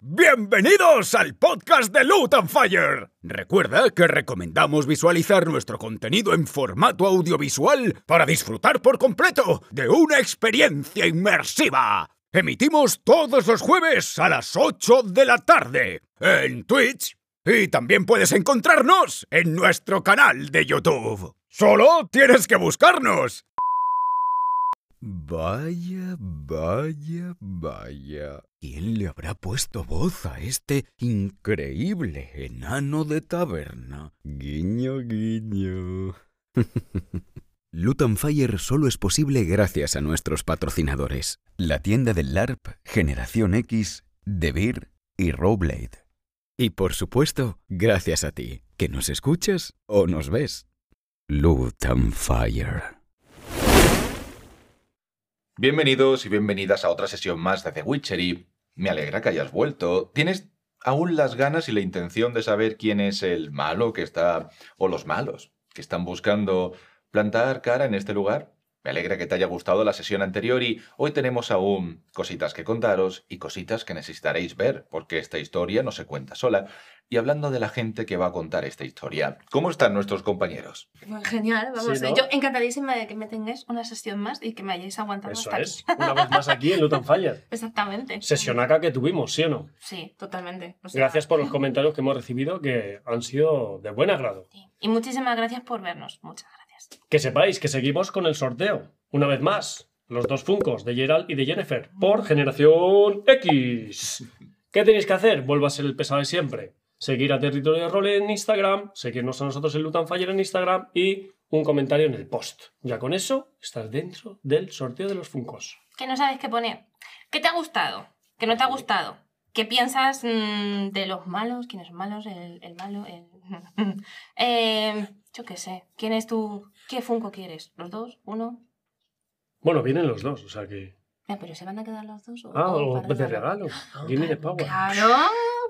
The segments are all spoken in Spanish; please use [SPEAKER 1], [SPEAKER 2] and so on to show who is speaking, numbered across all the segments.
[SPEAKER 1] Bienvenidos al podcast de Loot and Fire. Recuerda que recomendamos visualizar nuestro contenido en formato audiovisual para disfrutar por completo de una experiencia inmersiva. Emitimos todos los jueves a las 8 de la tarde en Twitch y también puedes encontrarnos en nuestro canal de YouTube. Solo tienes que buscarnos. Vaya, vaya, vaya. ¿Quién le habrá puesto voz a este increíble enano de taberna? Guiño, guiño. And Fire solo es posible gracias a nuestros patrocinadores. La tienda del LARP, Generación X, Beer y Rowblade. Y por supuesto, gracias a ti, que nos escuchas o nos ves. And Fire.
[SPEAKER 2] Bienvenidos y bienvenidas a otra sesión más de The Witcher y me alegra que hayas vuelto. ¿Tienes aún las ganas y la intención de saber quién es el malo que está, o los malos, que están buscando plantar cara en este lugar? Me alegra que te haya gustado la sesión anterior y hoy tenemos aún cositas que contaros y cositas que necesitaréis ver, porque esta historia no se cuenta sola. Y hablando de la gente que va a contar esta historia, ¿cómo están nuestros compañeros?
[SPEAKER 3] Pues genial, vamos.
[SPEAKER 4] Sí, ¿no?
[SPEAKER 3] Yo encantadísima de que me tengáis una sesión más y que me hayáis aguantado
[SPEAKER 4] Eso
[SPEAKER 3] hasta
[SPEAKER 4] es.
[SPEAKER 3] aquí.
[SPEAKER 4] Una vez más aquí en Luton Fire.
[SPEAKER 3] Exactamente.
[SPEAKER 4] Sesionaca que tuvimos, ¿sí o no?
[SPEAKER 3] Sí, totalmente. O sea,
[SPEAKER 4] Gracias por los comentarios que hemos recibido que han sido de buen agrado.
[SPEAKER 3] sí. Y muchísimas gracias por vernos. Muchas gracias.
[SPEAKER 4] Que sepáis que seguimos con el sorteo. Una vez más, los dos Funcos de Gerald y de Jennifer por Generación X. ¿Qué tenéis que hacer? Vuelvo a ser el pesado de siempre. Seguir a Territorio de Rol en Instagram, seguirnos a nosotros en Luton Fire en Instagram y un comentario en el post. Ya con eso estás dentro del sorteo de los Funcos.
[SPEAKER 3] ¿Qué no sabes qué poner? ¿Qué te ha gustado? ¿Qué no te ha gustado? ¿Qué piensas mm, de los malos? ¿Quién es malos? El, el malo, el... Eh, yo qué sé. ¿Quién es tu... ¿Qué Funko quieres? ¿Los dos? ¿Uno?
[SPEAKER 4] Bueno, vienen los dos, o sea que.
[SPEAKER 3] Ah, ¿Pero se van a quedar los dos? O,
[SPEAKER 4] Ah,
[SPEAKER 3] o
[SPEAKER 4] de regalo. Gimme the power.
[SPEAKER 3] Claro,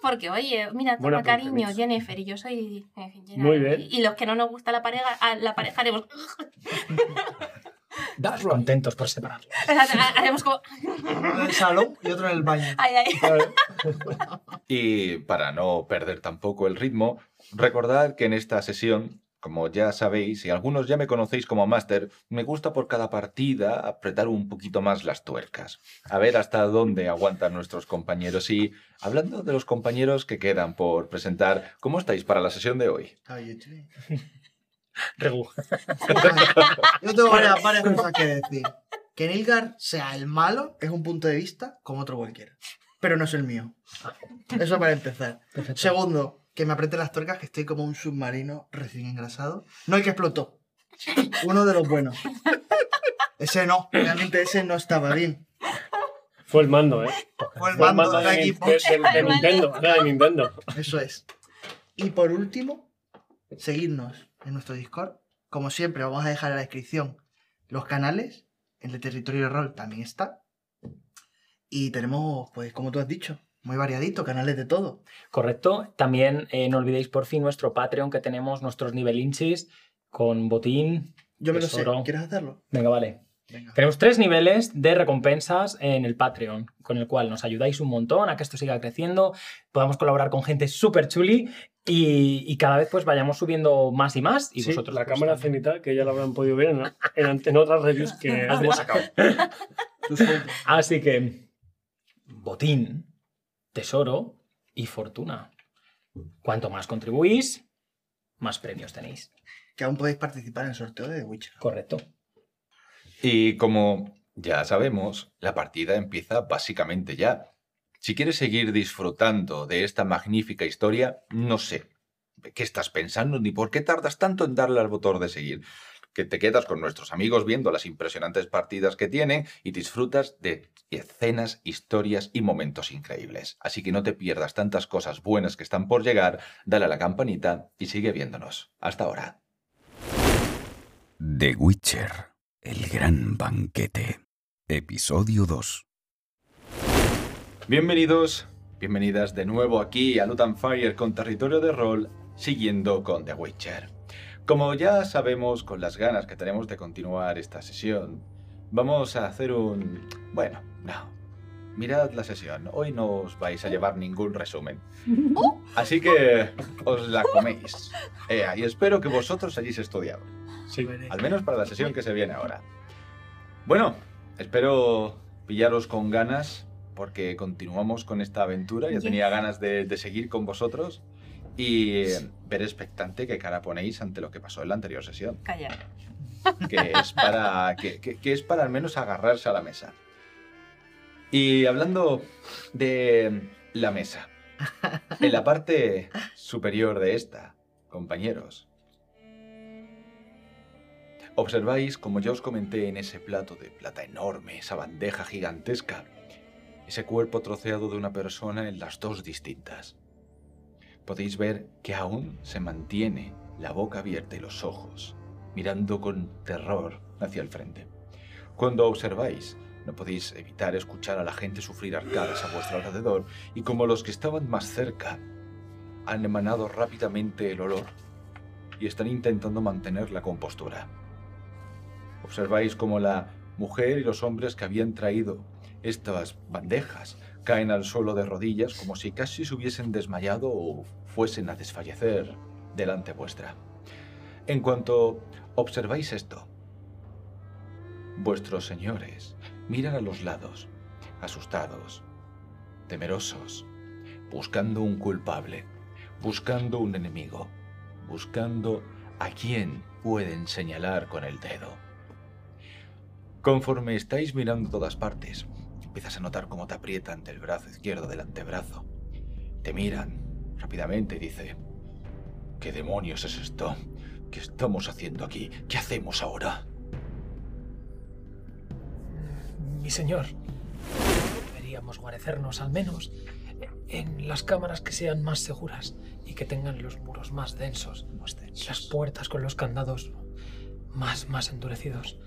[SPEAKER 3] porque oye, mira, toma
[SPEAKER 4] Buena
[SPEAKER 3] cariño. Jennifer, y yo soy Gerard.
[SPEAKER 4] Muy bien.
[SPEAKER 3] Y, los que no nos gusta la pareja, la pareja haremos,
[SPEAKER 4] That's
[SPEAKER 5] contentos por separarlo.
[SPEAKER 3] haremos como...
[SPEAKER 5] Uno en el salón y otro en el baño.
[SPEAKER 3] Ay, ay.
[SPEAKER 2] Y para no perder tampoco el ritmo, recordad que en esta sesión, como ya sabéis, y algunos ya me conocéis como máster, me gusta por cada partida apretar un poquito más las tuercas. A ver hasta dónde aguantan nuestros compañeros. Y hablando de los compañeros que quedan por presentar, ¿cómo estáis para la sesión de hoy?
[SPEAKER 4] Regu.
[SPEAKER 5] Yo tengo varias, varias cosas que decir. Que Nilgar sea el malo es un punto de vista como otro cualquiera. Pero no es el mío. Eso para empezar. Segundo, que me apriete las tuercas que estoy como un submarino recién engrasado. No el que explotó. Uno de los buenos. Ese no, realmente ese no estaba bien.
[SPEAKER 4] Fue el mando, ¿eh?
[SPEAKER 5] Fue el
[SPEAKER 4] Fue el
[SPEAKER 5] mando
[SPEAKER 4] de,
[SPEAKER 5] equipo.
[SPEAKER 4] de- de- de Nintendo. De Nintendo.
[SPEAKER 5] Eso es. Y por último, seguidnos en nuestro Discord. Como siempre, vamos a dejar en la descripción los canales. El de Territorio de Rol también está. Y tenemos, pues, como tú has dicho, muy variadito, canales de todo.
[SPEAKER 6] Correcto. También eh, no olvidéis por fin nuestro Patreon que tenemos nuestros nivelinchis con botín.
[SPEAKER 5] Yo me lo sé. ¿Quieres hacerlo?
[SPEAKER 6] Venga, vale.
[SPEAKER 5] Venga.
[SPEAKER 6] Tenemos tres niveles de recompensas en el Patreon, con el cual nos ayudáis un montón a que esto siga creciendo, podamos colaborar con gente súper chuli y, y cada vez pues vayamos subiendo más y más. Y
[SPEAKER 4] Sí,
[SPEAKER 6] vosotros,
[SPEAKER 4] la
[SPEAKER 6] pues,
[SPEAKER 4] cámara
[SPEAKER 6] también.
[SPEAKER 4] cenital, que ya lo habrán podido ver en, en- en otras reviews que hemos sacado.
[SPEAKER 6] Así que, botín, tesoro y fortuna. Cuanto más contribuís, más premios tenéis.
[SPEAKER 5] que aún podéis participar en el sorteo de The Witcher.
[SPEAKER 6] Correcto.
[SPEAKER 2] Y como ya sabemos, la partida empieza básicamente ya. Si quieres seguir disfrutando de esta magnífica historia, no sé qué estás pensando ni por qué tardas tanto en darle al botón de seguir. Que te quedas con nuestros amigos viendo las impresionantes partidas que tienen y disfrutas de escenas, historias y momentos increíbles. Así que no te pierdas tantas cosas buenas que están por llegar, dale a la campanita y sigue viéndonos. Hasta ahora.
[SPEAKER 1] The Witcher, el gran banquete. Episodio 2.
[SPEAKER 2] Bienvenidos, bienvenidas de nuevo aquí a Lutan Fire con territorio de rol, siguiendo con The Witcher. Como ya sabemos con las ganas que tenemos de continuar esta sesión, vamos a hacer un... Bueno, no. mirad la sesión. Hoy no os vais a llevar ningún resumen. Así que os la coméis. Ea, y espero que vosotros hayáis estudiado.
[SPEAKER 4] Sí.
[SPEAKER 2] Al menos para la sesión que se viene ahora. Bueno, espero pillaros con ganas porque continuamos con esta aventura. Ya tenía ganas de, de seguir con vosotros y ver expectante qué cara ponéis ante lo que pasó en la anterior sesión.
[SPEAKER 3] Calla.
[SPEAKER 2] Que es para, que, que- que es para al menos agarrarse a la mesa. Y hablando de la mesa, en la parte superior de esta, compañeros, observáis, como ya os comenté, en ese plato de plata enorme, esa bandeja gigantesca, ese cuerpo troceado de una persona en las dos distintas. Podéis ver que aún se mantiene la boca abierta y los ojos, mirando con terror hacia el frente. Cuando observáis, no podéis evitar escuchar a la gente sufrir arcadas a vuestro alrededor y como los que estaban más cerca han emanado rápidamente el olor y están intentando mantener la compostura. Observáis como la mujer y los hombres que habían traído estas bandejas caen al suelo de rodillas como si casi se hubiesen desmayado o fuesen a desfallecer delante vuestra. En cuanto observáis esto, vuestros señores miran a los lados, asustados, temerosos, buscando un culpable, buscando un enemigo, buscando a quien pueden señalar con el dedo. Conforme estáis mirando todas partes, empiezas a notar cómo te aprietan del brazo izquierdo del antebrazo. Te miran rápidamente y dice, ¿qué demonios es esto? ¿Qué estamos haciendo aquí? ¿Qué hacemos ahora?
[SPEAKER 6] Mi señor, deberíamos guarecernos al menos en las cámaras que sean más seguras y que tengan los muros más densos, las puertas con los candados más, más endurecidos.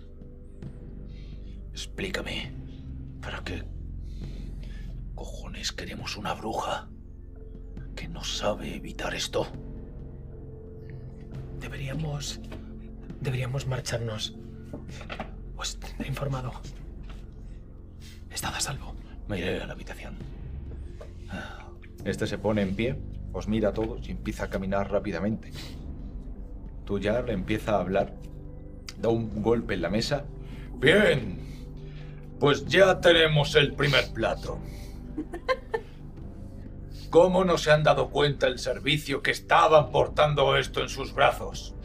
[SPEAKER 2] Explícame, ¿para qué cojones queremos una bruja que no sabe evitar esto?
[SPEAKER 6] Deberíamos... Deberíamos marcharnos. Pues te he informado. Estad a salvo.
[SPEAKER 2] Me iré a la habitación. Este se pone en pie, os mira a todos y empieza a caminar rápidamente. Tú ya le empieza a hablar, da un golpe en la mesa. Bien, pues ya tenemos el primer plato. ¿Cómo no se han dado cuenta el servicio que estaban portando esto en sus brazos?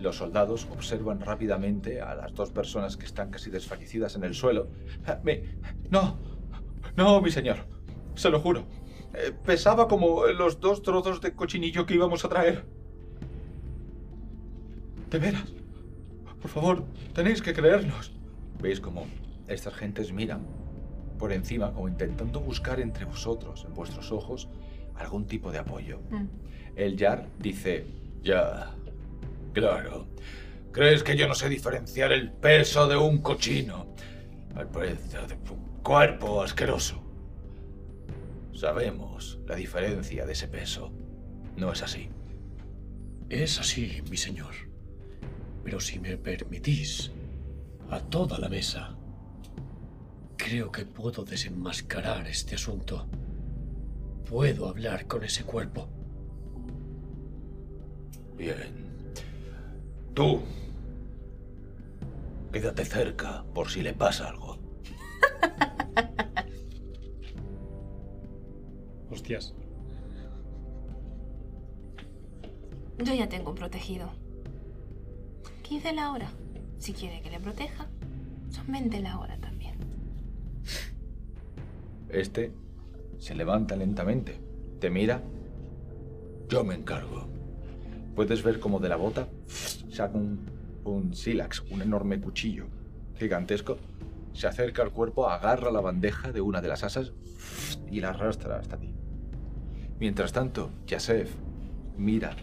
[SPEAKER 2] Los soldados observan rápidamente a las dos personas que están casi desfallecidas en el suelo. Ah. No, no, mi señor, se lo juro. Eh, pesaba como los dos trozos de cochinillo que íbamos a traer. De veras. Por favor, tenéis que creernos. ¿Veis cómo estas gentes miran por encima, como intentando buscar entre vosotros, en vuestros ojos, algún tipo de apoyo?
[SPEAKER 3] Mm.
[SPEAKER 2] El Yar dice, ya, claro. ¿Crees que yo no sé diferenciar el peso de un cochino al precio de un cuerpo asqueroso? Sabemos la diferencia de ese peso. No es así.
[SPEAKER 7] Es así, mi señor. Pero si me permitís, a toda la mesa, creo que puedo desenmascarar este asunto. Puedo hablar con ese cuerpo.
[SPEAKER 2] Bien. Tú. Quédate cerca por si le pasa algo.
[SPEAKER 4] Hostias.
[SPEAKER 3] Yo ya tengo un protegido. 15 la hora. Si quiere que le proteja, son 20 la hora también.
[SPEAKER 2] Este se levanta lentamente, te mira. Yo me encargo. Puedes ver como de la bota saca un, un sílax, un enorme cuchillo gigantesco. Se acerca al cuerpo, agarra la bandeja de una de las asas y la arrastra hasta ti. Mientras tanto, Yasef mira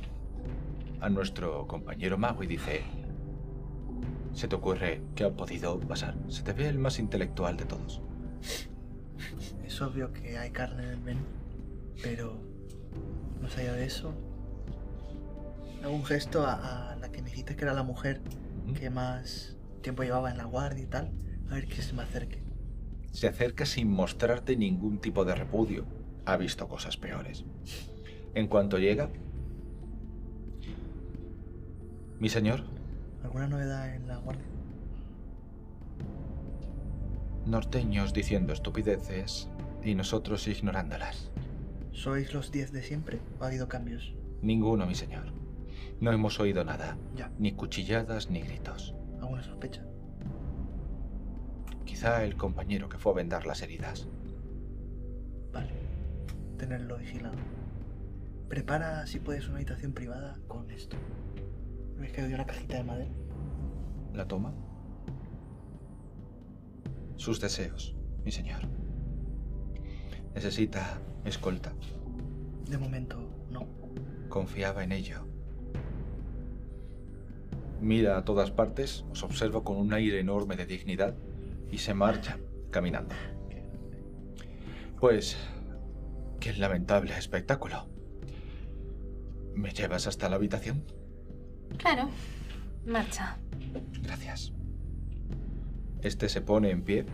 [SPEAKER 2] a nuestro compañero mago y dice: ¿Se te ocurre qué ha podido pasar? Se te ve el más intelectual de todos.
[SPEAKER 5] Es obvio que hay carne en el menú, pero más allá de eso, hago un gesto a, a la que me dijiste que era la mujer que más tiempo llevaba en la guardia y tal, a ver que se me acerque.
[SPEAKER 2] Se acerca sin mostrarte ningún tipo de repudio. Ha visto cosas peores. En cuanto llega... Mi señor,
[SPEAKER 5] ¿Alguna novedad en la guardia?
[SPEAKER 2] Norteños diciendo estupideces y nosotros ignorándolas.
[SPEAKER 5] ¿Sois los 10 de siempre o ha habido cambios?
[SPEAKER 2] Ninguno, mi señor. No hemos oído nada,
[SPEAKER 5] Ya.
[SPEAKER 2] ni cuchilladas ni gritos.
[SPEAKER 5] ¿Alguna sospecha?
[SPEAKER 2] Quizá el compañero que fue a vendar las heridas.
[SPEAKER 5] Vale. Tenerlo vigilado. Prepara, si puedes, una habitación privada con esto. ¿Ves que hay una cajita de madera?
[SPEAKER 2] ¿La toma? Sus deseos, mi señor. ¿Necesita escolta?
[SPEAKER 5] De momento, no.
[SPEAKER 2] Confiaba en ello. Mira a todas partes, os observa con un aire enorme de dignidad y se marcha caminando. Pues, qué lamentable espectáculo. ¿Me llevas hasta la habitación?
[SPEAKER 3] Claro. Marcha.
[SPEAKER 2] Gracias. Este se pone en pie,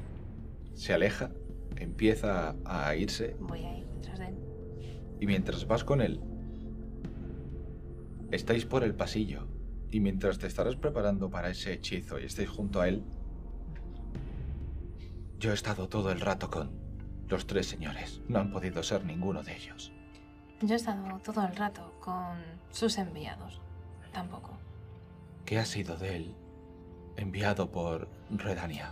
[SPEAKER 2] se aleja, empieza a irse
[SPEAKER 3] Voy a ir detrás de él.
[SPEAKER 2] y mientras vas con él, estáis por el pasillo y mientras te estarás preparando para ese hechizo y estáis junto a él, yo he estado todo el rato con los tres señores. No han podido ser ninguno de ellos.
[SPEAKER 3] Yo he estado todo el rato con sus enviados. Tampoco.
[SPEAKER 2] ¿Qué ha sido de él? Enviado por Redania.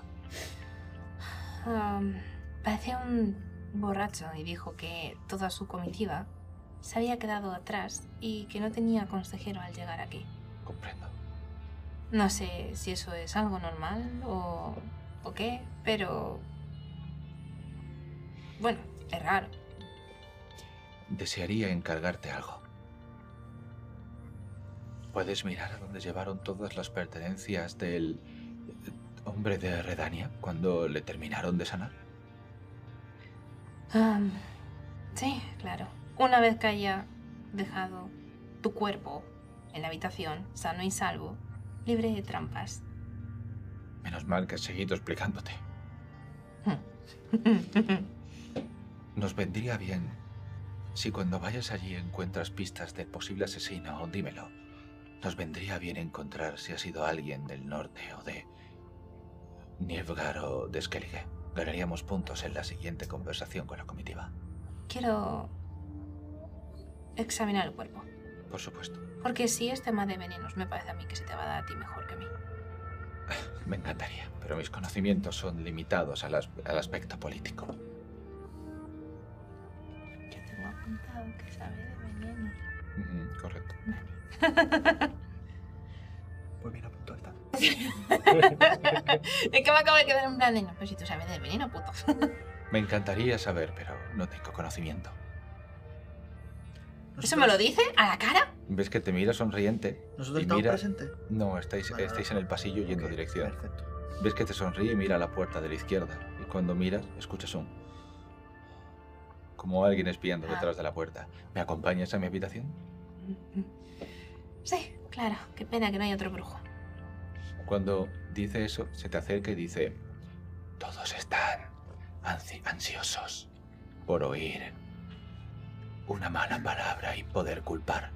[SPEAKER 3] Am, parecía un borracho y dijo que toda su comitiva se había quedado atrás y que no tenía consejero al llegar aquí.
[SPEAKER 2] Comprendo.
[SPEAKER 3] No sé si eso es algo normal o, o qué, pero... Bueno, es raro.
[SPEAKER 2] Desearía encargarte algo. ¿Puedes mirar a dónde llevaron todas las pertenencias del hombre de Redania cuando le terminaron de sanar?
[SPEAKER 3] Sí, claro. Una vez que haya dejado tu cuerpo en la habitación, sano y salvo, libre de trampas.
[SPEAKER 2] Menos mal que has seguido explicándote. Nos vendría bien si cuando vayas allí encuentras pistas del posible asesino, dímelo. Nos vendría bien encontrar si ha sido alguien del norte o de Nievgar o de Skellige. Ganaríamos puntos en la siguiente conversación con la comitiva.
[SPEAKER 3] Quiero examinar el cuerpo.
[SPEAKER 2] Por supuesto.
[SPEAKER 3] Porque si es tema de venenos, me parece a mí que se te va a dar a ti mejor que a mí.
[SPEAKER 2] Me encantaría, pero mis conocimientos son limitados al, as- al aspecto político.
[SPEAKER 3] Yo tengo apuntado que sabe de venenos.
[SPEAKER 2] Ujú, correcto.
[SPEAKER 5] Está.
[SPEAKER 3] es que me acabo de quedar en plan de no, pero si tú sabes de veneno, puto.
[SPEAKER 2] Me encantaría saber, pero no tengo conocimiento.
[SPEAKER 3] ¿Eso me lo dice? ¿A la cara?
[SPEAKER 2] ¿Ves que te mira sonriente?
[SPEAKER 5] ¿Nosotros estamos
[SPEAKER 2] mira-
[SPEAKER 5] presentes?
[SPEAKER 2] No, estáis,
[SPEAKER 5] Vale,
[SPEAKER 2] estáis en el pasillo yendo
[SPEAKER 5] Ok,
[SPEAKER 2] dirección.
[SPEAKER 5] Perfecto.
[SPEAKER 2] Ves que te sonríe y mira a la puerta de la izquierda. Y cuando miras, escuchas un... Como alguien espiando
[SPEAKER 3] Ah.
[SPEAKER 2] detrás de la puerta. ¿Me acompañas a mi habitación?
[SPEAKER 3] Sí, claro. Qué pena que no haya otro brujo.
[SPEAKER 2] Cuando dice eso, se te acerca y dice... Todos están ansi- ansiosos por oír una mala palabra y poder culpar.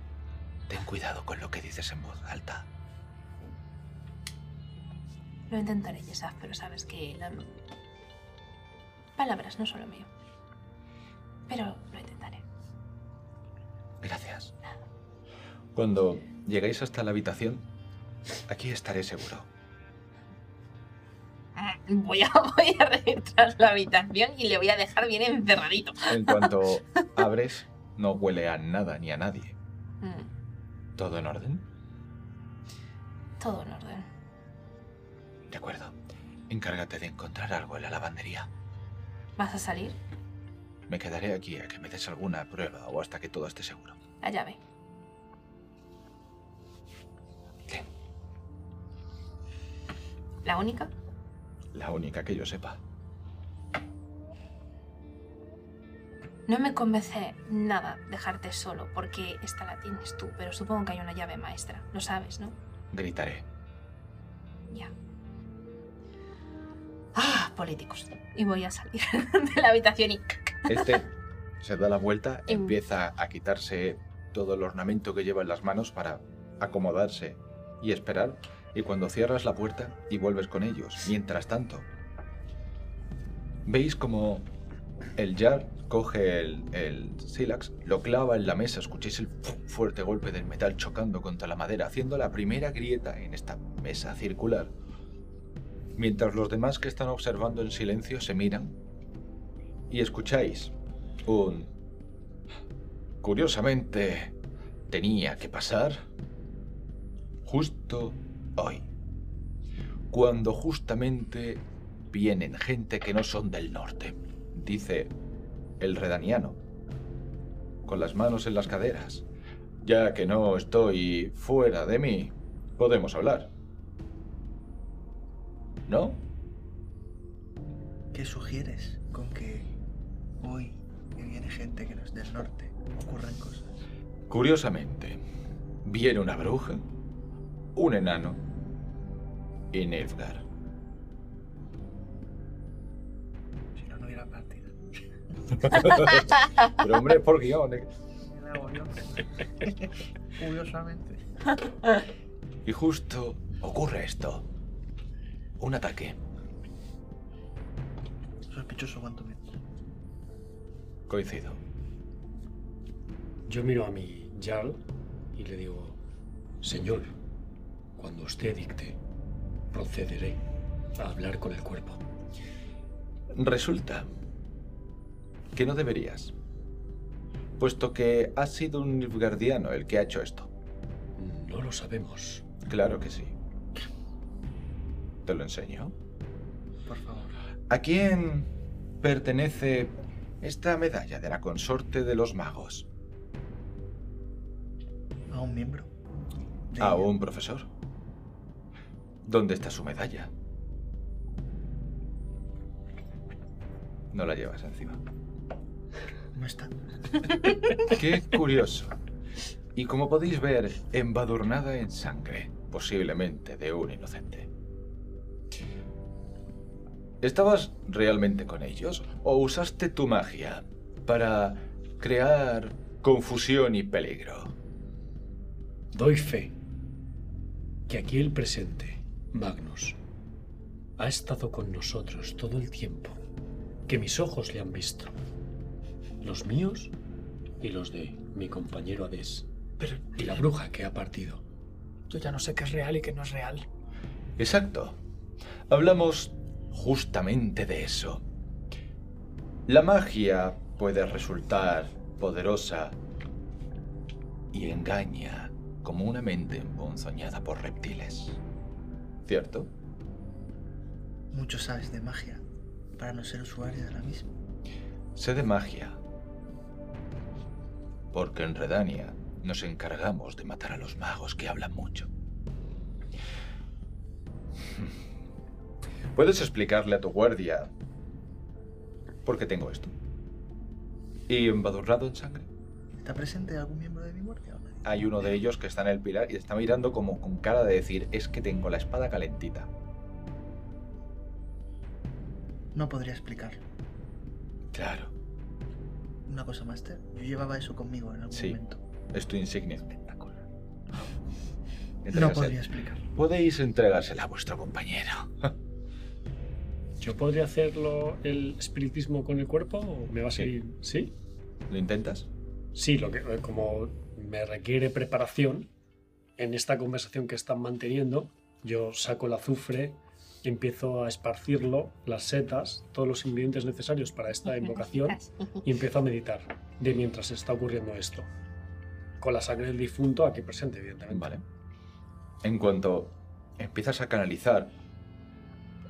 [SPEAKER 2] Ten cuidado con lo que dices en voz alta.
[SPEAKER 3] Lo intentaré, Yesaf, pero sabes que la... palabras no son lo mío. Pero lo intentaré.
[SPEAKER 2] Gracias. Cuando llegáis hasta la habitación, aquí estaré seguro.
[SPEAKER 3] Mm, Voy a, voy a la habitación y le voy a dejar bien encerradito.
[SPEAKER 2] En cuanto abres, no huele a nada ni a nadie.
[SPEAKER 3] Mm,
[SPEAKER 2] ¿Todo en orden?
[SPEAKER 3] todo en orden.
[SPEAKER 2] De acuerdo. Encárgate de encontrar algo en la lavandería.
[SPEAKER 3] ¿Vas a salir?
[SPEAKER 2] Me quedaré aquí a que me des alguna prueba o hasta que todo esté seguro.
[SPEAKER 3] La llave. ¿La única?
[SPEAKER 2] la única que yo sepa.
[SPEAKER 3] No me convence nada dejarte solo, porque esta la tienes tú, pero supongo que hay una llave maestra. Lo sabes, ¿no?
[SPEAKER 2] Gritaré.
[SPEAKER 3] Ya. Ah, políticos. Y voy a salir de la habitación y...
[SPEAKER 2] Este se da la vuelta,
[SPEAKER 3] Em.
[SPEAKER 2] empieza a quitarse todo el ornamento que lleva en las manos para acomodarse y esperar. Y cuando cierras la puerta y vuelves con ellos, mientras tanto, veis como el Jar coge el, el sílax, lo clava en la mesa, escucháis el fu- fuerte golpe del metal chocando contra la madera, haciendo la primera grieta en esta mesa circular. Mientras los demás que están observando en silencio se miran y escucháis un... Curiosamente, tenía que pasar justo hoy. Cuando justamente vienen gente que no son del norte, dice el redaniano, con las manos en las caderas. Ya que no estoy fuera de mí, podemos hablar. ¿No?
[SPEAKER 5] ¿Qué sugieres con que hoy que viene gente que no es del norte ocurran cosas?
[SPEAKER 2] Curiosamente, viene una bruja, un enano y Nilfgaard.
[SPEAKER 5] Si no, no hubiera partida.
[SPEAKER 2] Pero hombre, por guion. ¿eh?
[SPEAKER 5] Curiosamente.
[SPEAKER 2] Y justo ocurre esto. Un ataque.
[SPEAKER 5] Sospechoso cuanto menos.
[SPEAKER 2] Coincido.
[SPEAKER 7] Yo miro a mi Jarl y le digo, Señor, cuando usted dicte, procederé a hablar con el cuerpo.
[SPEAKER 2] Resulta que no deberías. Puesto que ha sido un Nilfgaardiano el que ha hecho esto.
[SPEAKER 7] No lo sabemos.
[SPEAKER 2] Claro que sí. ¿Te lo enseño?
[SPEAKER 5] Por favor.
[SPEAKER 2] ¿A quién pertenece esta medalla de la consorte de los magos?
[SPEAKER 5] A un miembro.
[SPEAKER 2] ¿A un profesor? ¿Dónde está su medalla? No la llevas encima.
[SPEAKER 5] No está.
[SPEAKER 2] Qué curioso. Y como podéis ver, embadurnada en sangre, posiblemente de un inocente. ¿Estabas realmente con ellos o usaste tu magia para crear confusión y peligro?
[SPEAKER 7] Doy fe que aquí el presente, Magnus, ha estado con nosotros todo el tiempo que mis ojos le han visto. Los míos y los de mi compañero Hades.
[SPEAKER 6] Pero
[SPEAKER 7] Y la bruja que ha partido.
[SPEAKER 6] yo ya no sé qué es real y qué no es real.
[SPEAKER 2] Exacto. Hablamos justamente de eso. La magia puede resultar poderosa y engaña como una mente emponzoñada por reptiles. ¿Cierto?
[SPEAKER 5] Mucho sabes de magia para no ser usuario de la misma.
[SPEAKER 2] Sé de magia. Porque en Redania nos encargamos de matar a los magos que hablan mucho. ¿Puedes explicarle a tu guardia por qué tengo esto? ¿Y embadurnado en sangre?
[SPEAKER 5] ¿Está presente algún miembro de mi guardia?
[SPEAKER 2] Hay uno de ellos que está en el pilar y está mirando como con cara de decir, es que tengo la espada calentita.
[SPEAKER 5] No podría explicarlo.
[SPEAKER 2] Claro,
[SPEAKER 5] Una cosa, Master. Yo llevaba eso conmigo en algún
[SPEAKER 2] Sí.
[SPEAKER 5] momento.
[SPEAKER 2] es tu insignia.
[SPEAKER 5] Espectacular. No podría explicarlo.
[SPEAKER 2] Podéis entregársela a vuestro compañero.
[SPEAKER 4] ¿Yo podría hacerlo el espiritismo con el cuerpo o me va a
[SPEAKER 2] Sí.
[SPEAKER 4] seguir? ¿Sí?
[SPEAKER 2] ¿Lo intentas?
[SPEAKER 4] Sí, lo que, como me requiere preparación en esta conversación que están manteniendo, yo saco el azufre, empiezo a esparcirlo, las setas, todos los ingredientes necesarios para esta invocación y empiezo a meditar de mientras está ocurriendo esto. Con la sangre del difunto aquí presente, evidentemente.
[SPEAKER 2] Vale. En cuanto empiezas a canalizar,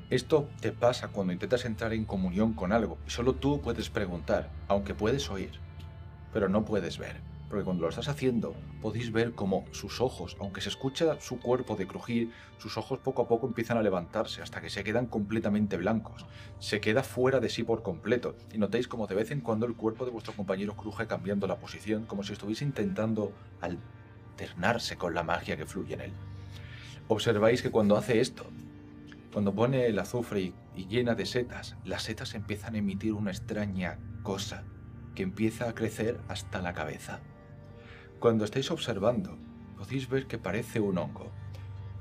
[SPEAKER 2] esto te pasa cuando intentas entrar en comunión con algo. Y solo tú puedes preguntar, aunque puedes oír, pero no puedes ver. Porque cuando lo estás haciendo, podéis ver como sus ojos, aunque se escucha su cuerpo de crujir, sus ojos poco a poco empiezan a levantarse hasta que se quedan completamente blancos. Se queda fuera de sí por completo. Y notáis como de vez en cuando el cuerpo de vuestro compañero cruje cambiando la posición, como si estuviese intentando alternarse con la magia que fluye en él. Observáis que cuando hace esto, Cuando pone el azufre y llena de setas, las setas empiezan a emitir una extraña cosa que empieza a crecer hasta la cabeza. Cuando estáis observando, podéis ver que parece un hongo.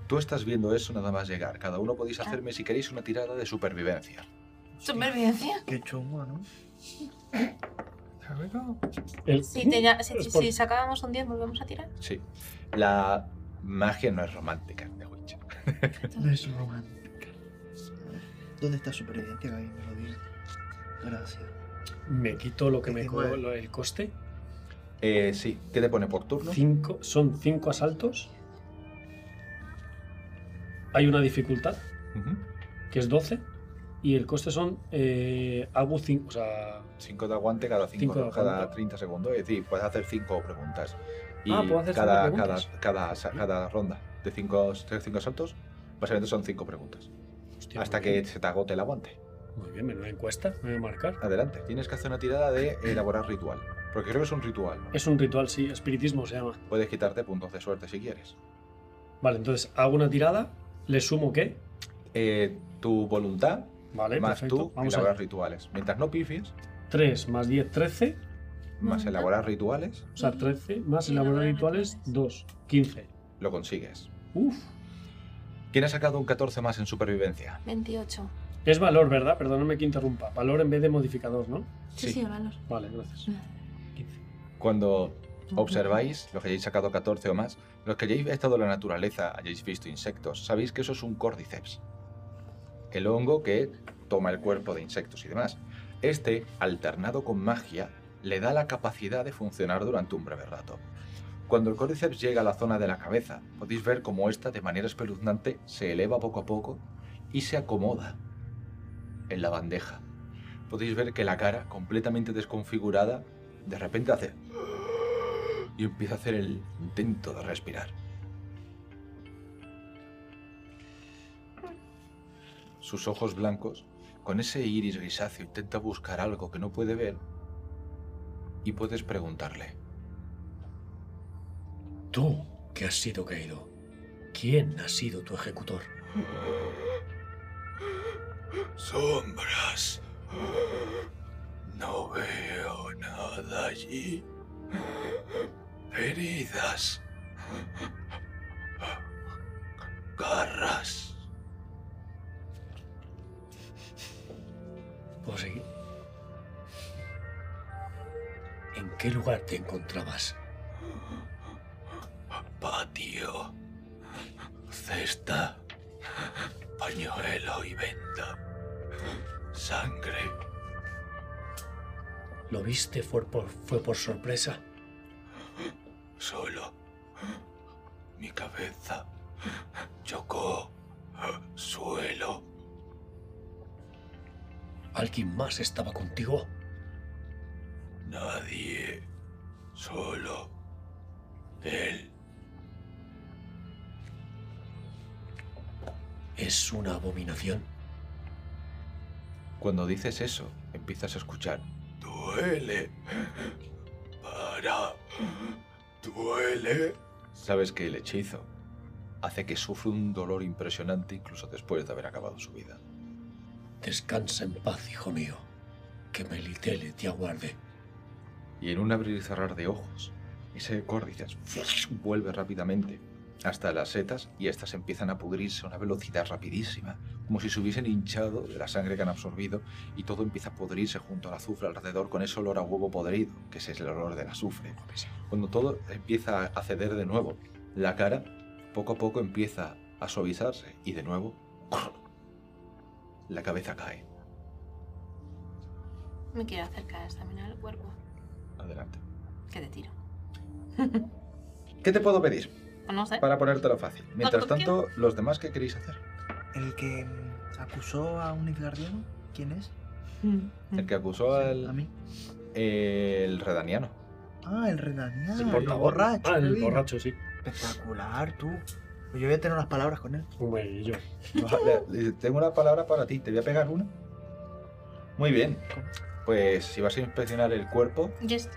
[SPEAKER 2] Tú estás viendo eso nada más llegar. Cada uno podéis hacerme, si queréis, una tirada de supervivencia.
[SPEAKER 3] ¿Supervivencia?
[SPEAKER 5] Qué chungo, ¿no?
[SPEAKER 4] El-
[SPEAKER 3] Si, te ya- si,
[SPEAKER 4] Es por-
[SPEAKER 3] si sacábamos un 10, volvemos a tirar.
[SPEAKER 2] Sí. La magia no es romántica de Witcher.
[SPEAKER 5] No es romántica. ¿Dónde está supervivencia, Gaby? Me lo digas. Gracias.
[SPEAKER 4] Me quito lo que me co-
[SPEAKER 5] 19.
[SPEAKER 4] lo- el coste.
[SPEAKER 2] Eh, sí. ¿Qué te pone por turno?
[SPEAKER 4] Cinco, son cinco asaltos. Hay una dificultad,
[SPEAKER 2] Ujú.
[SPEAKER 4] que es 12. Y el coste son. Eh, hago 5. O sea.
[SPEAKER 2] 5 de aguante cada, cinco,
[SPEAKER 4] Cinco de
[SPEAKER 2] cada
[SPEAKER 4] aguante.
[SPEAKER 2] 30 segundos. Es decir, puedes hacer 5 preguntas. Y
[SPEAKER 4] Ah, puedo hacer cinco
[SPEAKER 2] cada,
[SPEAKER 4] preguntas.
[SPEAKER 2] cada, cada, cada ronda de 5 cinco saltos, básicamente son 5 preguntas.
[SPEAKER 4] hostia,
[SPEAKER 2] hasta
[SPEAKER 4] muy
[SPEAKER 2] que
[SPEAKER 4] bien.
[SPEAKER 2] se te agote el aguante.
[SPEAKER 4] Muy bien, me lo encuesta, me voy a marcar.
[SPEAKER 2] Adelante. Tienes que hacer una tirada de elaborar ritual. Porque creo que es un ritual. ¿no?
[SPEAKER 4] Es un ritual, sí, espiritismo se llama.
[SPEAKER 2] Puedes quitarte puntos de suerte si quieres.
[SPEAKER 4] Vale, entonces hago una tirada, le sumo qué.
[SPEAKER 2] Eh, tu voluntad
[SPEAKER 4] Vale,
[SPEAKER 2] más
[SPEAKER 4] perfecto.
[SPEAKER 2] tú
[SPEAKER 4] Vamos
[SPEAKER 2] elaborar
[SPEAKER 4] a
[SPEAKER 2] rituales. Mientras no pifies,
[SPEAKER 4] 3 más 10, 13.
[SPEAKER 2] más elaborar rituales,
[SPEAKER 4] O sea, 13 más elaborar rituales,
[SPEAKER 3] rituales.
[SPEAKER 4] 2. 15.
[SPEAKER 2] lo consigues.
[SPEAKER 4] Uf.
[SPEAKER 2] ¿Quién ha sacado un 14 más en supervivencia?
[SPEAKER 3] 28.
[SPEAKER 4] Es valor, ¿verdad? Perdóname que interrumpa. Valor en vez de modificador, ¿no?
[SPEAKER 3] Sí, sí, valor.
[SPEAKER 4] Vale, gracias. 15.
[SPEAKER 2] Cuando observáis, los que hayáis sacado 14 o más, los que hayáis estado en la naturaleza, hayáis visto insectos, sabéis que eso es un cordyceps. El hongo que toma el cuerpo de insectos y demás. Este, alternado con magia, le da la capacidad de funcionar durante un breve rato. Cuando el cordyceps llega a la zona de la cabeza, podéis ver cómo esta, de manera espeluznante, se eleva poco a poco y se acomoda en la bandeja. Podéis ver que la cara, completamente desconfigurada, de repente hace y empieza a hacer el intento de respirar. Sus ojos blancos, con ese iris grisáceo, intenta buscar algo que no puede ver y puedes preguntarle.
[SPEAKER 7] Tú, que has sido caído, ¿quién ha sido tu ejecutor?
[SPEAKER 1] Sombras. No veo nada allí. Heridas. Garras.
[SPEAKER 7] ¿Puedo seguir? ¿En qué lugar te encontrabas?
[SPEAKER 1] Patio. Cesta. Pañuelo y venda. Sangre.
[SPEAKER 7] ¿Lo viste fue por, fue por sorpresa?
[SPEAKER 1] Solo. Mi cabeza chocó suelo.
[SPEAKER 7] ¿Alguien más estaba contigo?
[SPEAKER 1] Nadie. Solo. Él.
[SPEAKER 7] Es una abominación.
[SPEAKER 2] Cuando dices eso, empiezas a escuchar.
[SPEAKER 1] Duele. Para. Duele.
[SPEAKER 2] Sabes que el hechizo hace que sufra un dolor impresionante incluso después de haber acabado su vida.
[SPEAKER 7] Descansa en paz, hijo mío. Que Melitele te aguarde.
[SPEAKER 2] Y en un abrir y cerrar de ojos, ese córdices vuelve rápidamente hasta las setas y estas empiezan a pudrirse a una velocidad rapidísima, como si se hubiesen hinchado de la sangre que han absorbido y todo empieza a pudrirse junto al azufre alrededor con ese olor a huevo podrido, que ese es el olor del azufre. Cuando todo empieza a ceder de nuevo, la cara poco a poco empieza a suavizarse y de nuevo la cabeza cae.
[SPEAKER 3] Me quiero acercar a examinar el cuerpo.
[SPEAKER 2] Adelante.
[SPEAKER 3] Que te tiro.
[SPEAKER 2] ¿Qué te puedo pedir
[SPEAKER 3] Pues No sé.
[SPEAKER 2] para ponértelo fácil? Mientras tanto, los demás, ¿qué queréis hacer?
[SPEAKER 5] El que mm, acusó a un Nilfgaardiano, ¿quién es?
[SPEAKER 2] El que acusó
[SPEAKER 5] A
[SPEAKER 2] al
[SPEAKER 5] mí.
[SPEAKER 2] el redaniano.
[SPEAKER 5] Ah, el redaniano.
[SPEAKER 4] El
[SPEAKER 5] el
[SPEAKER 4] portavoz.
[SPEAKER 5] borracho.
[SPEAKER 4] Ah, el
[SPEAKER 5] vino.
[SPEAKER 4] borracho, sí.
[SPEAKER 5] Espectacular, tú. Pues yo voy a tener unas palabras con él.
[SPEAKER 4] Hombre, y yo.
[SPEAKER 2] Tengo una palabra para ti, te voy a pegar una. Muy bien. Pues si vas a inspeccionar el cuerpo,
[SPEAKER 3] Yes.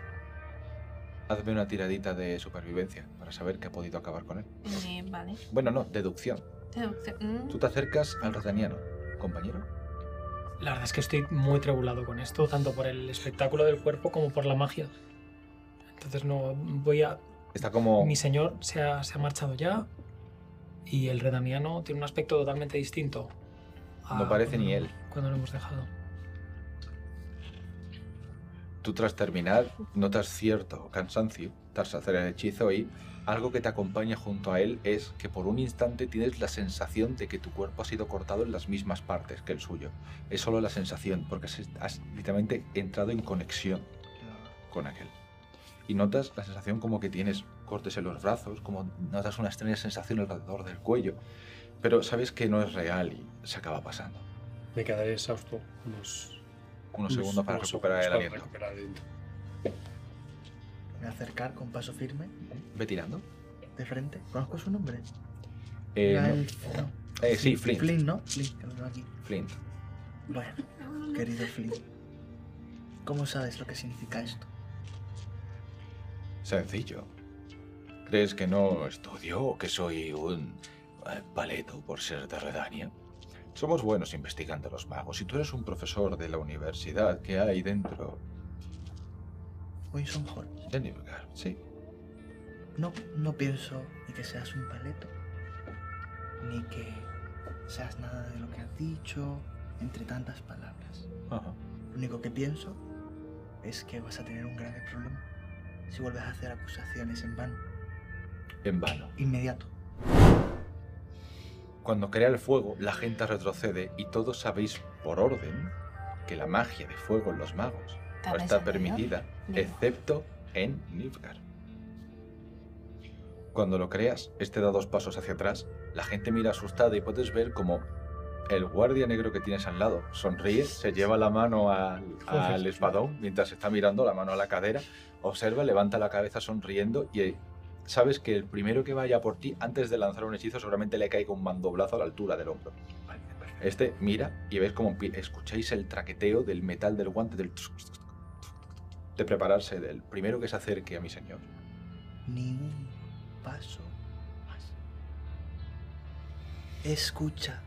[SPEAKER 2] Hazme una tiradita de supervivencia para saber que ha podido acabar con él.
[SPEAKER 3] Eh, vale.
[SPEAKER 2] Bueno, no, deducción.
[SPEAKER 3] Mm.
[SPEAKER 2] Tú te acercas al rataniano, compañero.
[SPEAKER 6] La verdad es que estoy muy tribulado con esto, tanto por el espectáculo del cuerpo como por la magia. Entonces no voy a...
[SPEAKER 2] Está como...
[SPEAKER 6] Mi señor se ha, se ha marchado ya y el redaniano tiene un aspecto totalmente distinto. a
[SPEAKER 2] No parece ni él.
[SPEAKER 6] Cuando lo hemos dejado.
[SPEAKER 2] Tú tras terminar notas cierto cansancio tras hacer el hechizo y algo que te acompaña junto a él es que por un instante tienes la sensación de que tu cuerpo ha sido cortado en las mismas partes que el suyo. Es solo la sensación, porque has, literalmente entrado en conexión con aquel. Y notas la sensación como que tienes cortes en los brazos, como notas una extraña sensación alrededor del cuello, pero sabes que no es real y se acaba pasando.
[SPEAKER 4] Me quedaré exhausto unos,
[SPEAKER 2] Unos
[SPEAKER 4] unos-
[SPEAKER 2] segundos para
[SPEAKER 4] unos
[SPEAKER 2] recuperar el aliento.
[SPEAKER 5] Me voy a acercar con paso firme,
[SPEAKER 2] Ve tirando.
[SPEAKER 5] de frente. ¿Conozco su nombre?
[SPEAKER 2] Eh,
[SPEAKER 5] Era
[SPEAKER 2] no.
[SPEAKER 5] el- no.
[SPEAKER 2] Eh, sí, Flint.
[SPEAKER 5] Flint, ¿no? Flint, que lo tengo aquí.
[SPEAKER 2] Flint.
[SPEAKER 5] Bueno, querido Flint. ¿Cómo sabes lo que significa esto?
[SPEAKER 2] Sencillo. ¿Crees que no estudio o que soy un eh, paleto por ser de Redania? Somos buenos investigando a los magos y tú eres un profesor de la universidad que hay dentro De Nilfgaard. Sí.
[SPEAKER 5] No, no pienso ni que seas un paleto, ni que seas nada de lo que has dicho, entre tantas palabras.
[SPEAKER 2] Ajá.
[SPEAKER 5] Lo único que pienso es que vas a tener un grave problema si vuelves a hacer acusaciones en vano.
[SPEAKER 2] En vano.
[SPEAKER 5] Inmediato.
[SPEAKER 2] Cuando crea el fuego, la gente retrocede y todos sabéis por orden que la magia de fuego en los magos no
[SPEAKER 3] ¿También
[SPEAKER 2] está permitida, excepto en Nilfgaard. Cuando lo creas, este da dos pasos hacia atrás, la gente mira asustada y puedes ver como el guardia negro que tienes al lado sonríe, se lleva la mano al, al espadón mientras está mirando la mano a la cadera, observa, levanta la cabeza sonriendo y sabes que el primero que vaya por ti, antes de lanzar un hechizo, seguramente le caiga un mandoblazo a la altura del hombro. Este mira y ves como escucháis el traqueteo del metal del guante del de prepararse del primero que se acerque a mi señor.
[SPEAKER 5] Ni un paso más. Escucha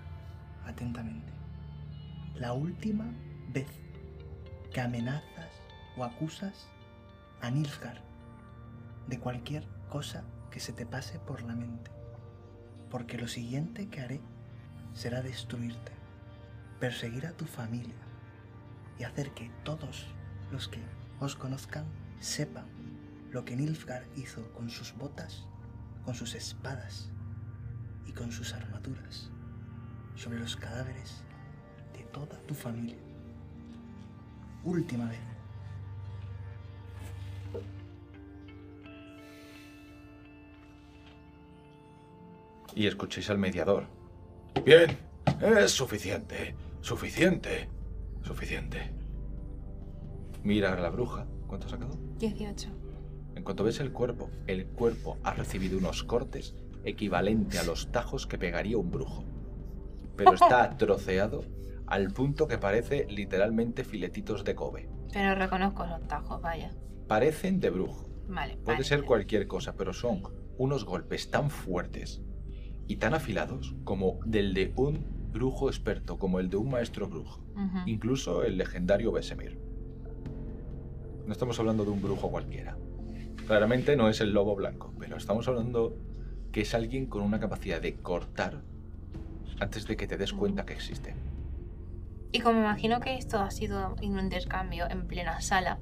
[SPEAKER 5] atentamente. La última vez que amenazas o acusas a Nilfgaard de cualquier cosa que se te pase por la mente. Porque lo siguiente que haré será destruirte, perseguir a tu familia y hacer que todos los que os conozcan sepan lo que Nilfgaard hizo con sus botas, con sus espadas y con sus armaduras sobre los cadáveres de toda tu familia. Última vez.
[SPEAKER 2] Y escucháis al mediador. Bien, es suficiente, suficiente, suficiente. Mira a la bruja. ¿Cuánto ha sacado?
[SPEAKER 3] 18.
[SPEAKER 2] En cuanto ves el cuerpo, el cuerpo ha recibido unos cortes equivalente a los tajos que pegaría un brujo. Pero está troceado al punto que parece literalmente filetitos de Kobe.
[SPEAKER 3] Pero reconozco los tajos, vaya.
[SPEAKER 2] Parecen de brujo.
[SPEAKER 3] Vale.
[SPEAKER 2] Puede
[SPEAKER 3] vale,
[SPEAKER 2] ser
[SPEAKER 3] vale.
[SPEAKER 2] cualquier cosa, pero son unos golpes tan fuertes y tan afilados como del de un brujo experto, como el de un maestro brujo. Incluso el legendario Besemir. No estamos hablando de un brujo cualquiera. Claramente no es el lobo blanco, pero estamos hablando que es alguien con una capacidad de cortar antes de que te des cuenta que existe.
[SPEAKER 3] Y como imagino que esto ha sido un intercambio en plena sala,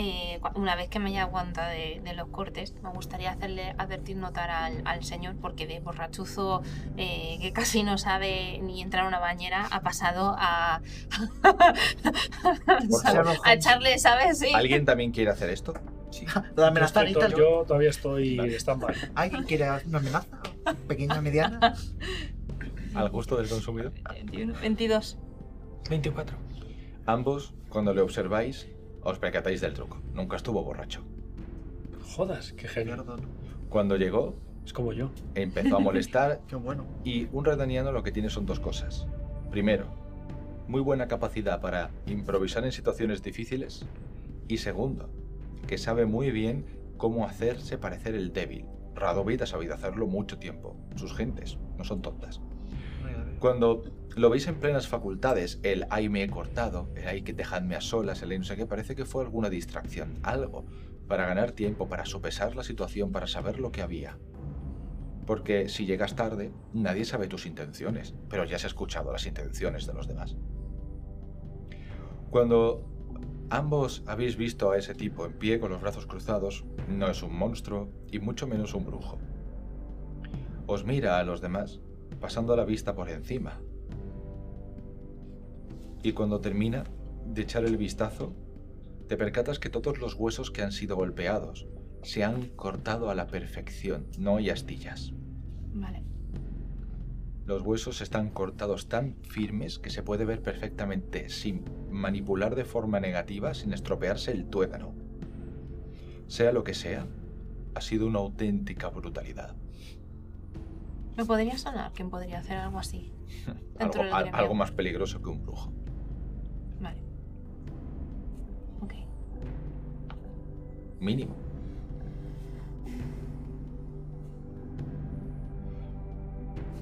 [SPEAKER 3] eh, una vez que me haya aguantado de, de los cortes, me gustaría hacerle advertir notar al, al señor, porque de borrachuzo eh, que casi no sabe ni entrar a una bañera, ha pasado a, a echarle, ¿sabes? Sí.
[SPEAKER 2] ¿Alguien también quiere hacer esto? Sí.
[SPEAKER 5] ¿Lo de amenazar y
[SPEAKER 4] Yo, todavía estoy
[SPEAKER 2] Vale.
[SPEAKER 4] stand-by.
[SPEAKER 5] ¿Alguien quiere una amenaza? ¿Pequeña, mediana?
[SPEAKER 2] Al gusto del consumidor.
[SPEAKER 3] 21, 22.
[SPEAKER 6] 24.
[SPEAKER 2] Ambos, cuando le observáis, os percatáis del truco. Nunca estuvo borracho.
[SPEAKER 4] Jodas, qué genio.
[SPEAKER 2] Cuando llegó,
[SPEAKER 4] Es como yo.
[SPEAKER 2] empezó a molestar
[SPEAKER 5] Qué bueno.
[SPEAKER 2] y un redaniano lo que tiene son dos cosas. Primero, muy buena capacidad para improvisar en situaciones difíciles. Y segundo, que sabe muy bien cómo hacerse parecer el débil. Radovid ha sabido hacerlo mucho tiempo. Sus gentes no son tontas. Cuando lo veis en plenas facultades, el ay me he cortado, el ay que dejadme a solas, el ay no sé qué, parece que fue alguna distracción, algo, para ganar tiempo, para sopesar la situación, para saber lo que había. Porque si llegas tarde, nadie sabe tus intenciones, pero ya se ha escuchado las intenciones de los demás. Cuando ambos habéis visto a ese tipo en pie con los brazos cruzados, no es un monstruo y mucho menos un brujo. Os mira a los demás, pasando la vista por encima. Y cuando termina de echar el vistazo, te percatas que todos los huesos que han sido golpeados se han cortado a la perfección, no hay astillas.
[SPEAKER 3] Vale.
[SPEAKER 2] Los huesos están cortados tan firmes que se puede ver perfectamente sin manipular de forma negativa, sin estropearse el tuétano. Sea lo que sea, ha sido una auténtica brutalidad.
[SPEAKER 3] Me podría sonar quién podría hacer algo así.
[SPEAKER 2] Algo, al- algo más peligroso que un brujo. Mínimo.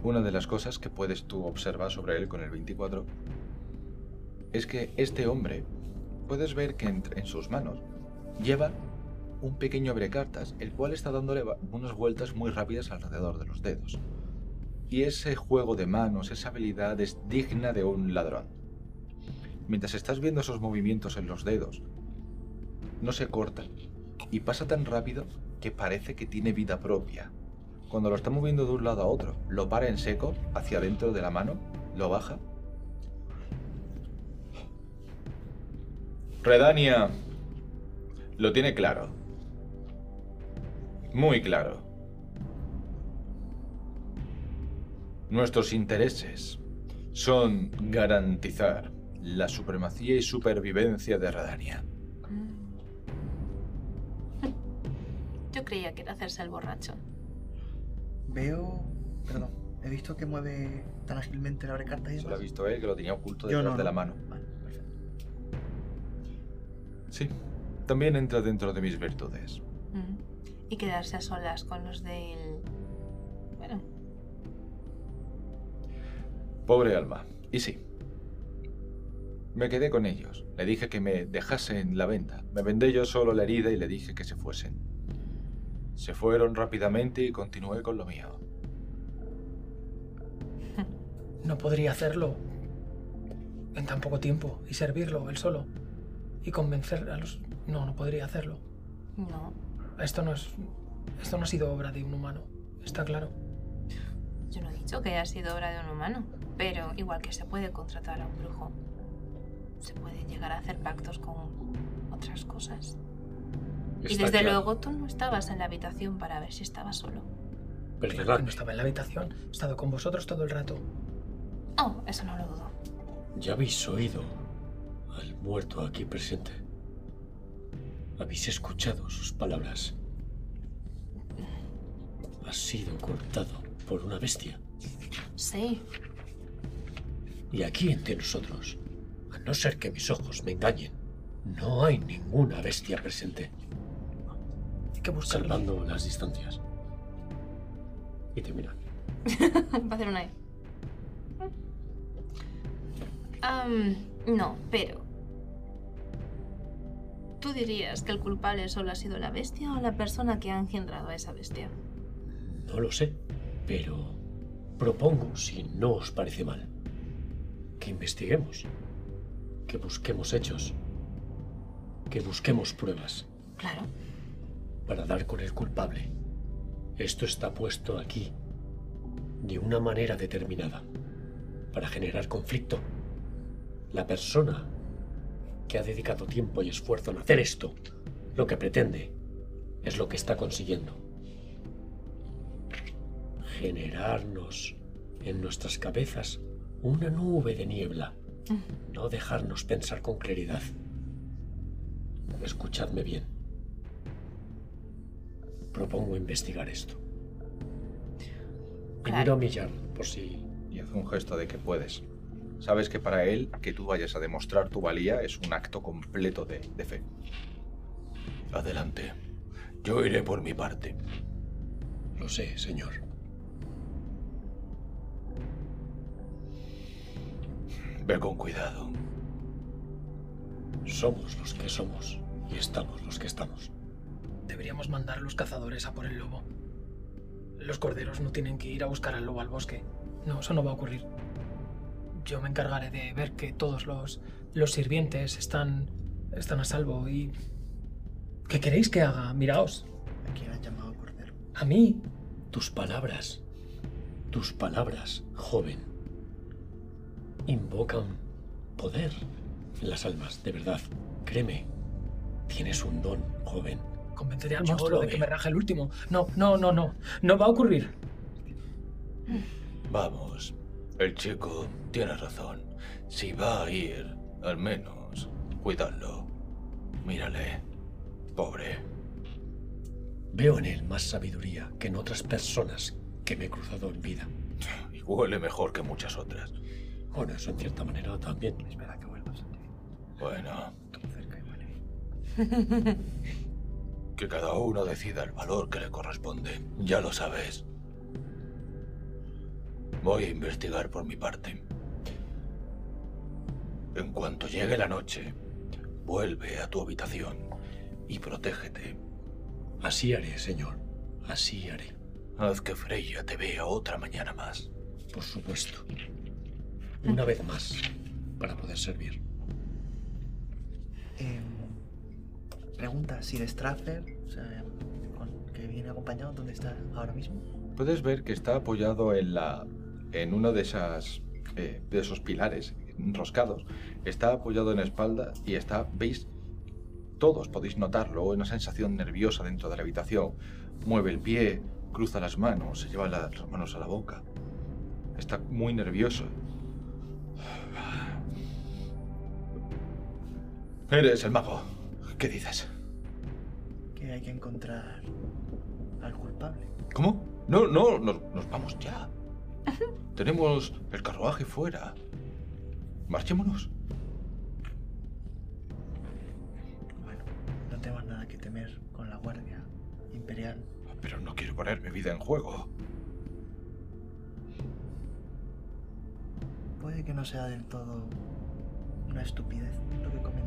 [SPEAKER 2] Una de las cosas que puedes tú observar sobre él con el 24 es que este hombre, puedes ver que entre- en sus manos lleva un pequeño abrecartas, el cual está dándole unas vueltas muy rápidas alrededor de los dedos. Y ese juego de manos, esa habilidad es digna de un ladrón. Mientras estás viendo esos movimientos en los dedos, no se cortan y pasa tan rápido que parece que tiene vida propia. Cuando lo está moviendo de un lado a otro, lo para en seco, hacia adentro de la mano, lo baja. Redania lo tiene claro. Muy claro. Nuestros intereses son garantizar la supremacía y supervivencia de Redania.
[SPEAKER 3] Yo creía que era hacerse el borracho.
[SPEAKER 5] Veo. Perdón. He visto que mueve tan ágilmente la abrecarta y
[SPEAKER 2] Se lo ha visto él que lo tenía oculto detrás
[SPEAKER 5] no,
[SPEAKER 2] de
[SPEAKER 5] no.
[SPEAKER 2] la mano.
[SPEAKER 5] Vale, perfecto.
[SPEAKER 2] Sí, también entra dentro de mis virtudes.
[SPEAKER 3] Mm. Y quedarse a solas con los del... Bueno,
[SPEAKER 2] Pobre alma. Y sí. Me quedé con ellos. Le dije que me dejasen la venta. Me vendé yo solo la herida y le dije que se fuesen. Se fueron rápidamente y continué con lo mío.
[SPEAKER 6] No podría hacerlo en tan poco tiempo y servirlo él solo y convencer a los... No, no podría hacerlo.
[SPEAKER 3] no.
[SPEAKER 6] Esto no es... Esto no ha sido obra de un humano, está claro.
[SPEAKER 3] Yo no he dicho que haya sido obra de un humano, pero igual que se puede contratar a un brujo, se puede llegar a hacer pactos con otras cosas. Y desde
[SPEAKER 7] claro.
[SPEAKER 3] luego tú no estabas en la habitación para ver si estaba solo.
[SPEAKER 6] Claro que no estaba en la habitación, he estado con vosotros todo el rato.
[SPEAKER 3] Oh, eso no lo dudo.
[SPEAKER 7] Ya habéis oído al muerto aquí presente. Habéis escuchado sus palabras. Ha sido cortado por una bestia.
[SPEAKER 3] Sí,
[SPEAKER 7] Y aquí entre nosotros, a no ser que mis ojos me engañen, no hay ninguna bestia presente,
[SPEAKER 6] que buscarlo.
[SPEAKER 7] salvando las distancias. Y te mira.
[SPEAKER 3] va a hacer una E. No, pero... ¿Tú dirías que el culpable solo ha sido la bestia o la persona que ha engendrado a esa bestia?
[SPEAKER 7] No lo sé, pero propongo, si no os parece mal, que investiguemos, que busquemos hechos, que busquemos pruebas
[SPEAKER 3] Claro.
[SPEAKER 7] Para dar con el culpable. Esto está puesto aquí de una manera determinada, para generar conflicto. La persona que ha dedicado tiempo y esfuerzo en hacer esto, lo que pretende, es lo que está consiguiendo. Generarnos en nuestras cabezas una nube de niebla, no dejarnos pensar con claridad. Escuchadme bien. Propongo investigar esto. Y
[SPEAKER 3] Claro.
[SPEAKER 7] miro a Millar por si
[SPEAKER 2] Y hace un gesto de que puedes. Sabes que para él que tú vayas a demostrar tu valía es un acto completo de, de fe. Adelante. Yo iré por mi parte.
[SPEAKER 7] Lo sé, señor.
[SPEAKER 2] Ve con cuidado.
[SPEAKER 7] Somos los que somos y estamos los que estamos.
[SPEAKER 6] Deberíamos mandar a los cazadores a por el lobo. Los corderos no tienen que ir a buscar al lobo al bosque. No, eso no va a ocurrir. Yo me encargaré de ver que todos los, los sirvientes están, están a salvo y... ¿Qué queréis que haga? Miraos.
[SPEAKER 5] ¿A quién han llamado cordero?
[SPEAKER 6] A mí.
[SPEAKER 7] Tus palabras, tus palabras, joven, invocan poder en las almas, de verdad. Créeme, tienes un don, joven.
[SPEAKER 6] Convenceré al
[SPEAKER 7] Yo
[SPEAKER 6] monstruo de que me raje el último. No, no, no, no. No va a ocurrir.
[SPEAKER 2] Vamos. El chico tiene razón. Si va a ir, al menos, cuidadlo. Mírale. Pobre.
[SPEAKER 7] Veo en él más sabiduría que en otras personas que me he cruzado en vida.
[SPEAKER 2] Y huele mejor que muchas otras.
[SPEAKER 7] Bueno, eso en cierta manera también.
[SPEAKER 5] Espera que vuelvas.
[SPEAKER 2] Bueno,
[SPEAKER 5] cerca y huele.
[SPEAKER 2] que cada uno decida el valor que le corresponde. Ya lo sabes. Voy a investigar por mi parte. En cuanto llegue la noche, vuelve a tu habitación y protégete.
[SPEAKER 7] Así haré, señor. Así haré.
[SPEAKER 2] Haz que Freya te vea otra mañana más.
[SPEAKER 7] Por supuesto. Una vez más, para poder servir.
[SPEAKER 5] Em, pregunta, si de Straffer, o sea, que viene acompañado, ¿dónde está ahora mismo?
[SPEAKER 2] Puedes ver que está apoyado en la en uno de esas eh, de esos pilares enroscados. Está apoyado en la espalda y está veis todos podéis notarlo una sensación nerviosa dentro de la habitación. Mueve el pie, cruza las manos, se lleva las manos a la boca. Está muy nervioso. Eres el mago. ¿Qué dices?
[SPEAKER 5] Que hay que encontrar al culpable.
[SPEAKER 2] ¿Cómo? No, no, nos, nos vamos ya. Tenemos el carruaje fuera. Marchémonos.
[SPEAKER 5] Bueno, no tenemos nada que temer con la Guardia Imperial.
[SPEAKER 2] Pero no quiero poner mi vida en juego.
[SPEAKER 5] Puede que no sea del todo una estupidez lo que comentas.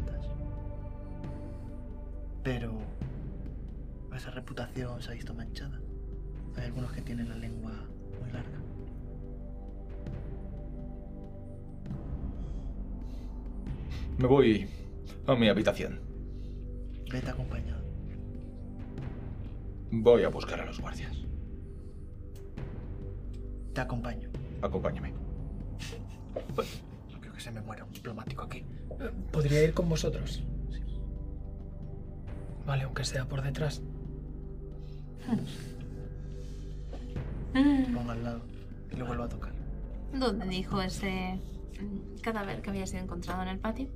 [SPEAKER 5] Pero esa reputación se ha visto manchada. Hay algunos que tienen la lengua muy larga.
[SPEAKER 2] Me voy a mi habitación.
[SPEAKER 5] Vete acompañado.
[SPEAKER 2] Voy a buscar a los guardias.
[SPEAKER 5] Te acompaño.
[SPEAKER 2] Acompáñame.
[SPEAKER 5] No creo que se me muera un diplomático aquí.
[SPEAKER 6] ¿Podría ir con vosotros? Vale, aunque sea por detrás.
[SPEAKER 5] Te pongo al lado y lo vuelvo a tocar.
[SPEAKER 3] ¿Dónde dijo ese mm, cadáver que había sido encontrado en el patio?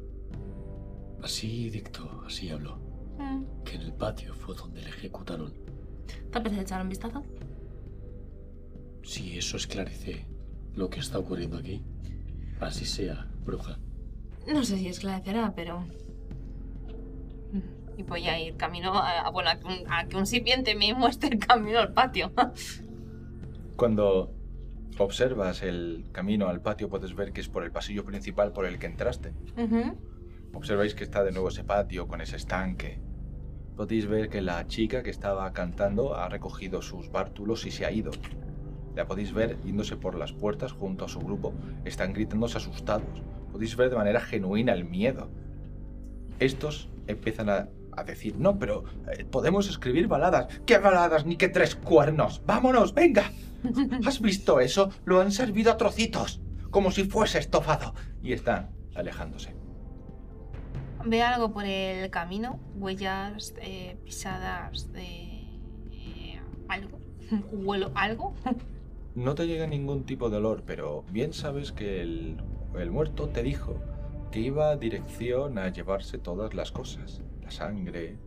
[SPEAKER 7] Así dictó, así habló.
[SPEAKER 3] Mm.
[SPEAKER 7] Que en el patio fue donde le ejecutaron.
[SPEAKER 3] ¿Te apetece echar un vistazo?
[SPEAKER 7] Si eso esclarece lo que está ocurriendo aquí, así sea, bruja.
[SPEAKER 3] No sé si esclarecerá, pero... Y voy a ir camino a, a- bueno, a que, un, a que un sirviente me muestre el camino al patio.
[SPEAKER 2] Cuando observas el camino al patio, puedes ver que es por el pasillo principal por el que entraste.
[SPEAKER 3] Ujú.
[SPEAKER 2] Observáis que está de nuevo ese patio con ese estanque. Podéis ver que la chica que estaba cantando ha recogido sus bártulos y se ha ido. La podéis ver yéndose por las puertas junto a su grupo. Están gritándose asustados. Podéis ver de manera genuina el miedo. Estos empiezan a, a decir, no, pero eh, podemos escribir baladas. ¿Qué baladas ni qué tres cuernos? ¡Vámonos, venga! ¿Has visto eso? Lo han servido a trocitos, como si fuese estofado. Y están alejándose.
[SPEAKER 3] ¿Ve algo por el camino? ¿Huellas, eh, pisadas de... eh, algo? ¿Huelo algo?
[SPEAKER 2] No te llega ningún tipo de olor, pero bien sabes que el, el muerto te dijo que iba dirección a llevarse todas las cosas. La sangre.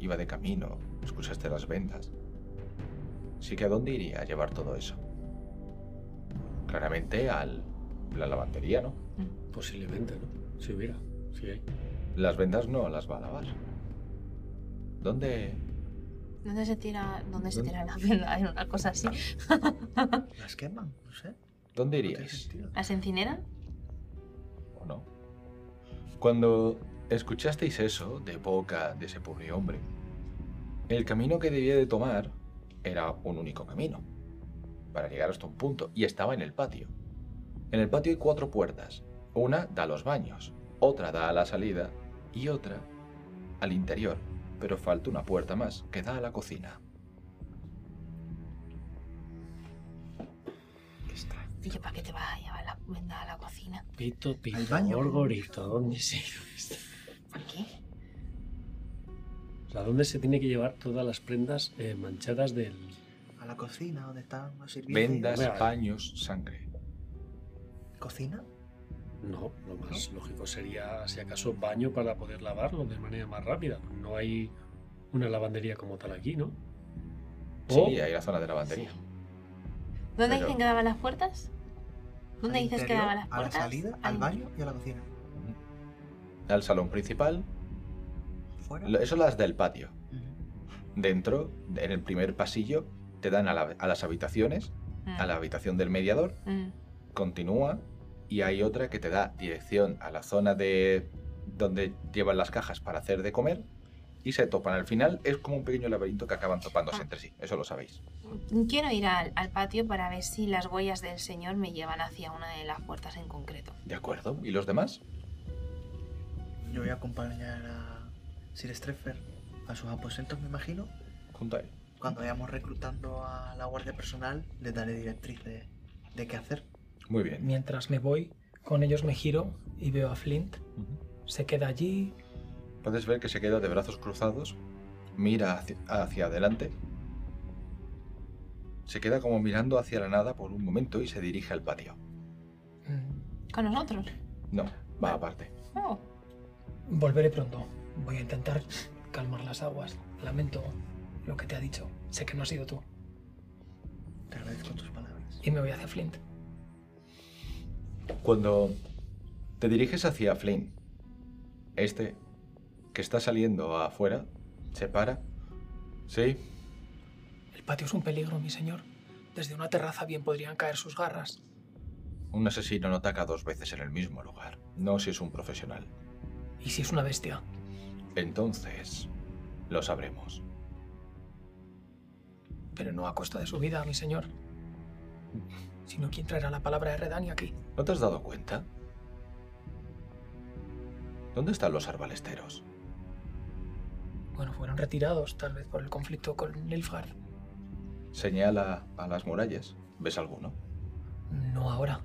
[SPEAKER 2] Iba de camino. Escuchaste las vendas. Así que ¿a dónde iría a llevar todo eso? Claramente al la lavandería, ¿no?
[SPEAKER 7] Posiblemente, ¿no? Si hubiera, si hay.
[SPEAKER 2] Las vendas no las va a lavar. ¿Dónde?
[SPEAKER 3] ¿Dónde se tira, dónde se tira la venda? Hay una cosa así.
[SPEAKER 5] Las queman, no sé.
[SPEAKER 2] ¿Dónde
[SPEAKER 5] No sentido.
[SPEAKER 3] ¿Las incineran?
[SPEAKER 2] ¿O no? Cuando escuchasteis eso de boca de ese pobre hombre, el camino que debía de tomar era un único camino para llegar hasta un punto y estaba en el patio. En el patio hay cuatro puertas. Una da a los baños, otra da a la salida y otra al interior, pero falta una puerta más que da a la cocina.
[SPEAKER 5] Qué extraño.
[SPEAKER 3] ¿Y yo para qué te vas a llevar la a la cocina?
[SPEAKER 4] Pito, pito,
[SPEAKER 5] Al baño.
[SPEAKER 4] gorgorito, ¿dónde se
[SPEAKER 3] ¿Por qué?
[SPEAKER 4] O sea, ¿dónde se tiene que llevar todas las prendas eh, manchadas del...
[SPEAKER 5] A la cocina, donde están los sirvientes.
[SPEAKER 2] Vendas, paños, sangre.
[SPEAKER 5] ¿Cocina?
[SPEAKER 4] No, lo más lógico sería, si acaso, baño para poder lavarlo de manera más rápida. No hay una lavandería como tal aquí, ¿no?
[SPEAKER 2] Sí,
[SPEAKER 4] O-
[SPEAKER 2] hay la zona de lavandería.
[SPEAKER 3] ¿Dónde
[SPEAKER 2] Pero-
[SPEAKER 3] dicen que daban las puertas? ¿Dónde
[SPEAKER 5] Al
[SPEAKER 3] dices que daban las
[SPEAKER 5] A la
[SPEAKER 3] puertas?
[SPEAKER 5] salida, al baño y a la cocina.
[SPEAKER 2] Al salón principal,
[SPEAKER 5] ¿Fuera?
[SPEAKER 2] eso las del patio. Dentro, en el primer pasillo, te dan a, la- a las habitaciones,
[SPEAKER 3] Mm,
[SPEAKER 2] a la habitación del mediador,
[SPEAKER 3] mm.
[SPEAKER 2] continúa y hay otra que te da dirección a la zona de donde llevan las cajas para hacer de comer y se topan. Al final es como un pequeño laberinto que acaban topándose
[SPEAKER 3] Ah.
[SPEAKER 2] entre sí, eso lo sabéis.
[SPEAKER 3] Quiero ir al, al patio para ver si las huellas del señor me llevan hacia una de las puertas en concreto.
[SPEAKER 2] ¿De acuerdo? ¿Y los demás?
[SPEAKER 5] Yo voy a acompañar a Sir Streffer a sus aposentos, me imagino.
[SPEAKER 2] Junto a él.
[SPEAKER 5] Cuando vayamos reclutando a la guardia personal, les daré directriz de, de qué hacer.
[SPEAKER 2] Muy bien.
[SPEAKER 6] Mientras me voy, con ellos me giro y veo a Flint.
[SPEAKER 2] Ujú.
[SPEAKER 6] Se queda allí.
[SPEAKER 2] Puedes ver que se queda de brazos cruzados, mira hacia, hacia adelante, se queda como mirando hacia la nada por un momento y se dirige al patio.
[SPEAKER 6] Mm,
[SPEAKER 3] ¿Con nosotros?
[SPEAKER 2] No, va aparte.
[SPEAKER 3] Oh,
[SPEAKER 6] Volveré pronto. Voy a intentar calmar las aguas. Lamento lo que te ha dicho. Sé que no has sido tú.
[SPEAKER 5] Te agradezco tus palabras.
[SPEAKER 6] Y me voy hacia Flint.
[SPEAKER 2] Cuando te diriges hacia Flynn, este que está saliendo afuera se para. Sí,
[SPEAKER 6] El patio es un peligro, mi señor. Desde una terraza bien podrían caer sus garras.
[SPEAKER 2] un asesino no ataca dos veces en el mismo lugar. No si es un profesional.
[SPEAKER 6] ¿Y si es una bestia?
[SPEAKER 2] Entonces, lo sabremos.
[SPEAKER 6] Pero no a costa de su vida, mi señor. Sino quién traerá la palabra de Redani aquí.
[SPEAKER 2] ¿No te has dado cuenta? ¿Dónde están los arbalesteros?
[SPEAKER 6] Bueno, fueron retirados, tal vez por el conflicto con Nilfgaard.
[SPEAKER 2] Señala a las murallas. ¿Ves alguno?
[SPEAKER 6] No ahora.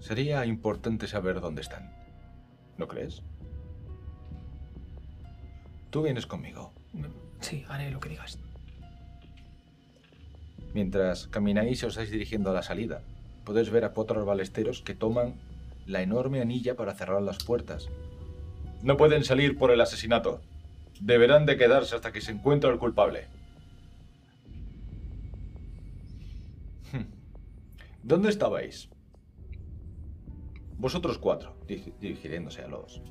[SPEAKER 2] Sería importante saber dónde están. ¿No crees? Tú vienes conmigo.
[SPEAKER 6] Sí, haré lo que digas.
[SPEAKER 2] Mientras camináis y os estáis dirigiendo a la salida, podéis ver a cuatro arbalesteros que toman la enorme anilla para cerrar las puertas. No pueden salir por el asesinato. Deberán de quedarse hasta que se encuentre el culpable. Hmm. ¿Dónde estabais? Vosotros cuatro, dirigiéndose a los...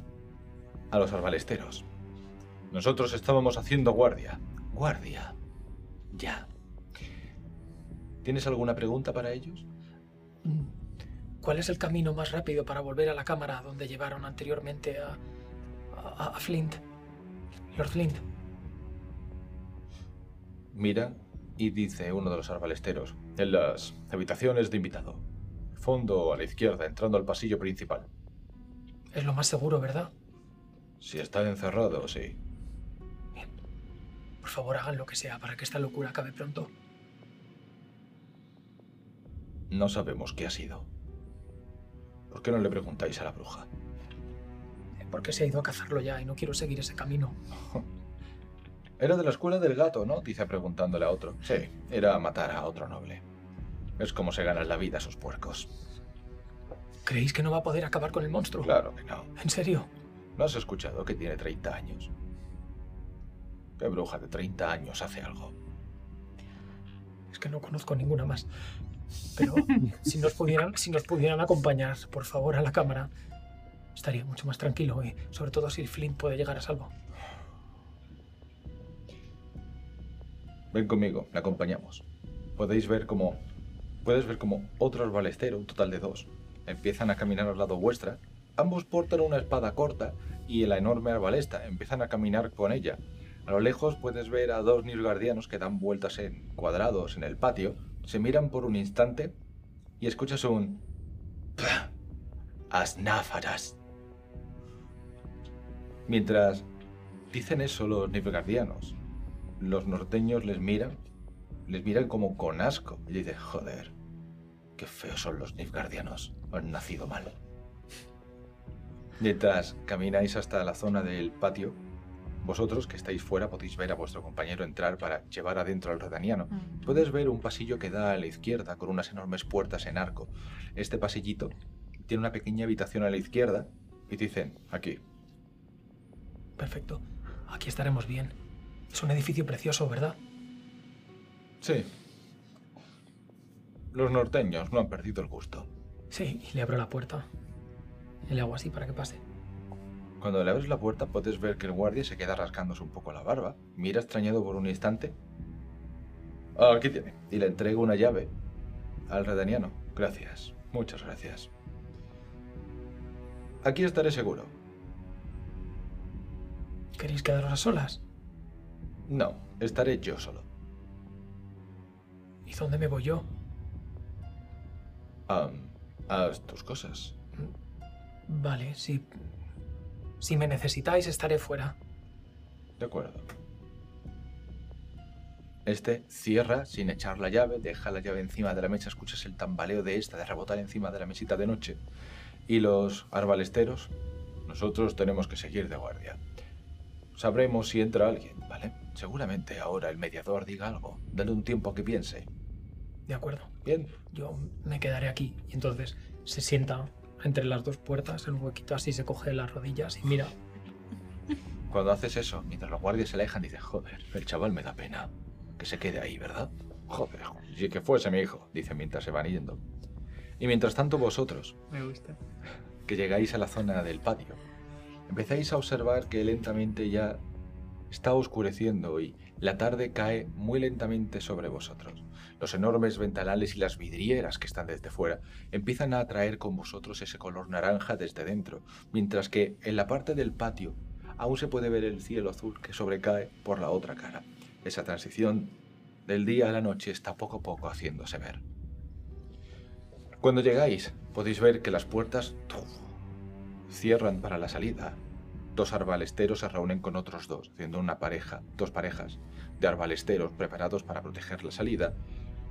[SPEAKER 2] a los arbalesteros. Nosotros estábamos haciendo guardia. Guardia. Ya. ¿Tienes alguna pregunta para ellos?
[SPEAKER 6] Mm. ¿Cuál es el camino más rápido para volver a la cámara donde llevaron anteriormente a, a, a Flint? Lord Flint.
[SPEAKER 2] Mira y dice uno de los arbalesteros, en las habitaciones de invitado. Fondo a la izquierda, entrando al pasillo principal.
[SPEAKER 6] Es lo más seguro, ¿verdad?
[SPEAKER 2] Si está encerrado, sí.
[SPEAKER 6] Bien. Por favor, hagan lo que sea para que esta locura acabe pronto.
[SPEAKER 2] No sabemos qué ha sido. ¿Por qué no le preguntáis a la bruja?
[SPEAKER 6] Porque se ha ido a cazarlo ya y no quiero seguir ese camino.
[SPEAKER 2] Era de la escuela del gato, ¿no? Dice preguntándole a otro. Sí, era matar a otro noble. Es como se ganan la vida esos puercos.
[SPEAKER 6] ¿Creéis que no va a poder acabar con el monstruo?
[SPEAKER 2] Claro que no.
[SPEAKER 6] ¿En serio?
[SPEAKER 2] ¿No has escuchado que tiene 30 años? ¿Qué bruja de 30 años hace algo?
[SPEAKER 6] Es que no conozco ninguna más. Pero si nos pudieran, si nos pudieran acompañar, por favor, a la cámara, estaría mucho más tranquilo y sobre todo si Flint puede llegar a salvo.
[SPEAKER 2] ven conmigo, le acompañamos. Podéis ver como. Puedes ver como otro arbalestero, un total de dos, empiezan a caminar al lado vuestra. Ambos portan una espada corta y la enorme arbalesta empiezan a caminar con ella. A lo lejos puedes ver a dos nilgardianos que dan vueltas en cuadrados en el patio, se miran por un instante y escuchas un... "Pah, Asnáfaras. Mientras dicen eso los nilgardianos, los norteños les miran, les miran como con asco y dicen, joder, qué feos son los nilgardianos, han nacido mal. Mientras camináis hasta la zona del patio, vosotros que estáis fuera podéis ver a vuestro compañero entrar para llevar adentro al redaniano. Puedes ver un pasillo que da a la izquierda con unas enormes puertas en arco. Este pasillito tiene una pequeña habitación a la izquierda y te dicen, aquí.
[SPEAKER 6] Perfecto. Aquí estaremos bien. Es un edificio precioso, ¿verdad?
[SPEAKER 2] Sí. Los norteños no han perdido el gusto.
[SPEAKER 6] Sí, y le abro la puerta. Y le hago así para que pase.
[SPEAKER 2] Cuando le abres la puerta puedes ver que el guardia se queda rascándose un poco la barba, mira extrañado por un instante. "Ah, aquí tiene. Y le entrego una llave al redaniano. Gracias, muchas gracias. Aquí estaré seguro.
[SPEAKER 6] ¿Queréis quedaros a solas?
[SPEAKER 2] No, estaré yo solo.
[SPEAKER 6] ¿Y dónde me voy yo?
[SPEAKER 2] Ah, haz tus cosas.
[SPEAKER 6] Vale, si. Si me necesitáis, estaré fuera.
[SPEAKER 2] De acuerdo. Este cierra sin echar la llave, deja la llave encima de la mesa, escuchas el tambaleo de esta, de rebotar encima de la mesita de noche. Y los arbalesteros, nosotros tenemos que seguir de guardia. Sabremos si entra alguien, ¿vale? Seguramente ahora el mediador diga algo. Dale un tiempo a que piense.
[SPEAKER 6] De acuerdo.
[SPEAKER 2] Bien.
[SPEAKER 6] Yo me quedaré aquí. Y entonces se sienta entre las dos puertas, en un huequito así, se coge las rodillas y mira.
[SPEAKER 2] Cuando haces eso, mientras los guardias se alejan, dice, joder, el chaval me da pena. Que se quede ahí, ¿verdad? Joder, si que fuese mi hijo, dice mientras se van yendo. Y mientras tanto vosotros,
[SPEAKER 5] Me gusta.
[SPEAKER 2] que llegáis a la zona del patio, empezáis a observar que lentamente ya está oscureciendo y la tarde cae muy lentamente sobre vosotros. Los enormes ventanales y las vidrieras que están desde fuera empiezan a atraer con vosotros ese color naranja desde dentro, mientras que en la parte del patio aún se puede ver el cielo azul que sobrecae por la otra cara. Esa transición del día a la noche está poco a poco haciéndose ver. Cuando llegáis, podéis ver que las puertas cierran para la salida. Dos arbalesteros se reúnen con otros dos, haciendo una pareja, dos parejas de arbalesteros preparados para proteger la salida.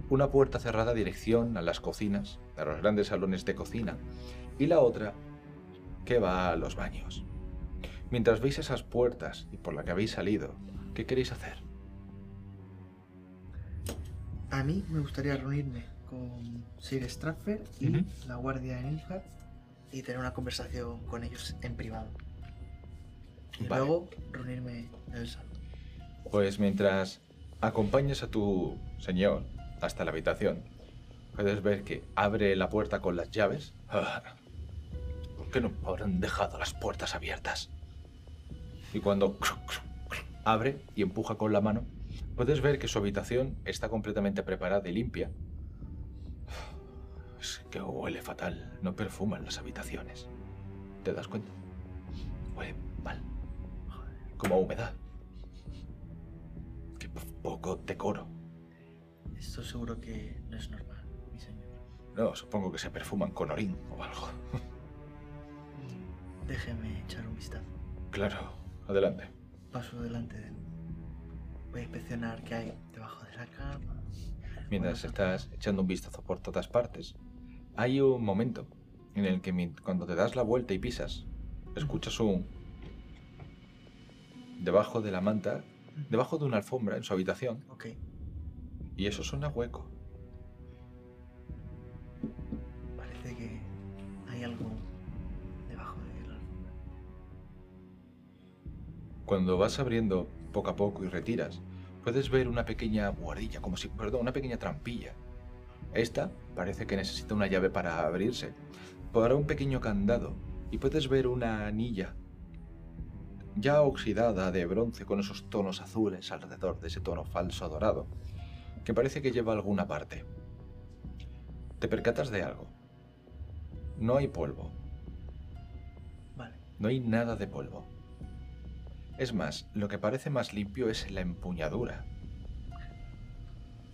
[SPEAKER 2] Una puerta cerrada dirección a las cocinas, a los grandes salones de cocina, y la otra que va a los baños. Mientras veis esas puertas y por la que habéis salido, ¿qué queréis hacer?
[SPEAKER 5] A mí me gustaría reunirme con Sir Stratford y la guardia de Nilfgaard y tener una conversación con ellos en privado. Y
[SPEAKER 2] Vale.
[SPEAKER 5] luego reunirme en el salón.
[SPEAKER 2] Pues mientras acompañas a tu señor hasta la habitación, puedes ver que abre la puerta con las llaves. Ah, ¿Por qué no habrán dejado las puertas abiertas? Y cuando abre y empuja con la mano, puedes ver que su habitación está completamente preparada y limpia. Es que huele fatal, no perfuman las habitaciones. ¿Te das cuenta? Huele mal. Como humedad. Qué poco decoro.
[SPEAKER 5] Esto seguro que no es normal, mi señor.
[SPEAKER 2] No, supongo que se perfuman con orín o algo.
[SPEAKER 5] Déjeme echar un vistazo.
[SPEAKER 2] Claro, adelante.
[SPEAKER 5] Paso delante de él. Voy a inspeccionar qué hay debajo de la cama.
[SPEAKER 2] Mientras
[SPEAKER 5] Bueno,
[SPEAKER 2] estás echando un vistazo por todas partes, hay un momento en el que cuando te das la vuelta y pisas, escuchas un... Debajo de la manta, debajo de una alfombra en su habitación,
[SPEAKER 5] Ok.
[SPEAKER 2] Y eso suena hueco.
[SPEAKER 5] Parece que hay algo debajo de la alfombra.
[SPEAKER 2] Cuando vas abriendo poco a poco y retiras, puedes ver una pequeña buhardilla, como si, perdón, una pequeña trampilla. Esta parece que necesita una llave para abrirse. Para un pequeño candado y puedes ver una anilla ya oxidada de bronce con esos tonos azules alrededor de ese tono falso dorado, que parece que lleva a alguna parte. Te percatas de algo. No hay polvo,
[SPEAKER 5] Vale.
[SPEAKER 2] no hay nada de polvo. Es más, lo que parece más limpio es la empuñadura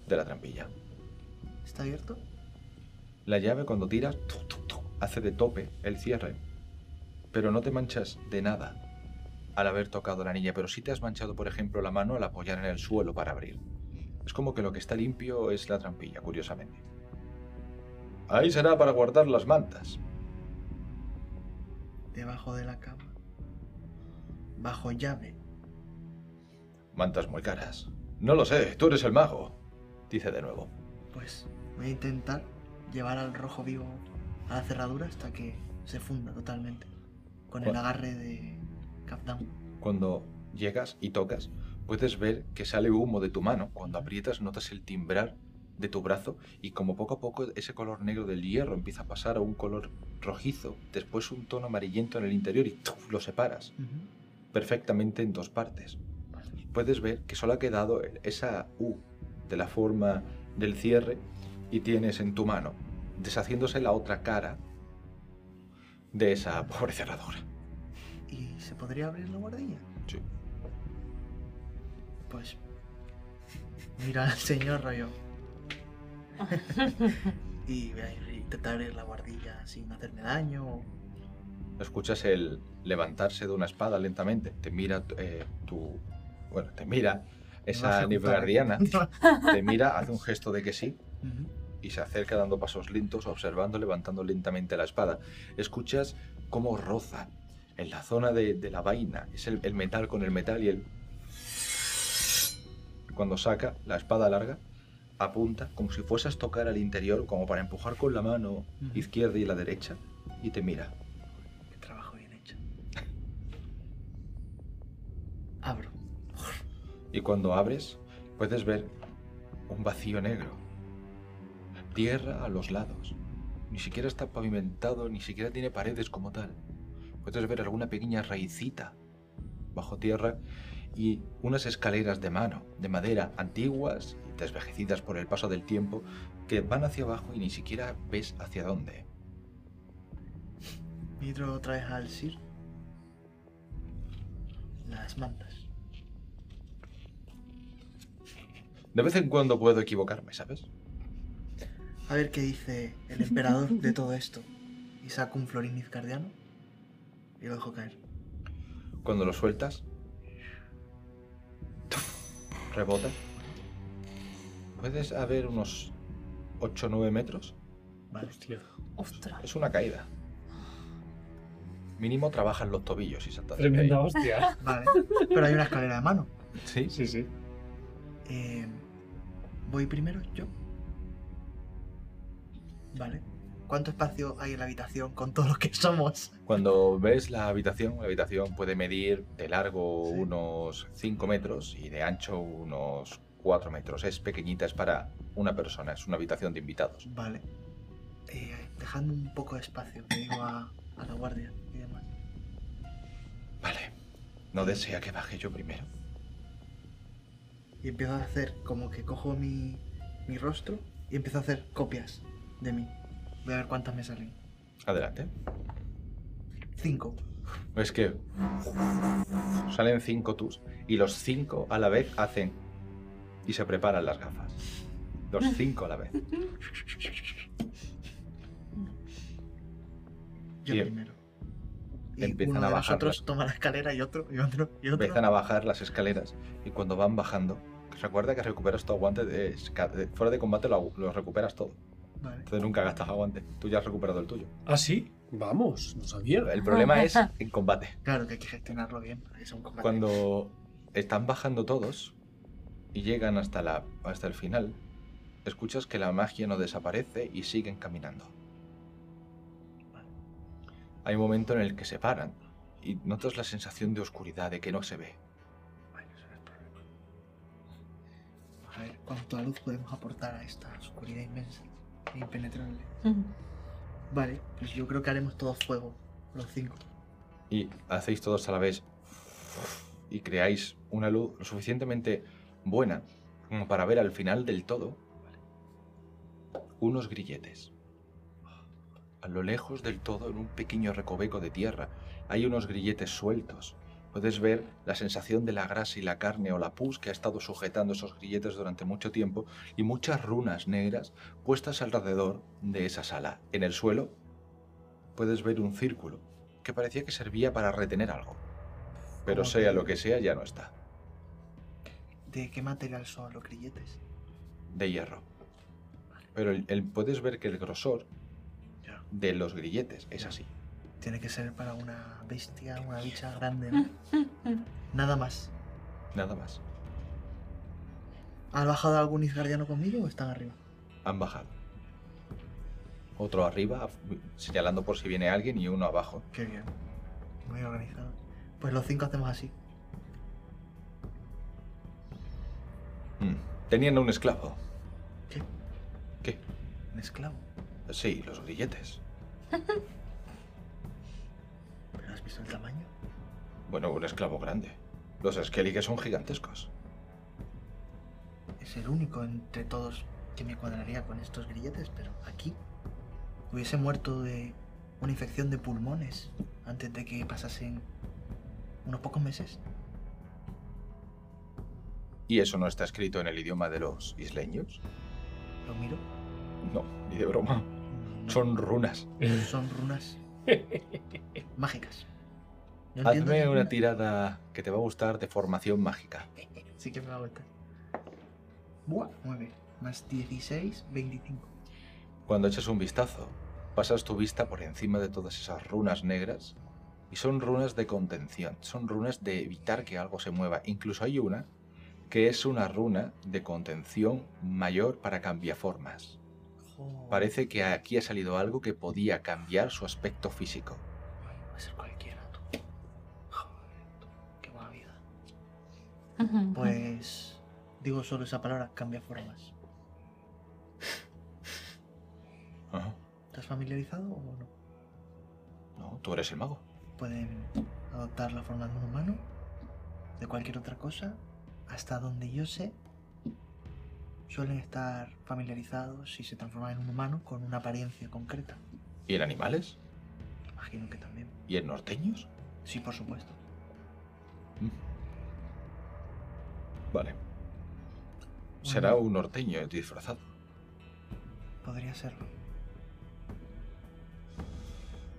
[SPEAKER 2] de la trampilla.
[SPEAKER 5] ¿Está abierto?
[SPEAKER 2] La llave cuando tiras tu, tu, tu, hace de tope el cierre, pero no te manchas de nada al haber tocado la anilla, pero sí te has manchado, por ejemplo, la mano al apoyar en el suelo para abrir. Es como que lo que está limpio es la trampilla, curiosamente. Ahí será para guardar las mantas.
[SPEAKER 5] Debajo de la cama. Bajo llave.
[SPEAKER 2] Mantas muy caras. No lo sé, tú eres el mago, dice de nuevo.
[SPEAKER 5] Pues voy a intentar llevar al rojo vivo a la cerradura hasta que se funda totalmente. Con el agarre de Capdown.
[SPEAKER 2] Cuando llegas y tocas, puedes ver que sale humo de tu mano. Cuando aprietas notas el timbrar de tu brazo y como poco a poco ese color negro del hierro empieza a pasar a un color rojizo, después un tono amarillento en el interior y ¡tuf! lo separas perfectamente en dos partes. Puedes ver que solo ha quedado esa U de la forma del cierre y tienes en tu mano, deshaciéndose la otra cara de esa pobre cerradura.
[SPEAKER 5] ¿Y se podría abrir la guardilla?
[SPEAKER 2] Sí.
[SPEAKER 5] Pues. Mira al señor rollo. y voy a intentar abrir la guardilla sin hacerme daño.
[SPEAKER 2] Escuchas el levantarse de una espada lentamente. Te mira eh, tu. Bueno, te mira esa nilfgaardiana. Te mira, hace un gesto de que sí
[SPEAKER 5] Ujú.
[SPEAKER 2] y se acerca dando pasos lentos, observando, levantando lentamente la espada. Escuchas cómo roza en la zona de, de la vaina. Es el, el metal con el metal y el. Cuando saca la espada larga, apunta como si fueses a tocar al interior, como para empujar con la mano izquierda y la derecha, y te mira.
[SPEAKER 5] Qué trabajo bien hecho. Abro.
[SPEAKER 2] Y cuando abres, puedes ver un vacío negro. Tierra a los lados. Ni siquiera está pavimentado, ni siquiera tiene paredes como tal. Puedes ver alguna pequeña raicita bajo tierra y unas escaleras de mano, de madera, antiguas y desvejecidas por el paso del tiempo, que van hacia abajo y ni siquiera ves hacia dónde.
[SPEAKER 5] Miro otra vez al Sir. Las mantas.
[SPEAKER 2] De vez en cuando puedo equivocarme, ¿sabes?
[SPEAKER 5] A ver qué dice el emperador de todo esto. Y saco un florín nizcardiano y lo dejo caer.
[SPEAKER 2] Cuando lo sueltas, rebota. Puedes haber unos 8 o 9 metros.
[SPEAKER 5] Vale.
[SPEAKER 4] Hostia.
[SPEAKER 3] Ostras.
[SPEAKER 2] Es una caída. Mínimo trabajan los tobillos y saltas. de
[SPEAKER 4] Tremenda hostia.
[SPEAKER 5] Vale. Pero hay una escalera de mano.
[SPEAKER 2] Sí,
[SPEAKER 4] Sí, sí.
[SPEAKER 5] Eh, voy primero yo. Vale. ¿Cuánto espacio hay en la habitación con todo lo que somos?
[SPEAKER 2] Cuando ves la habitación, la habitación puede medir de largo
[SPEAKER 5] Sí.
[SPEAKER 2] unos 5 metros y de ancho unos 4 metros. Es pequeñita, es para una persona, es una habitación de invitados.
[SPEAKER 5] Vale. Eh, dejando un poco de espacio, le digo a, a la guardia y demás.
[SPEAKER 2] Vale. ¿No desea que baje yo primero?
[SPEAKER 5] Y empiezo a hacer como que cojo mi, mi rostro y empiezo a hacer copias de mí. Voy a ver cuántas me salen.
[SPEAKER 2] Adelante.
[SPEAKER 5] Cinco.
[SPEAKER 2] Es que salen cinco tus y los cinco a la vez hacen y se preparan las gafas. Los cinco a la vez.
[SPEAKER 5] Yo
[SPEAKER 2] Bien.
[SPEAKER 5] primero. Y
[SPEAKER 2] Empiezan
[SPEAKER 5] uno
[SPEAKER 2] a bajar
[SPEAKER 5] nosotros
[SPEAKER 2] las-
[SPEAKER 5] toma la escalera y otro, y otro, y otro.
[SPEAKER 2] Empiezan a bajar las escaleras y cuando van bajando, recuerda que recuperas tu aguante de, de- fuera de combate lo, lo recuperas todo.
[SPEAKER 5] Vale.
[SPEAKER 2] Entonces nunca gastas aguante. Tú ya has recuperado el tuyo.
[SPEAKER 4] ¿Ah, sí? Vamos, no sabía.
[SPEAKER 2] El problema es en combate.
[SPEAKER 5] Claro que hay que gestionarlo bien. porque es un combate.
[SPEAKER 2] Cuando están bajando todos y llegan hasta, la, hasta el final, escuchas que la magia no desaparece y siguen caminando. Hay un momento en el que se paran y notas la sensación de oscuridad, de que no se ve.
[SPEAKER 5] A ver, ¿cuánta luz podemos aportar a esta oscuridad inmensa impenetrable? Vale, pues yo creo que haremos todo fuego, los cinco.
[SPEAKER 2] Y hacéis todos a la vez y creáis una luz lo suficientemente buena como para ver al final del todo unos grilletes. A lo lejos del todo, en un pequeño recoveco de tierra, hay unos grilletes sueltos. Puedes ver la sensación de la grasa y la carne o la pus que ha estado sujetando esos grilletes durante mucho tiempo y muchas runas negras puestas alrededor de esa sala. En el suelo puedes ver un círculo que parecía que servía para retener algo. Pero
[SPEAKER 5] ¿Cómo
[SPEAKER 2] sea
[SPEAKER 5] que?
[SPEAKER 2] lo que sea, ya no está.
[SPEAKER 5] ¿De qué material son los grilletes?
[SPEAKER 2] De hierro. Pero el, el- puedes ver que el grosor
[SPEAKER 5] Ya.
[SPEAKER 2] de los grilletes es así.
[SPEAKER 5] Tiene que ser para una bestia, una bicha grande, ¿no? Nada más.
[SPEAKER 2] Nada más.
[SPEAKER 5] ¿Ha bajado algún isgardiano conmigo o están arriba?
[SPEAKER 2] Han bajado. Otro arriba, señalando por si viene alguien, y uno abajo.
[SPEAKER 5] Qué bien. Muy organizado. Pues los cinco hacemos así.
[SPEAKER 2] Mm. Tenían un esclavo.
[SPEAKER 5] ¿Qué?
[SPEAKER 2] ¿Qué?
[SPEAKER 5] Un esclavo.
[SPEAKER 2] Sí, los grilletes.
[SPEAKER 5] ¿Pero has visto el tamaño?
[SPEAKER 2] Bueno, un esclavo grande. Los Skellige son gigantescos.
[SPEAKER 5] Es el único entre todos que me cuadraría con estos grilletes, pero aquí hubiese muerto de una infección de pulmones antes de que pasasen unos pocos meses.
[SPEAKER 2] ¿Y eso no está escrito en el idioma de los isleños?
[SPEAKER 5] Lo miro.
[SPEAKER 2] No, ni de broma.
[SPEAKER 5] No,
[SPEAKER 2] Son runas.
[SPEAKER 5] son runas mágicas. Entiendo
[SPEAKER 2] Hazme una tirada que te va a gustar de formación mágica.
[SPEAKER 5] Sí que me va a gustar. Buah, muy bien. Más 16, 25.
[SPEAKER 2] Cuando eches un vistazo, pasas tu vista por encima de todas esas runas negras y son runas de contención, son runas de evitar que algo se mueva. Incluso hay una que es una runa de contención mayor para cambiaformas. Parece que aquí ha salido algo que podía cambiar su aspecto físico.
[SPEAKER 5] Pues digo solo esa palabra, cambia formas. ¿Estás familiarizado o no?
[SPEAKER 2] No, tú eres el mago.
[SPEAKER 5] Pueden adoptar la forma de un humano, de cualquier otra cosa, hasta donde yo sé. Suelen estar familiarizados si se transforman en un humano con una apariencia concreta.
[SPEAKER 2] ¿Y en animales?
[SPEAKER 5] Imagino que también.
[SPEAKER 2] ¿Y en norteños?
[SPEAKER 5] Sí, por supuesto.
[SPEAKER 2] Mm. Vale. Será un norteño disfrazado.
[SPEAKER 5] Podría serlo.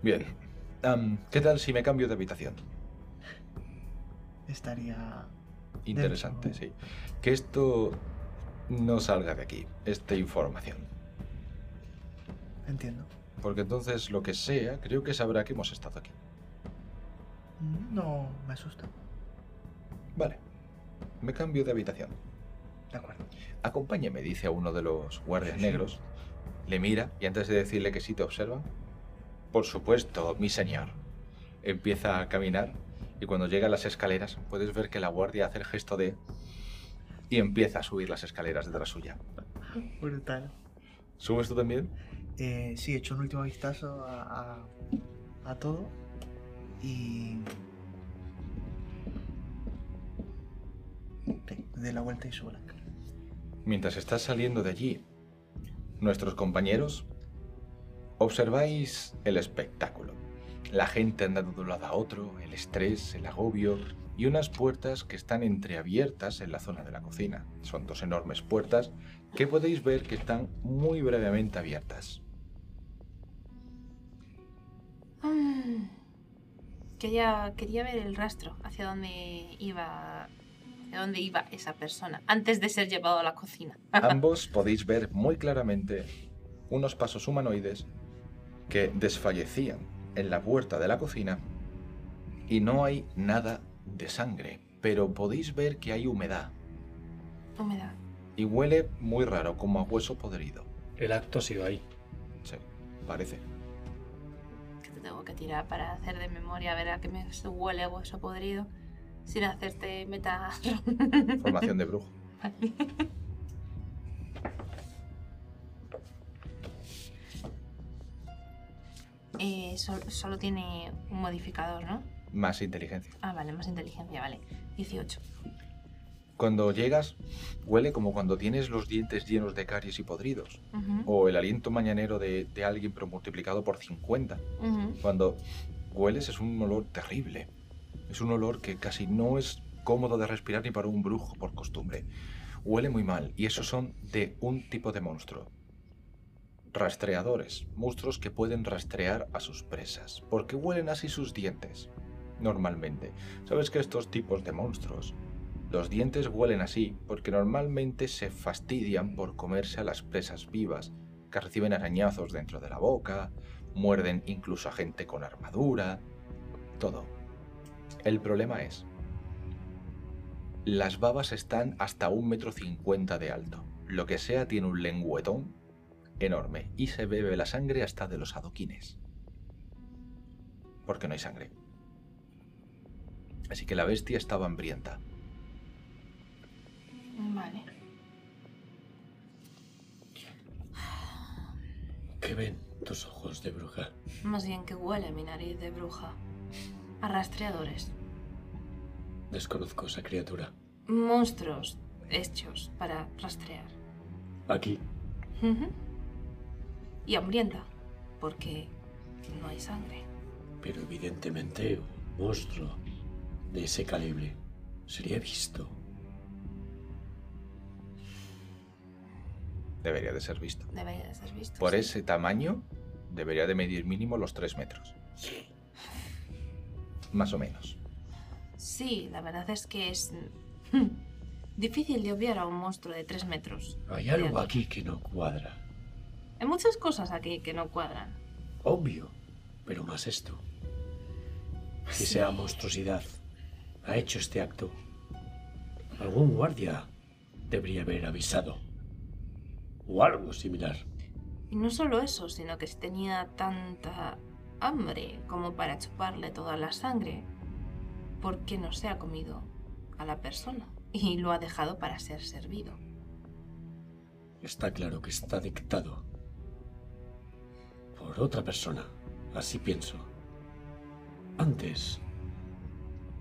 [SPEAKER 2] Bien. ¿Qué tal si me cambio de habitación?
[SPEAKER 5] Estaría.
[SPEAKER 2] Interesante,
[SPEAKER 5] Dentro.
[SPEAKER 2] sí. Que esto no salga de aquí, esta información.
[SPEAKER 5] Entiendo.
[SPEAKER 2] Porque entonces lo que sea, creo que sabrá que hemos estado aquí.
[SPEAKER 5] No me asusta.
[SPEAKER 2] Vale. Me cambio de habitación.
[SPEAKER 5] De acuerdo.
[SPEAKER 2] Acompáñeme, dice a uno de los guardias
[SPEAKER 5] Sí, sí.
[SPEAKER 2] negros. Le mira y antes de decirle que sí te observan, por supuesto, mi señor. Empieza a caminar y cuando llega a las escaleras puedes ver que la guardia hace el gesto de... y empieza a subir las escaleras detrás suya.
[SPEAKER 5] Brutal.
[SPEAKER 2] ¿Subes tú también?
[SPEAKER 5] Eh, sí, he hecho un último vistazo a, a, a todo y. de la vuelta.
[SPEAKER 2] Mientras estás saliendo de allí, nuestros compañeros observáis el espectáculo. La gente andando de un lado a otro, el estrés, el agobio y unas puertas que están entreabiertas en la zona de la cocina. Son dos enormes puertas que podéis ver que están muy brevemente abiertas.
[SPEAKER 3] Mm. Quería, quería ver el rastro hacia dónde iba hacia dónde iba esa persona antes de ser llevado a la cocina.
[SPEAKER 2] Ambos podéis ver muy claramente unos pasos humanoides que desfallecían en la puerta de la cocina y no hay nada de sangre, pero podéis ver que hay humedad
[SPEAKER 3] Humedad.
[SPEAKER 2] y huele muy raro, como a hueso podrido.
[SPEAKER 4] El acto sigue ahí.
[SPEAKER 2] Sí, parece.
[SPEAKER 3] Que te tengo que tirar para hacer de memoria a ver a qué me huele hueso podrido sin hacerte meta.
[SPEAKER 2] Formación de brujo.
[SPEAKER 3] Eh, sol- solo tiene un modificador, ¿no?
[SPEAKER 2] Más inteligencia.
[SPEAKER 3] Ah, vale, más inteligencia, vale. 18.
[SPEAKER 2] Cuando llegas, huele como cuando tienes los dientes llenos de caries y podridos.
[SPEAKER 3] Ujú,
[SPEAKER 2] O el aliento mañanero de, de alguien, pero multiplicado por 50.
[SPEAKER 3] ujú.
[SPEAKER 2] Cuando hueles es un olor terrible. Es un olor que casi no es cómodo de respirar ni para un brujo por costumbre. Huele muy mal y esos son de un tipo de monstruo. Rastreadores, monstruos que pueden rastrear a sus presas, porque huelen así sus dientes. Normalmente. ¿Sabes que estos tipos de monstruos, los dientes huelen así porque normalmente se fastidian por comerse a las presas vivas, que reciben arañazos dentro de la boca, muerden incluso a gente con armadura, todo. El problema es, las babas están hasta un metro cincuenta de alto. Lo que sea tiene un lengüetón enorme y se bebe la sangre hasta de los adoquines. Porque no hay sangre. Así que la bestia estaba hambrienta.
[SPEAKER 3] Vale.
[SPEAKER 7] ¿Qué ven tus ojos de bruja?
[SPEAKER 3] Más bien que huele mi nariz de bruja. A rastreadores.
[SPEAKER 7] Desconozco esa criatura.
[SPEAKER 3] Monstruos hechos para rastrear.
[SPEAKER 7] Aquí.
[SPEAKER 3] Y hambrienta. Porque no hay sangre.
[SPEAKER 7] pero evidentemente un monstruo de ese calibre sería visto.
[SPEAKER 2] Debería de ser visto.
[SPEAKER 3] Debería de ser visto.
[SPEAKER 2] Por
[SPEAKER 3] sí.
[SPEAKER 2] ese tamaño, debería de medir mínimo los 3 metros. Más o menos.
[SPEAKER 3] Sí, la verdad es que es difícil de obviar a un monstruo de 3 metros.
[SPEAKER 7] Hay algo aquí que no cuadra.
[SPEAKER 3] Hay muchas cosas aquí que no cuadran.
[SPEAKER 7] Obvio, pero más esto. Si
[SPEAKER 3] Sí.
[SPEAKER 7] sea monstruosidad ha hecho este acto, algún guardia debería haber avisado. O algo similar.
[SPEAKER 3] Y no solo eso, sino que si tenía tanta hambre como para chuparle toda la sangre, ¿por qué no se ha comido a la persona? Y lo ha dejado para ser servido.
[SPEAKER 7] Está claro que está dictado por otra persona. Así pienso. Antes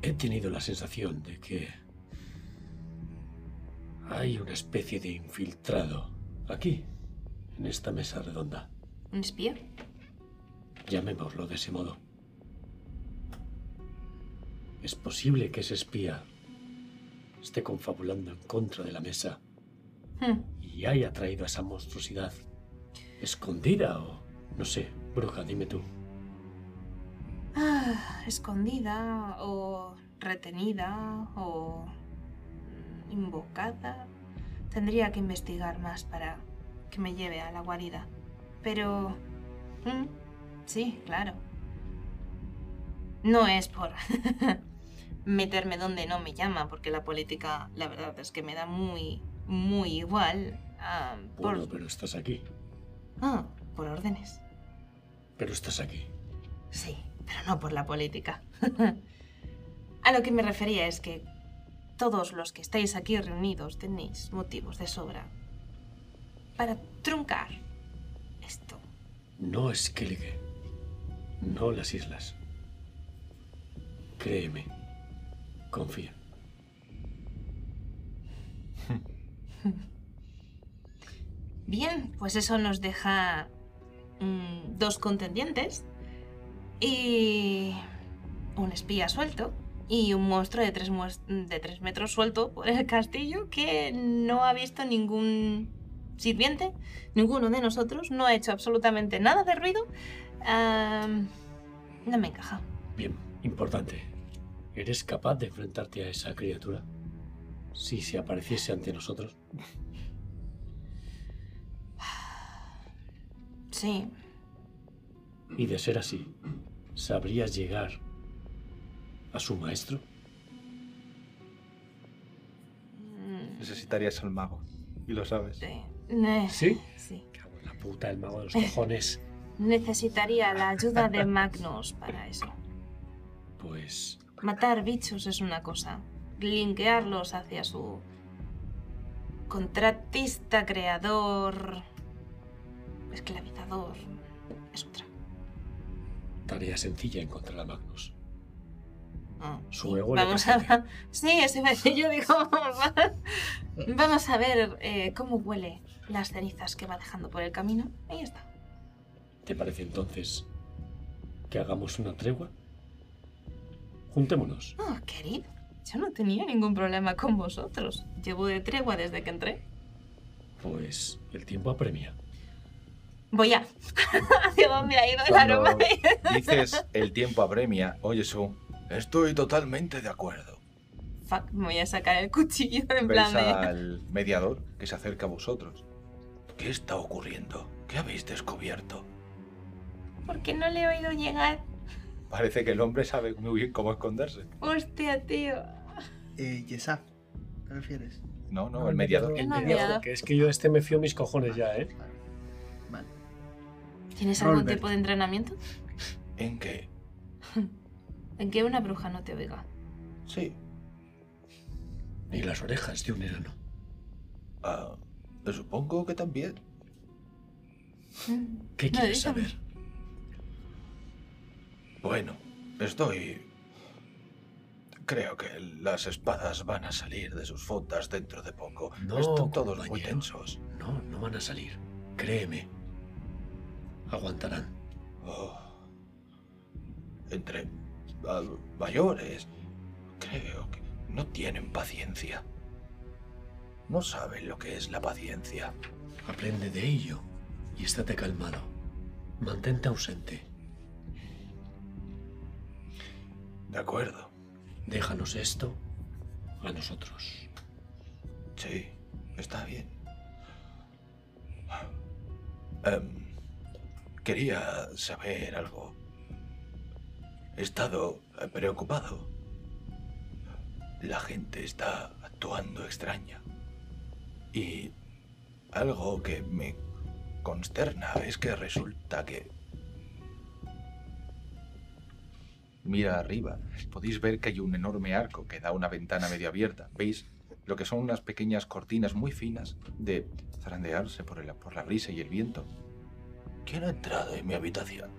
[SPEAKER 7] he tenido la sensación de que hay una especie de infiltrado aquí, en esta mesa redonda.
[SPEAKER 3] ¿Un espía?
[SPEAKER 7] Llamémoslo de ese modo. Es posible que ese espía esté confabulando en contra de la mesa
[SPEAKER 3] Hmm,
[SPEAKER 7] y haya traído a esa monstruosidad escondida o no sé, bruja, dime tú.
[SPEAKER 3] Ah, escondida o retenida o invocada. Tendría que investigar más para que me lleve a la guarida. Pero... mm, sí, claro. No es por meterme donde no me llama, porque la política, la verdad es que me da muy, muy igual. ah, por...
[SPEAKER 7] Bueno, pero estás aquí.
[SPEAKER 3] Ah, por órdenes.
[SPEAKER 7] Pero estás aquí.
[SPEAKER 3] Sí, pero no por la política. A lo que me refería es que todos los que estáis aquí reunidos tenéis motivos de sobra para truncar esto.
[SPEAKER 7] No es Kellige. No las islas. Créeme. Confía.
[SPEAKER 3] Bien, pues eso nos deja mm, dos contendientes y un espía suelto y un monstruo de tres, de tres metros suelto por el castillo que no ha visto ningún sirviente, ninguno de nosotros, no ha hecho absolutamente nada de ruido. No me encaja.
[SPEAKER 7] Bien, importante. ¿Eres capaz de enfrentarte a esa criatura? Si se apareciese ante nosotros.
[SPEAKER 3] Sí,
[SPEAKER 7] Y de ser así, ¿sabrías llegar a su maestro?
[SPEAKER 3] mm,
[SPEAKER 2] Necesitarías al mago. Y lo sabes.
[SPEAKER 3] sí.
[SPEAKER 7] ¿Sí?
[SPEAKER 3] sí.
[SPEAKER 7] Cago en la puta, el mago de los cojones.
[SPEAKER 3] Necesitaría la ayuda de Magnus para eso.
[SPEAKER 7] Pues
[SPEAKER 3] Matar bichos es una cosa. Linkearlos hacia su contratista, creador, esclavizador es otra.
[SPEAKER 7] tarea sencilla encontrar a Magnus.
[SPEAKER 3] Ah,
[SPEAKER 7] Su ego le
[SPEAKER 3] Vamos a. Sí, ese me- yo digo. Vamos a ver eh, cómo huele las cenizas que va dejando por el camino. Ahí está.
[SPEAKER 7] ¿Te parece entonces que hagamos una tregua? Juntémonos.
[SPEAKER 3] Oh, querido, yo no tenía ningún problema con vosotros. Llevo de tregua desde que entré.
[SPEAKER 7] Pues el tiempo apremia.
[SPEAKER 3] Voy a. ¿Hacia dónde ha ido el
[SPEAKER 2] Cuando
[SPEAKER 3] aroma?
[SPEAKER 2] dices el tiempo apremia, oye, Su, estoy totalmente de acuerdo.
[SPEAKER 3] Fuck, me voy a sacar el cuchillo en
[SPEAKER 2] Veis
[SPEAKER 3] plan de.
[SPEAKER 2] al mediador que se acerca a vosotros. ¿Qué está ocurriendo? ¿Qué habéis descubierto?
[SPEAKER 3] ¿Por qué no le he oído llegar?
[SPEAKER 2] Parece que el hombre sabe muy bien cómo esconderse.
[SPEAKER 3] Hostia, tío.
[SPEAKER 5] Eh, Yesaf, ¿te refieres?
[SPEAKER 2] No, no, el mediador.
[SPEAKER 3] El mediador.
[SPEAKER 4] que es que yo de este me fío mis cojones ya, ¿eh?
[SPEAKER 5] Vale.
[SPEAKER 3] ¿Tienes algún tipo de entrenamiento?
[SPEAKER 2] ¿En qué?
[SPEAKER 3] En que una bruja no te oiga.
[SPEAKER 2] Sí.
[SPEAKER 7] Ni las orejas de un enano.
[SPEAKER 2] Ah, supongo que también.
[SPEAKER 7] ¿Qué
[SPEAKER 3] No,
[SPEAKER 7] quieres saber?
[SPEAKER 2] Bueno, estoy... Creo que las espadas van a salir de sus fondas dentro de poco.
[SPEAKER 7] No,
[SPEAKER 2] Están todos muy
[SPEAKER 7] compañero.
[SPEAKER 2] tensos.
[SPEAKER 7] No, no van a salir. Créeme. Aguantarán.
[SPEAKER 2] Oh. Entre ah, mayores, creo que no tienen paciencia. No saben lo que es la paciencia.
[SPEAKER 7] Aprende de ello y estate calmado. Mantente ausente.
[SPEAKER 2] De acuerdo.
[SPEAKER 7] Déjanos esto a nosotros.
[SPEAKER 2] Sí, está bien. Em, quería saber algo. He estado preocupado. La gente está actuando extraña. Y algo que me consterna es que resulta que... Mira arriba. Podéis ver que hay un enorme arco que da a una ventana medio abierta. ¿Veis? Lo que son unas pequeñas cortinas muy finas de zarandearse por, el- por la brisa y el viento. ¿Quién ha entrado en mi habitación?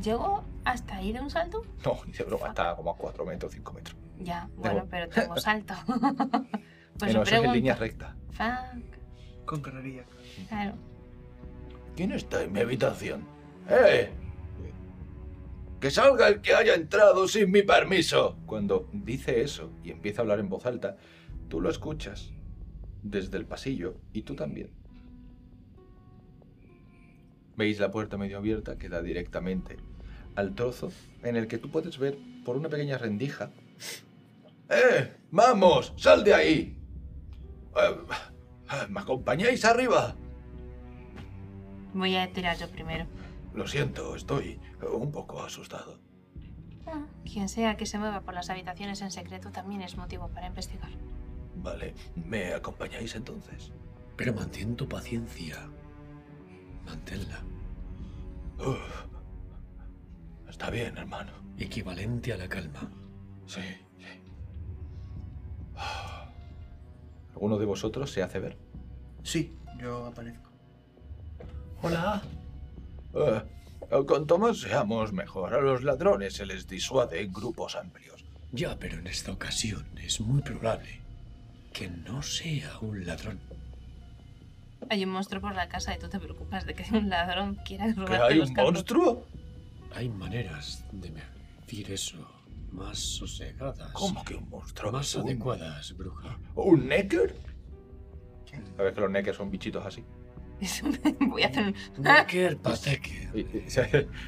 [SPEAKER 3] ¿Llego hasta ahí de un salto?
[SPEAKER 2] No, ni de broma, está como a 4 metros, 5 metros.
[SPEAKER 3] Ya, bueno, pero tengo salto. pues
[SPEAKER 2] no, es en línea recta.
[SPEAKER 3] Fuck,
[SPEAKER 5] Con carrería.
[SPEAKER 3] claro.
[SPEAKER 2] ¿Quién está en mi habitación? ¡Eh! ¡Que salga el que haya entrado sin mi permiso! Cuando dice eso y empieza a hablar en voz alta, tú lo escuchas desde el pasillo y tú también. Veis la puerta medio abierta que da directamente al trozo en el que tú puedes ver por una pequeña rendija. ¡Eh! ¡Vamos! ¡Sal de ahí! Eh, ¿Me acompañáis arriba?
[SPEAKER 3] Voy a tirar yo primero.
[SPEAKER 2] Lo siento, estoy un poco asustado.
[SPEAKER 3] Ah, quien sea que se mueva por las habitaciones en secreto también es motivo para investigar.
[SPEAKER 2] Vale, ¿me acompañáis entonces?
[SPEAKER 7] Pero mantén tu paciencia. Manténla.
[SPEAKER 2] Uf. Está bien, hermano.
[SPEAKER 7] Equivalente a la calma.
[SPEAKER 2] Sí, sí. ¿Alguno de vosotros se hace ver?
[SPEAKER 5] Sí, yo aparezco.
[SPEAKER 6] Hola.
[SPEAKER 2] Eh, cuanto más seamos, mejor. A los ladrones se les disuade en grupos amplios.
[SPEAKER 7] Ya, pero en esta ocasión es muy probable que no sea un ladrón.
[SPEAKER 3] Hay un monstruo por la casa y tú te preocupas de que un ladrón quiera
[SPEAKER 2] ¿Que
[SPEAKER 3] robarte
[SPEAKER 2] hay
[SPEAKER 3] los
[SPEAKER 2] un
[SPEAKER 3] carros.
[SPEAKER 2] monstruo?
[SPEAKER 7] Hay maneras de decir eso más sosegadas.
[SPEAKER 2] ¿Cómo que un monstruo?
[SPEAKER 7] Más
[SPEAKER 2] ¿Un-
[SPEAKER 7] adecuadas, bruja.
[SPEAKER 2] ¿Un necker? ¿Sabes que los neckers son bichitos así?
[SPEAKER 3] Voy a hacer un...
[SPEAKER 7] Necker Patecker.
[SPEAKER 2] Y, y,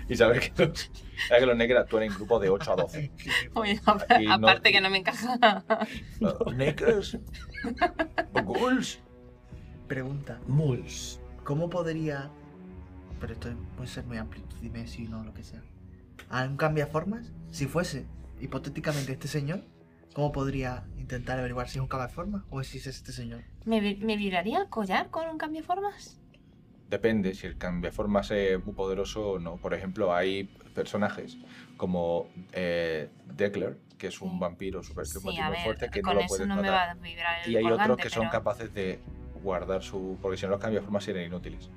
[SPEAKER 2] y sabes que los, sabes que los neckers actúan en grupos de 8 a 12.
[SPEAKER 3] Oye,
[SPEAKER 2] Aquí no-
[SPEAKER 3] aparte que no me encaja.
[SPEAKER 2] Uh, ¿Neckers? ¿Ghouls?
[SPEAKER 5] Pregunta,
[SPEAKER 7] Moles.
[SPEAKER 5] ¿cómo podría... Pero esto puede ser muy amplio, tú dime si no, lo que sea. ¿A un cambiaformas? Si fuese, hipotéticamente, este señor, ¿cómo podría intentar averiguar si es un cambiaformas o si es este señor?
[SPEAKER 3] ¿Me, ¿Me vibraría el collar con un cambio de formas?
[SPEAKER 2] Depende si el cambiaformas es muy poderoso o no. Por ejemplo, hay personajes como eh, Declan, que es un
[SPEAKER 3] Sí.
[SPEAKER 2] vampiro super
[SPEAKER 3] Sí,
[SPEAKER 2] fuerte que no
[SPEAKER 3] con
[SPEAKER 2] lo
[SPEAKER 3] eso
[SPEAKER 2] puedes
[SPEAKER 3] no me
[SPEAKER 2] matar.
[SPEAKER 3] va a vibrar el
[SPEAKER 2] Y hay otros que son capaces de guardar su... Porque si no los cambiaformas serían inútiles.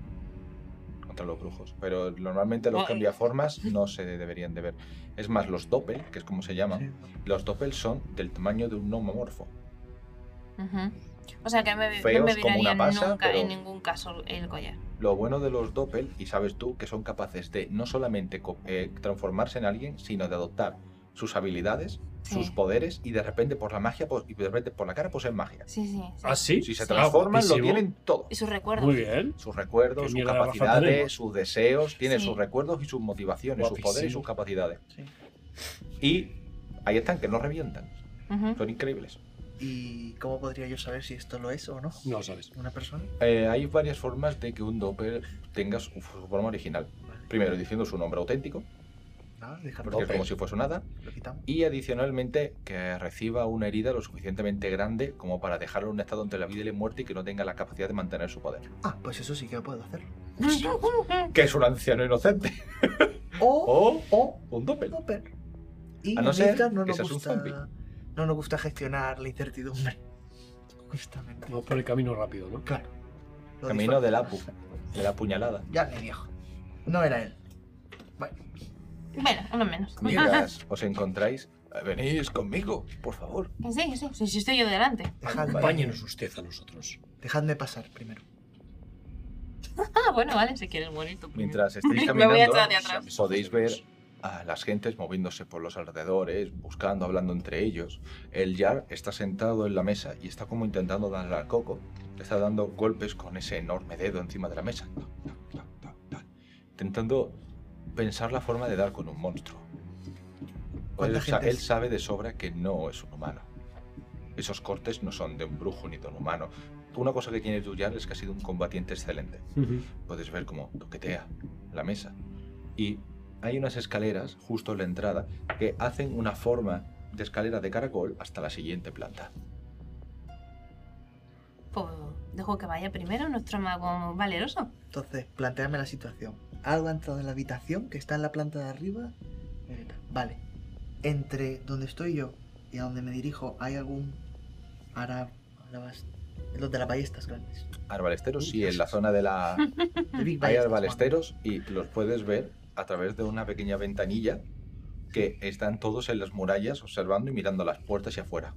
[SPEAKER 2] Contra los brujos. Pero normalmente los cambiaformas no se deberían de ver. Es más, los doppel, que es como se llaman,
[SPEAKER 5] Sí.
[SPEAKER 2] los doppel son del tamaño de un nomomorfo.
[SPEAKER 3] Ujú. O sea que no me, no
[SPEAKER 2] Feos
[SPEAKER 3] me
[SPEAKER 2] como una
[SPEAKER 3] miraría
[SPEAKER 2] pasa,
[SPEAKER 3] nunca en ningún caso el collar.
[SPEAKER 2] Lo bueno de los doppel, y sabes tú, que son capaces de no solamente eh, transformarse en alguien, sino de adoptar sus habilidades,
[SPEAKER 3] Sí.
[SPEAKER 2] sus poderes, y de repente por la magia, pues, y de repente por la cara poseen magia.
[SPEAKER 3] Sí, sí. sí.
[SPEAKER 4] ¿Ah, sí?
[SPEAKER 2] Si se
[SPEAKER 3] Sí.
[SPEAKER 2] transforman,
[SPEAKER 4] Ah,
[SPEAKER 2] lo
[SPEAKER 4] guapísimo.
[SPEAKER 2] tienen todo.
[SPEAKER 3] Y sus recuerdos.
[SPEAKER 4] Muy bien.
[SPEAKER 2] Sus recuerdos,
[SPEAKER 4] ¿Qué
[SPEAKER 2] sus capacidades, sus deseos, tiene
[SPEAKER 3] Sí.
[SPEAKER 2] sus recuerdos y sus motivaciones, sus poderes y
[SPEAKER 4] Guapísimo.
[SPEAKER 2] sus capacidades.
[SPEAKER 5] Sí.
[SPEAKER 2] Y ahí están, que no revientan.
[SPEAKER 3] Ujú.
[SPEAKER 2] Son increíbles.
[SPEAKER 5] ¿Y cómo podría yo saber si esto lo es o no?
[SPEAKER 4] No sabes.
[SPEAKER 5] ¿Una persona?
[SPEAKER 2] Eh, hay varias formas de que un doppel tenga su, su forma original. Primero, diciendo su nombre auténtico,
[SPEAKER 5] Nada, dejarlo.
[SPEAKER 2] porque es como si fuese nada.
[SPEAKER 5] Lo quitamos.
[SPEAKER 2] Y adicionalmente, que reciba una herida lo suficientemente grande como para dejarlo en un estado entre la vida y la muerte y que no tenga la capacidad de mantener su poder.
[SPEAKER 5] Ah, pues eso sí que lo puedo hacer.
[SPEAKER 2] Que es un anciano inocente.
[SPEAKER 5] O,
[SPEAKER 2] O
[SPEAKER 5] o,
[SPEAKER 2] un doppel.
[SPEAKER 5] Doppel. Y
[SPEAKER 2] A no ser
[SPEAKER 5] no
[SPEAKER 2] que
[SPEAKER 5] nos
[SPEAKER 2] seas un
[SPEAKER 5] gusta,
[SPEAKER 2] zombie.
[SPEAKER 5] no nos gusta gestionar la incertidumbre. Justamente.
[SPEAKER 4] Vamos por el camino rápido, ¿no?
[SPEAKER 5] Claro. Lo
[SPEAKER 2] Camino del apu, de la puñalada.
[SPEAKER 5] Ya le viejo. No era él. Bueno,
[SPEAKER 3] Bueno, uno menos.
[SPEAKER 2] Mientras os encontráis, "Eh, venís conmigo, por favor.
[SPEAKER 3] Que sí, sí, sí, sí, estoy yo delante.
[SPEAKER 7] Acompáñenos usted a nosotros.
[SPEAKER 5] dejadme pasar primero.
[SPEAKER 3] Ah, bueno, vale, si quieres morir tú. primero.
[SPEAKER 2] Mientras estáis
[SPEAKER 3] Me voy a
[SPEAKER 2] caminando,
[SPEAKER 3] echar de atrás.
[SPEAKER 2] podéis ver a las gentes moviéndose por los alrededores, buscando, hablando entre ellos. El Yar está sentado en la mesa y está como intentando darle al coco. Le está dando golpes con ese enorme dedo encima de la mesa. Intentando pensar la forma de dar con un monstruo.
[SPEAKER 5] ¿Cuánta
[SPEAKER 2] Él,
[SPEAKER 5] gente
[SPEAKER 2] él sabe de sobra que no es un humano. Esos cortes no son de un brujo ni de un humano. Una cosa que tiene tu Yar es que ha sido un combatiente excelente puedes ver cómo toquetea la mesa. Y hay unas escaleras justo en la entrada que hacen una forma de escalera de caracol hasta la siguiente planta.
[SPEAKER 3] Pues dejo que vaya primero nuestro mago valeroso.
[SPEAKER 5] Entonces, plantearme la situación. Algo ha entrado en la habitación que está en la planta de arriba. Eh, Vale. Entre donde estoy yo y a donde me dirijo, ¿hay algún ara... arabas- Los de las ballestas grandes.
[SPEAKER 2] Arbalesteros, sí, en la zona de la...
[SPEAKER 5] The Big
[SPEAKER 2] Hay arbalesteros y los puedes ver a través de una pequeña ventanilla que están todos en las murallas observando y mirando las puertas hacia afuera.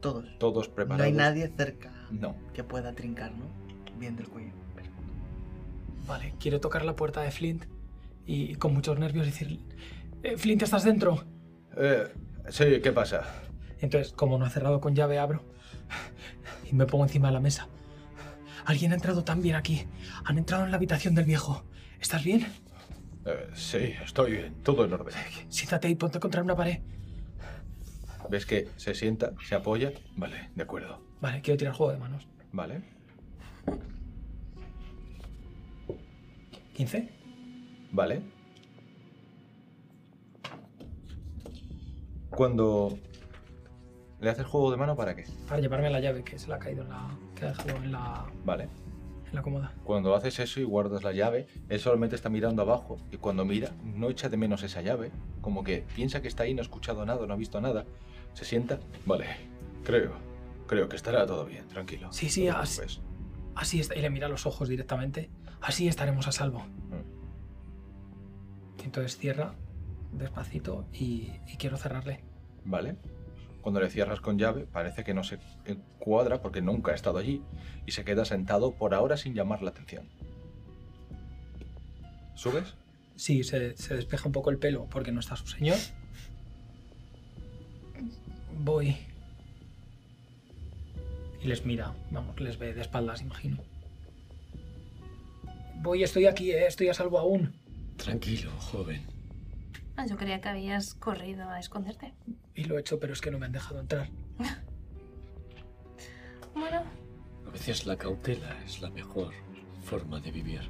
[SPEAKER 5] Todos.
[SPEAKER 2] Todos
[SPEAKER 5] No
[SPEAKER 2] preparados.
[SPEAKER 5] hay nadie cerca
[SPEAKER 2] No.
[SPEAKER 5] que pueda trincar, ¿no? Bien del cuello.
[SPEAKER 6] Vale, quiero tocar la puerta de Flint y con muchos nervios decir, "Eh, Flint, ¿estás dentro?
[SPEAKER 2] Eh, sí, ¿qué pasa?
[SPEAKER 6] Entonces, como no ha cerrado con llave, abro y me pongo encima de la mesa. Alguien ha entrado también aquí. Han entrado en la habitación del viejo. ¿Estás bien?
[SPEAKER 2] Eh, sí, estoy bien, todo en orden.
[SPEAKER 6] Siéntate y ponte contra una pared.
[SPEAKER 2] ¿Ves que se sienta, se apoya? Vale, de acuerdo.
[SPEAKER 6] Vale, quiero tirar juego de manos.
[SPEAKER 2] Vale.
[SPEAKER 6] 15.
[SPEAKER 2] Vale. Cuando le haces juego de mano, ¿para qué?
[SPEAKER 6] Para llevarme la llave que se la ha caído en la. que ha dejado en la.
[SPEAKER 2] Vale.
[SPEAKER 6] en la cómoda.
[SPEAKER 2] Cuando haces eso y guardas la llave, él solamente está mirando abajo y cuando mira, no echa de menos esa llave. Como que piensa que está ahí, no ha escuchado nada, no ha visto nada. Se sienta. Vale, creo. Creo que estará todo bien, tranquilo.
[SPEAKER 6] Sí, sí,
[SPEAKER 2] No te
[SPEAKER 6] así-
[SPEAKER 2] preocupes.
[SPEAKER 6] Así está. Y le mira los ojos directamente. Así estaremos a salvo.
[SPEAKER 2] Mm.
[SPEAKER 6] Entonces cierra despacito y, y quiero cerrarle.
[SPEAKER 2] Vale. Cuando le cierras con llave, parece que no se cuadra porque nunca ha estado allí y se queda sentado por ahora sin llamar la atención. ¿Subes?
[SPEAKER 6] Sí, se, se despeja un poco el pelo porque no está su señor. Voy. Y les mira, vamos, les ve de espaldas, imagino. Voy, estoy aquí, eh, estoy a salvo aún.
[SPEAKER 7] Tranquilo, joven.
[SPEAKER 3] Ah, yo creía que habías corrido a esconderte.
[SPEAKER 6] Y lo he hecho, pero es que no me han dejado entrar.
[SPEAKER 3] Bueno,
[SPEAKER 7] A veces la cautela es la mejor forma de vivir.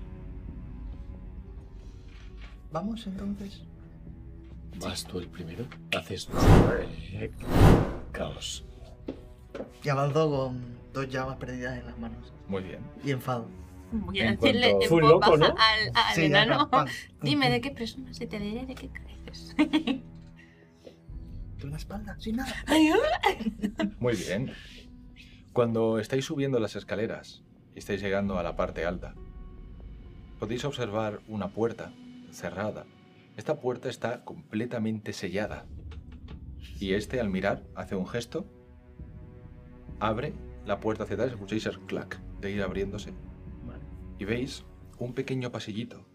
[SPEAKER 5] Vamos entonces.
[SPEAKER 7] ¿Vas tú el primero? Haces eh, caos.
[SPEAKER 5] Y avanzó con dos llamas perdidas en las manos.
[SPEAKER 2] Muy bien.
[SPEAKER 5] Y enfado.
[SPEAKER 3] Voy a
[SPEAKER 2] En
[SPEAKER 3] decirle
[SPEAKER 2] cuanto-
[SPEAKER 3] en
[SPEAKER 4] Fue
[SPEAKER 3] voz
[SPEAKER 4] loco,
[SPEAKER 3] baja
[SPEAKER 4] ¿no?
[SPEAKER 3] al, al
[SPEAKER 5] Sí,
[SPEAKER 3] enano. Dime de qué presumas y te diré de qué careces.
[SPEAKER 5] De una espalda, sin nada.
[SPEAKER 2] Muy bien. Cuando estáis subiendo las escaleras y estáis llegando a la parte alta, podéis observar una puerta cerrada. Esta puerta está completamente sellada. Y este, al mirar, hace un gesto, abre la puerta hacia atrás, escucháis el clac de ir abriéndose. Y veis un pequeño pasillito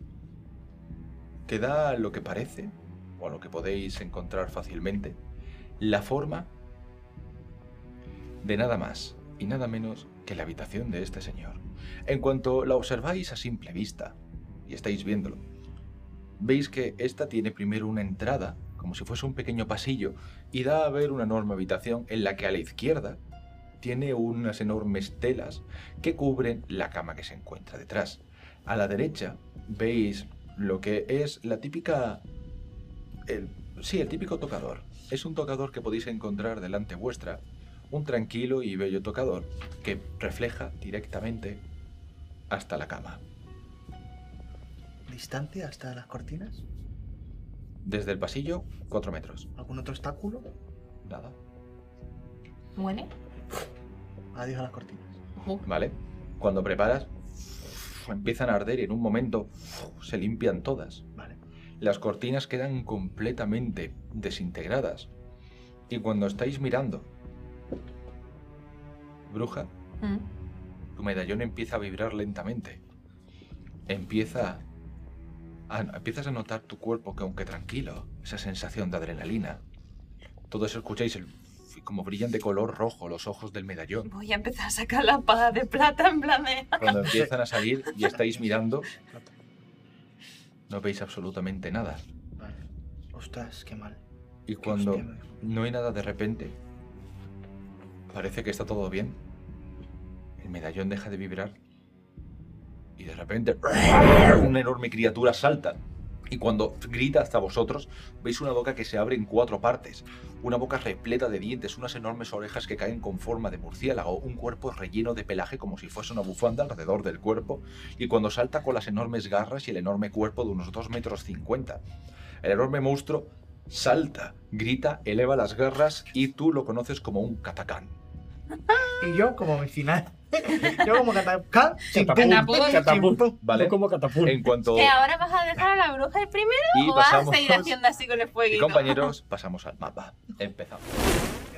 [SPEAKER 2] que da lo que parece, o lo que podéis encontrar fácilmente, la forma de nada más y nada menos que la habitación de este señor. En cuanto la observáis a simple vista, y estáis viéndolo, veis que esta tiene primero una entrada, como si fuese un pequeño pasillo, y da a ver una enorme habitación en la que a la izquierda tiene unas enormes telas que cubren la cama que se encuentra detrás. A la derecha veis lo que es la típica... el- sí, el típico tocador. Es un tocador que podéis encontrar delante vuestra, un tranquilo y bello tocador que refleja directamente hasta la cama.
[SPEAKER 5] ¿Distancia hasta las cortinas?
[SPEAKER 2] Desde el pasillo, 4 metros.
[SPEAKER 5] ¿Algún otro obstáculo?
[SPEAKER 2] Nada.
[SPEAKER 3] ¿Huele?
[SPEAKER 5] Adiós a las cortinas.
[SPEAKER 2] ¿Vale? Cuando preparas, empiezan a arder y en un momento se limpian todas.
[SPEAKER 5] Vale.
[SPEAKER 2] Las cortinas quedan completamente desintegradas. Y cuando estáis mirando, bruja,
[SPEAKER 3] Mm.
[SPEAKER 2] tu medallón empieza a vibrar lentamente. Empieza a, empiezas a notar tu cuerpo que aunque tranquilo, esa sensación de adrenalina. Todos escucháis el como brillan de color rojo los ojos del medallón.
[SPEAKER 3] Voy a empezar a sacar la espada de plata en plan de...
[SPEAKER 2] Cuando empiezan a salir y estáis mirando, no veis absolutamente nada.
[SPEAKER 5] Vale. Ostras, qué mal.
[SPEAKER 2] Y cuando no hay nada de repente, parece que está todo bien. El medallón deja de vibrar. Y de repente, una enorme criatura salta. Y cuando grita hasta vosotros, veis una boca que se abre en cuatro partes. Una boca repleta de dientes, unas enormes orejas que caen con forma de murciélago, un cuerpo relleno de pelaje como si fuese una bufanda alrededor del cuerpo. Y cuando salta con las enormes garras y el enorme cuerpo de unos 2 metros 50. El enorme monstruo salta, grita, eleva las garras y tú lo conoces como un catacán.
[SPEAKER 5] Y yo como vecinal. yo como. Catapum.
[SPEAKER 3] Catapum.
[SPEAKER 2] ¿Vale?
[SPEAKER 4] No como catapum.
[SPEAKER 2] En cuanto...
[SPEAKER 3] ¿Que ahora vas a dejar a la bruja el primero
[SPEAKER 2] Y
[SPEAKER 3] o vas a
[SPEAKER 2] pasamos...
[SPEAKER 3] seguir haciendo así con el
[SPEAKER 2] Y
[SPEAKER 3] fueguito?
[SPEAKER 2] compañeros, pasamos al mapa. Empezamos.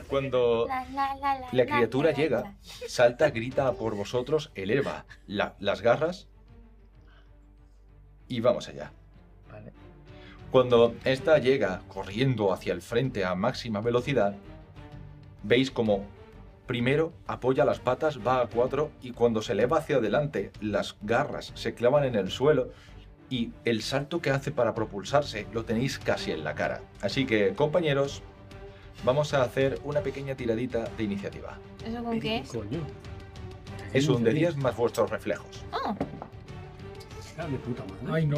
[SPEAKER 2] Cuando
[SPEAKER 3] La, la, la, la,
[SPEAKER 2] la
[SPEAKER 3] la,
[SPEAKER 2] criatura
[SPEAKER 3] la,
[SPEAKER 2] llega,
[SPEAKER 3] la.
[SPEAKER 2] salta, grita por vosotros, eleva la- las garras y vamos allá.
[SPEAKER 5] Vale.
[SPEAKER 2] Cuando esta llega corriendo hacia el frente a máxima velocidad, veis como primero apoya las patas, va a cuatro y cuando se eleva hacia adelante, las garras se clavan en el suelo y el salto que hace para propulsarse lo tenéis casi en la cara. Así que, compañeros, vamos a hacer una pequeña tiradita de iniciativa.
[SPEAKER 3] ¿Eso con qué es?
[SPEAKER 4] Coño.
[SPEAKER 2] Es un de 10 más vuestros reflejos.
[SPEAKER 3] Ah,
[SPEAKER 4] Ah, de puta madre.
[SPEAKER 6] Ay, no.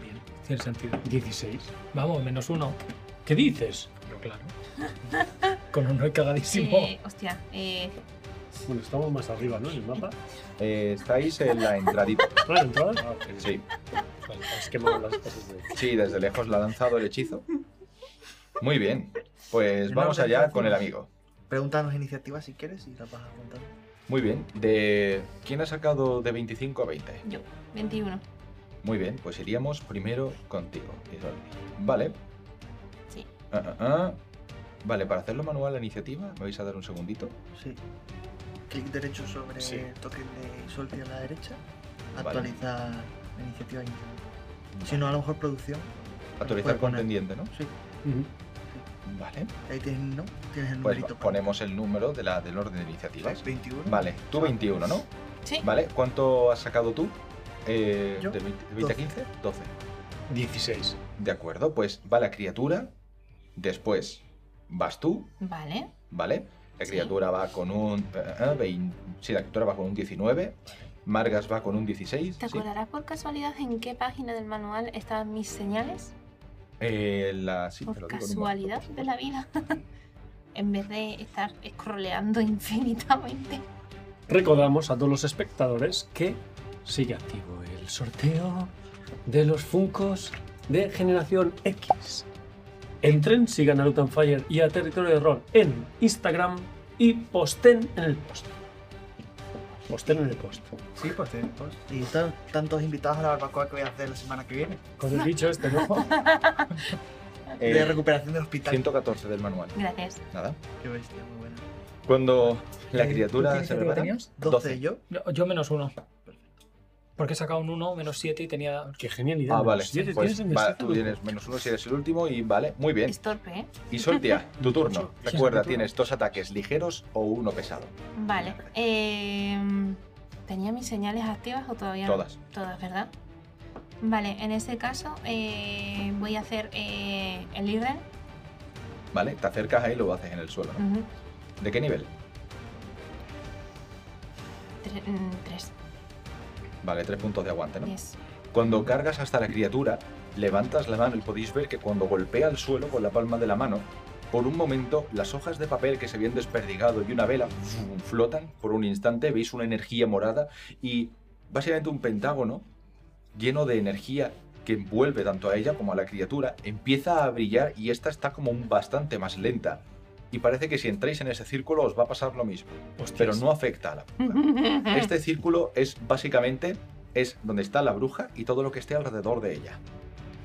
[SPEAKER 6] Bien, tiene sentido.
[SPEAKER 4] 16.
[SPEAKER 6] Vamos, menos uno.
[SPEAKER 4] ¿Qué dices?
[SPEAKER 6] Pero claro. Con un rey cagadísimo.
[SPEAKER 3] eh, hostia, eh,
[SPEAKER 4] Bueno, estamos más arriba, ¿no? En el mapa.
[SPEAKER 2] Eh, estáis en la entradita.
[SPEAKER 4] Ah, ¿la entrada? Ah.
[SPEAKER 2] Sí,
[SPEAKER 4] Vale, es que me las cosas de...
[SPEAKER 2] sí, desde lejos la ha lanzado el hechizo. Muy bien, pues vamos allá con el amigo.
[SPEAKER 5] Pregúntanos iniciativa si quieres y la vas a contar.
[SPEAKER 2] Muy bien, de ¿quién ha sacado de 25 a 20?
[SPEAKER 3] yo, 21.
[SPEAKER 2] Muy bien, pues iríamos primero contigo. Vale.
[SPEAKER 3] Sí.
[SPEAKER 2] Ah, ah, ah. Vale, para hacerlo manual la iniciativa, me vais a dar un segundito.
[SPEAKER 5] Sí. Clic derecho sobre
[SPEAKER 4] Sí.
[SPEAKER 5] el token de Solti a la derecha.
[SPEAKER 2] Vale.
[SPEAKER 5] Actualizar la iniciativa. inicial. Si no, a lo mejor producción.
[SPEAKER 2] Actualizar
[SPEAKER 5] puede
[SPEAKER 2] con
[SPEAKER 5] poner.
[SPEAKER 2] pendiente, ¿no?
[SPEAKER 5] Sí.
[SPEAKER 2] Vale.
[SPEAKER 5] Ahí tienes, ¿no? Tienes el
[SPEAKER 2] Pues
[SPEAKER 5] numerito.
[SPEAKER 2] ponemos el número de la, del orden de iniciativas.
[SPEAKER 5] 21.
[SPEAKER 2] Vale, tú 21, ¿no?
[SPEAKER 3] Sí.
[SPEAKER 2] Vale, ¿cuánto has sacado tú? Eh,
[SPEAKER 5] Yo,
[SPEAKER 2] ¿De 20, de 20 a 15? 12.
[SPEAKER 4] 16.
[SPEAKER 2] De acuerdo, pues va la criatura, después vas tú,
[SPEAKER 3] Vale.
[SPEAKER 2] ¿vale? La
[SPEAKER 3] Sí.
[SPEAKER 2] criatura va con un... eh, eh, 20 sí, la criatura va con un 19, Margas va con un 16.
[SPEAKER 3] ¿Te
[SPEAKER 2] sí.
[SPEAKER 3] acordarás por casualidad en qué página del manual están mis señales?
[SPEAKER 2] Eh, la, sí, te
[SPEAKER 3] por
[SPEAKER 2] lo digo
[SPEAKER 3] casualidad
[SPEAKER 2] momento.
[SPEAKER 3] de la vida. en vez de estar scrolleando infinitamente.
[SPEAKER 4] Recordamos a todos los espectadores que sigue activo el sorteo de los Funcos de generación X. Entren, sigan a Lutan Fire y a Territorio de Rol en Instagram y posten en el post. Hostel en el post.
[SPEAKER 5] Sí, pues sí. pues. Y tan- tantos invitados a la barbacoa que voy a hacer la semana que viene.
[SPEAKER 4] Con el bicho este, ¿no?
[SPEAKER 2] Eh,
[SPEAKER 5] de recuperación del hospital.
[SPEAKER 2] 114 del manual.
[SPEAKER 3] Gracias.
[SPEAKER 2] Nada.
[SPEAKER 5] Qué bestia, muy buena.
[SPEAKER 2] Cuando la
[SPEAKER 5] Eh,
[SPEAKER 2] criatura
[SPEAKER 6] ¿tú
[SPEAKER 2] se prepara.
[SPEAKER 6] tenías?
[SPEAKER 5] 12 yo.
[SPEAKER 6] Yo, yo menos uno. Porque he sacado un 1, menos 7 y tenía.
[SPEAKER 4] Qué genialidad.
[SPEAKER 2] Ah, vale.
[SPEAKER 4] menos siete
[SPEAKER 2] Pues
[SPEAKER 4] tienes
[SPEAKER 2] va, tú tienes menos uno si eres el último y vale, muy bien.
[SPEAKER 3] Es torpe, ¿eh?
[SPEAKER 2] Y Soltia, tu turno. Recuerda, tienes dos ataques ligeros o uno pesado.
[SPEAKER 3] Vale. Eh, ¿Tenía mis señales activas o todavía no?
[SPEAKER 2] Todas.
[SPEAKER 3] Todas, ¿verdad? Vale, en ese caso eh, voy a hacer eh, el Irren.
[SPEAKER 2] ¿Vale? Te acercas ahí y lo haces en el suelo. ¿no? ¿De qué nivel?
[SPEAKER 3] Tre- mm, tres.
[SPEAKER 2] Vale, tres puntos de aguante, ¿no?
[SPEAKER 3] Yes.
[SPEAKER 2] Cuando cargas hasta la criatura, levantas la mano y podéis ver que cuando golpea el suelo con la palma de la mano, por un momento las hojas de papel que se habían desperdigado y una vela flotan por un instante, veis una energía morada y básicamente un pentágono lleno de energía que envuelve tanto a ella como a la criatura, empieza a brillar y esta está como bastante más lenta. Y parece que si entráis en ese círculo os va a pasar lo mismo,
[SPEAKER 4] Hostias.
[SPEAKER 2] pero no afecta a la bruja. Este círculo es básicamente es donde está la bruja y todo lo que esté alrededor de ella.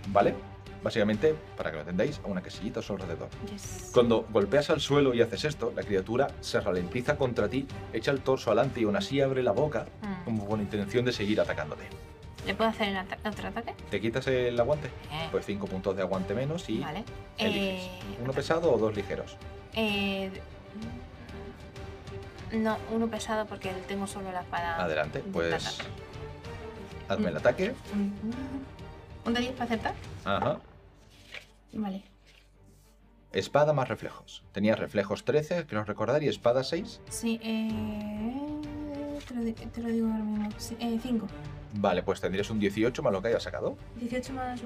[SPEAKER 2] ¿Vale? Básicamente, para que lo entendáis, a una casillita a su alrededor.
[SPEAKER 3] Yes.
[SPEAKER 2] Cuando golpeas al suelo y haces esto, la criatura se ralentiza contra ti, echa el torso adelante y aún así abre la boca,
[SPEAKER 3] Mm.
[SPEAKER 2] como con intención de seguir atacándote.
[SPEAKER 3] ¿Le puedo hacer el ata- otro ataque?
[SPEAKER 2] ¿Te quitas el aguante?
[SPEAKER 3] Eh,
[SPEAKER 2] Pues 5 puntos de aguante menos y
[SPEAKER 3] vale.
[SPEAKER 2] eliges.
[SPEAKER 3] Eh,
[SPEAKER 2] ¿Uno pesado o dos ligeros?
[SPEAKER 3] eh, no, uno pesado porque tengo solo la espada.
[SPEAKER 2] Adelante,
[SPEAKER 3] de
[SPEAKER 2] pues
[SPEAKER 3] plata.
[SPEAKER 2] hazme el ataque.
[SPEAKER 3] Mm. ¿Un de 10 para acertar?
[SPEAKER 2] Ajá.
[SPEAKER 3] Vale.
[SPEAKER 2] Espada más reflejos. Tenías reflejos 13, creo recordar, y espada 6.
[SPEAKER 3] Sí, eh, te, lo, di- te lo digo ahora mismo. 5.
[SPEAKER 2] Vale, pues tendrías un 18 más lo que hayas sacado.
[SPEAKER 3] 18 más,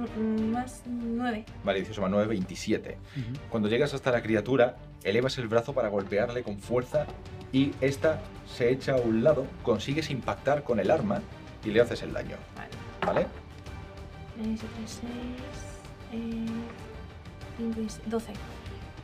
[SPEAKER 3] más 9.
[SPEAKER 2] Vale, 18 más 9, 27.
[SPEAKER 4] Ujú.
[SPEAKER 2] Cuando llegas hasta la criatura, elevas el brazo para golpearle con fuerza y esta se echa a un lado, consigues impactar con el arma y le haces el daño.
[SPEAKER 3] Vale.
[SPEAKER 2] ¿Vale?
[SPEAKER 3] 6, 6, 5 y 12.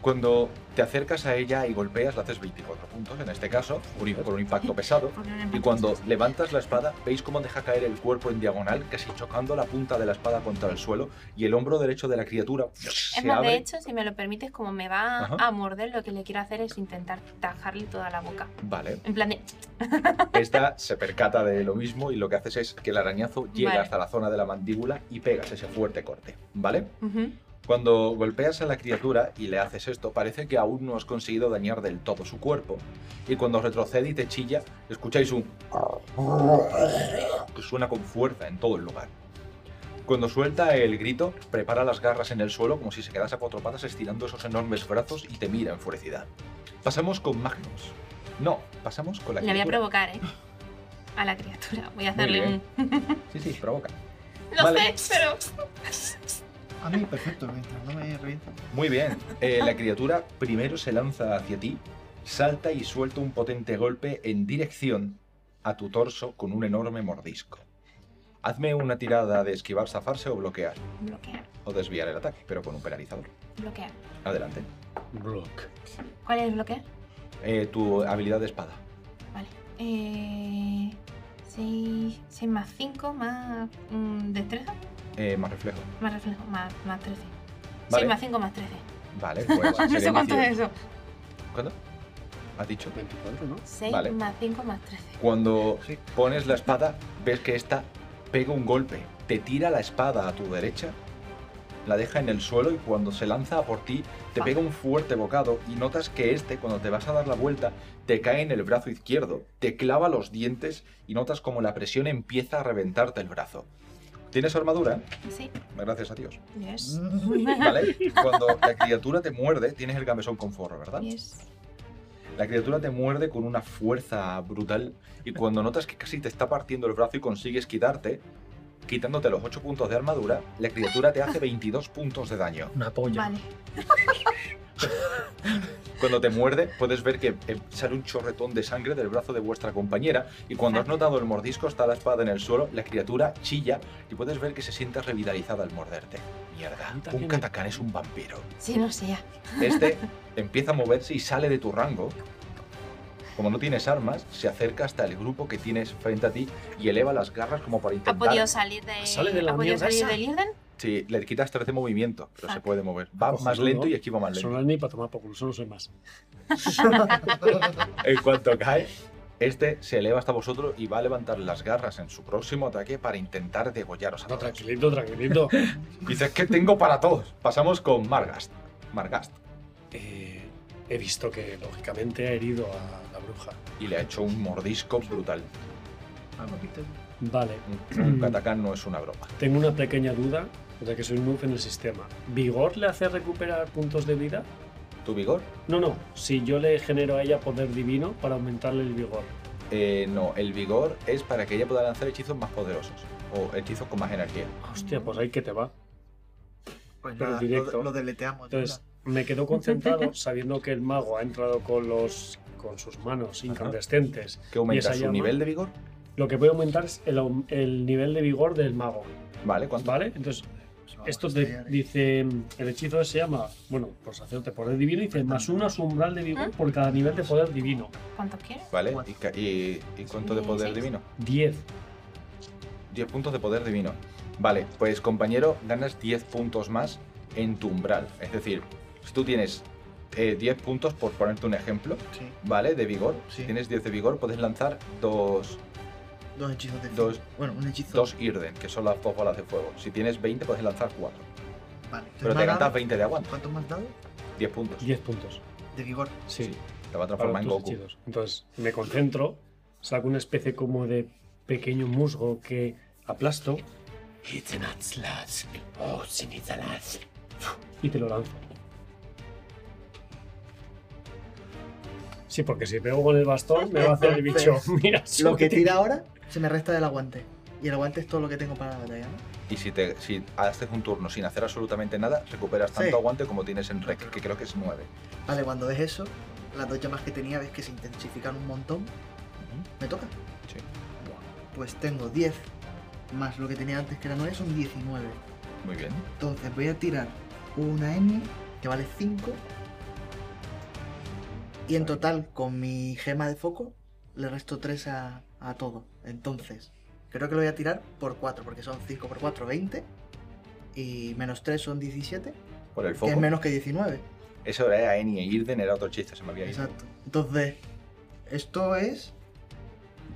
[SPEAKER 2] Cuando te acercas a ella y golpeas, le haces 24 puntos, en este caso, con un impacto pesado. Y cuando levantas la espada, veis cómo deja caer el cuerpo en diagonal, casi chocando la punta de la espada contra el suelo, y el hombro derecho de la criatura
[SPEAKER 3] Es
[SPEAKER 2] se
[SPEAKER 3] más,
[SPEAKER 2] abre.
[SPEAKER 3] de hecho, si me lo permites, como me va
[SPEAKER 2] Ajá.
[SPEAKER 3] a morder, lo que le quiero hacer es intentar tajarle toda la boca.
[SPEAKER 2] Vale,
[SPEAKER 3] En plan de.
[SPEAKER 2] esta se percata de lo mismo y lo que haces es que el arañazo llega
[SPEAKER 3] Vale.
[SPEAKER 2] hasta la zona de la mandíbula y pegas ese fuerte corte, ¿vale?
[SPEAKER 3] Ujú.
[SPEAKER 2] Cuando golpeas a la criatura y le haces esto, parece que aún no has conseguido dañar del todo su cuerpo. Y cuando retrocede y te chilla, escucháis un... que suena con fuerza en todo el lugar. Cuando suelta el grito, prepara las garras en el suelo como si se quedase a cuatro patas estirando esos enormes brazos y te mira enfurecida. Pasamos con Magnus. No, pasamos con la
[SPEAKER 3] Le voy a
[SPEAKER 2] criatura.
[SPEAKER 3] provocar, ¿eh? A la criatura. Voy a
[SPEAKER 2] Muy
[SPEAKER 3] hacerle
[SPEAKER 2] bien.
[SPEAKER 3] un.
[SPEAKER 2] Sí, sí, provoca.
[SPEAKER 3] Lo
[SPEAKER 2] Vale.
[SPEAKER 3] sé, pero.
[SPEAKER 5] A mí, perfecto, mientras no me revienta.
[SPEAKER 2] Muy bien. Eh, la criatura primero se lanza hacia ti, salta y suelta un potente golpe en dirección a tu torso con un enorme mordisco. Hazme una tirada de esquivar, zafarse o bloquear.
[SPEAKER 3] Bloquear,
[SPEAKER 2] O desviar el ataque, pero con un penalizador.
[SPEAKER 3] bloquear.
[SPEAKER 2] Adelante.
[SPEAKER 4] Block.
[SPEAKER 3] ¿Cuál es bloquear?
[SPEAKER 2] Eh, tu habilidad de espada.
[SPEAKER 3] Vale. Eh. 6, más 5 más. mm, destreza.
[SPEAKER 2] Eh, más reflejo.
[SPEAKER 3] Más reflejo. Más, más 13.
[SPEAKER 2] Vale.
[SPEAKER 3] 6 más 5 más 13.
[SPEAKER 2] Vale, pues
[SPEAKER 3] no sé cuánto
[SPEAKER 2] 18.
[SPEAKER 3] es eso.
[SPEAKER 2] ¿Cuándo? ¿Has dicho?
[SPEAKER 4] 24, ¿no?
[SPEAKER 3] 6
[SPEAKER 2] Vale.
[SPEAKER 3] más 5 más 13.
[SPEAKER 2] Cuando
[SPEAKER 5] Sí.
[SPEAKER 2] pones la espada, ves que esta pega un golpe, te tira la espada a tu derecha, la deja en el suelo y cuando se lanza a por ti, te
[SPEAKER 3] Ah.
[SPEAKER 2] pega un fuerte bocado y notas que este, cuando te vas a dar la vuelta, te cae en el brazo izquierdo, te clava los dientes y notas como la presión empieza a reventarte el brazo. ¿Tienes armadura?
[SPEAKER 3] Sí.
[SPEAKER 2] Gracias a Dios.
[SPEAKER 3] Yes.
[SPEAKER 2] ¿Vale? Cuando la criatura te muerde, tienes el gamesón con forro, ¿verdad?
[SPEAKER 3] Yes.
[SPEAKER 2] La criatura te muerde con una fuerza brutal y cuando notas que casi te está partiendo el brazo y consigues quitarte, quitándote los 8 puntos de armadura, la criatura te hace 22 puntos de daño.
[SPEAKER 6] Una polla.
[SPEAKER 3] Vale.
[SPEAKER 2] Cuando te muerde, puedes ver que eh, sale un chorretón de sangre del brazo de vuestra compañera y cuando has notado el mordisco está la espada en el suelo, la criatura chilla y puedes ver que se siente revitalizada al morderte. Mierda, un katakán es un vampiro.
[SPEAKER 3] Sí, no sé ya.
[SPEAKER 2] Este empieza a moverse y sale de tu rango. como no tienes armas, se acerca hasta el grupo que tienes frente a ti y eleva las garras como para
[SPEAKER 3] ¿Ha
[SPEAKER 2] intentar...
[SPEAKER 3] podido salir de,
[SPEAKER 4] Sale de la
[SPEAKER 3] ¿ha podido salir del Irden?
[SPEAKER 2] Sí, le quitas 13 movimiento, pero se puede mover. Va más lento y esquiva más lento.
[SPEAKER 4] no es ni para tomar por culo, eso no soy más.
[SPEAKER 2] En cuanto cae, este se eleva hasta vosotros y va a levantar las garras en su próximo ataque para intentar degollaros a
[SPEAKER 4] No,
[SPEAKER 2] todos.
[SPEAKER 4] tranquilito, tranquilito.
[SPEAKER 2] Dices que tengo para todos. Pasamos con Margast. Margast.
[SPEAKER 4] Eh, he visto que, lógicamente, ha herido a la bruja.
[SPEAKER 2] Y le ha hecho un mordisco brutal.
[SPEAKER 4] Vale,
[SPEAKER 2] Un Katakán no es una broma.
[SPEAKER 4] tengo una pequeña duda, ya que soy noob en el sistema. ¿Vigor le hace recuperar puntos de vida?
[SPEAKER 2] ¿Tu vigor?
[SPEAKER 4] No, no. Si yo le genero a ella poder divino para aumentarle el vigor.
[SPEAKER 2] Eh, no, el vigor es para que ella pueda lanzar hechizos más poderosos. O hechizos con más energía.
[SPEAKER 4] Hostia, pues ahí que te va.
[SPEAKER 5] Pues
[SPEAKER 4] Pero
[SPEAKER 5] nada,
[SPEAKER 4] directo.
[SPEAKER 5] Lo, lo deleteamos. de
[SPEAKER 4] Entonces, me quedo concentrado sabiendo que el mago ha entrado con los con sus manos incandescentes.
[SPEAKER 2] ¿Qué aumenta su
[SPEAKER 4] llama?
[SPEAKER 2] nivel de vigor?
[SPEAKER 4] Lo que voy a aumentar es el, el nivel de vigor del mago.
[SPEAKER 2] Vale, ¿cuánto?
[SPEAKER 4] ¿Vale? Entonces. Esto te dice. El hechizo se llama. Bueno, pues hacerte poder divino. Dice más uno a su umbral de vigor por cada nivel de poder divino.
[SPEAKER 3] ¿Cuánto quieres?
[SPEAKER 2] Vale, ¿y, ca- y- y cuánto de poder
[SPEAKER 3] Seis.
[SPEAKER 2] divino?
[SPEAKER 4] 10.
[SPEAKER 2] 10 puntos de poder divino. Vale, pues compañero, ganas 10 puntos más en tu umbral. Es decir, si tú tienes eh, 10 puntos, por ponerte un ejemplo,
[SPEAKER 5] Sí,
[SPEAKER 2] ¿vale? De vigor.
[SPEAKER 5] Sí.
[SPEAKER 2] Si tienes 10 de vigor, puedes lanzar dos,
[SPEAKER 5] dos hechizos de
[SPEAKER 2] Dos-
[SPEAKER 5] Bueno, un hechizo.
[SPEAKER 2] dos Irden, que son las dos bolas de fuego. Si tienes 20, puedes lanzar 4.
[SPEAKER 5] Vale.
[SPEAKER 2] Pero
[SPEAKER 5] ¿Me
[SPEAKER 2] te gastas
[SPEAKER 5] dado-
[SPEAKER 2] 20 de aguante.
[SPEAKER 5] ¿Cuánto me has dado?
[SPEAKER 2] 10 puntos.
[SPEAKER 4] 10 puntos.
[SPEAKER 5] De vigor.
[SPEAKER 4] Sí.
[SPEAKER 2] Sí. Te va a
[SPEAKER 4] para
[SPEAKER 2] transformar en Goku.
[SPEAKER 4] hechizos. Entonces, me concentro, saco una especie como de pequeño musgo que aplasto y te lo lanzo. Sí, porque si pego con el bastón me va a hacer el bicho. Mira,
[SPEAKER 5] Lo que tira ahora se me resta del aguante. Y el aguante es todo lo que tengo para la batalla, ¿no?
[SPEAKER 2] Y si, te, si haces un turno sin hacer absolutamente nada, recuperas tanto
[SPEAKER 5] Sí.
[SPEAKER 2] aguante como tienes en Rec, que creo que es 9.
[SPEAKER 5] Vale, cuando ves eso, las dos llamas que tenía ves que se intensifican un montón. ¿Me toca?
[SPEAKER 2] Sí.
[SPEAKER 5] Pues tengo 10 más lo que tenía antes que era 9 son 19.
[SPEAKER 2] Muy bien.
[SPEAKER 5] Entonces voy a tirar una M que vale 5. Y en total, con mi gema de foco, le resto 3 a, a todo. Entonces, creo que lo voy a tirar por 4, porque son 5 por 4, 20. Y menos 3 son 17,
[SPEAKER 2] Por el
[SPEAKER 5] que
[SPEAKER 2] foco.
[SPEAKER 5] es menos que 19.
[SPEAKER 2] Eso era Eni e Irden, era otro chiste, se me había ido.
[SPEAKER 5] Exacto. Entonces, esto es.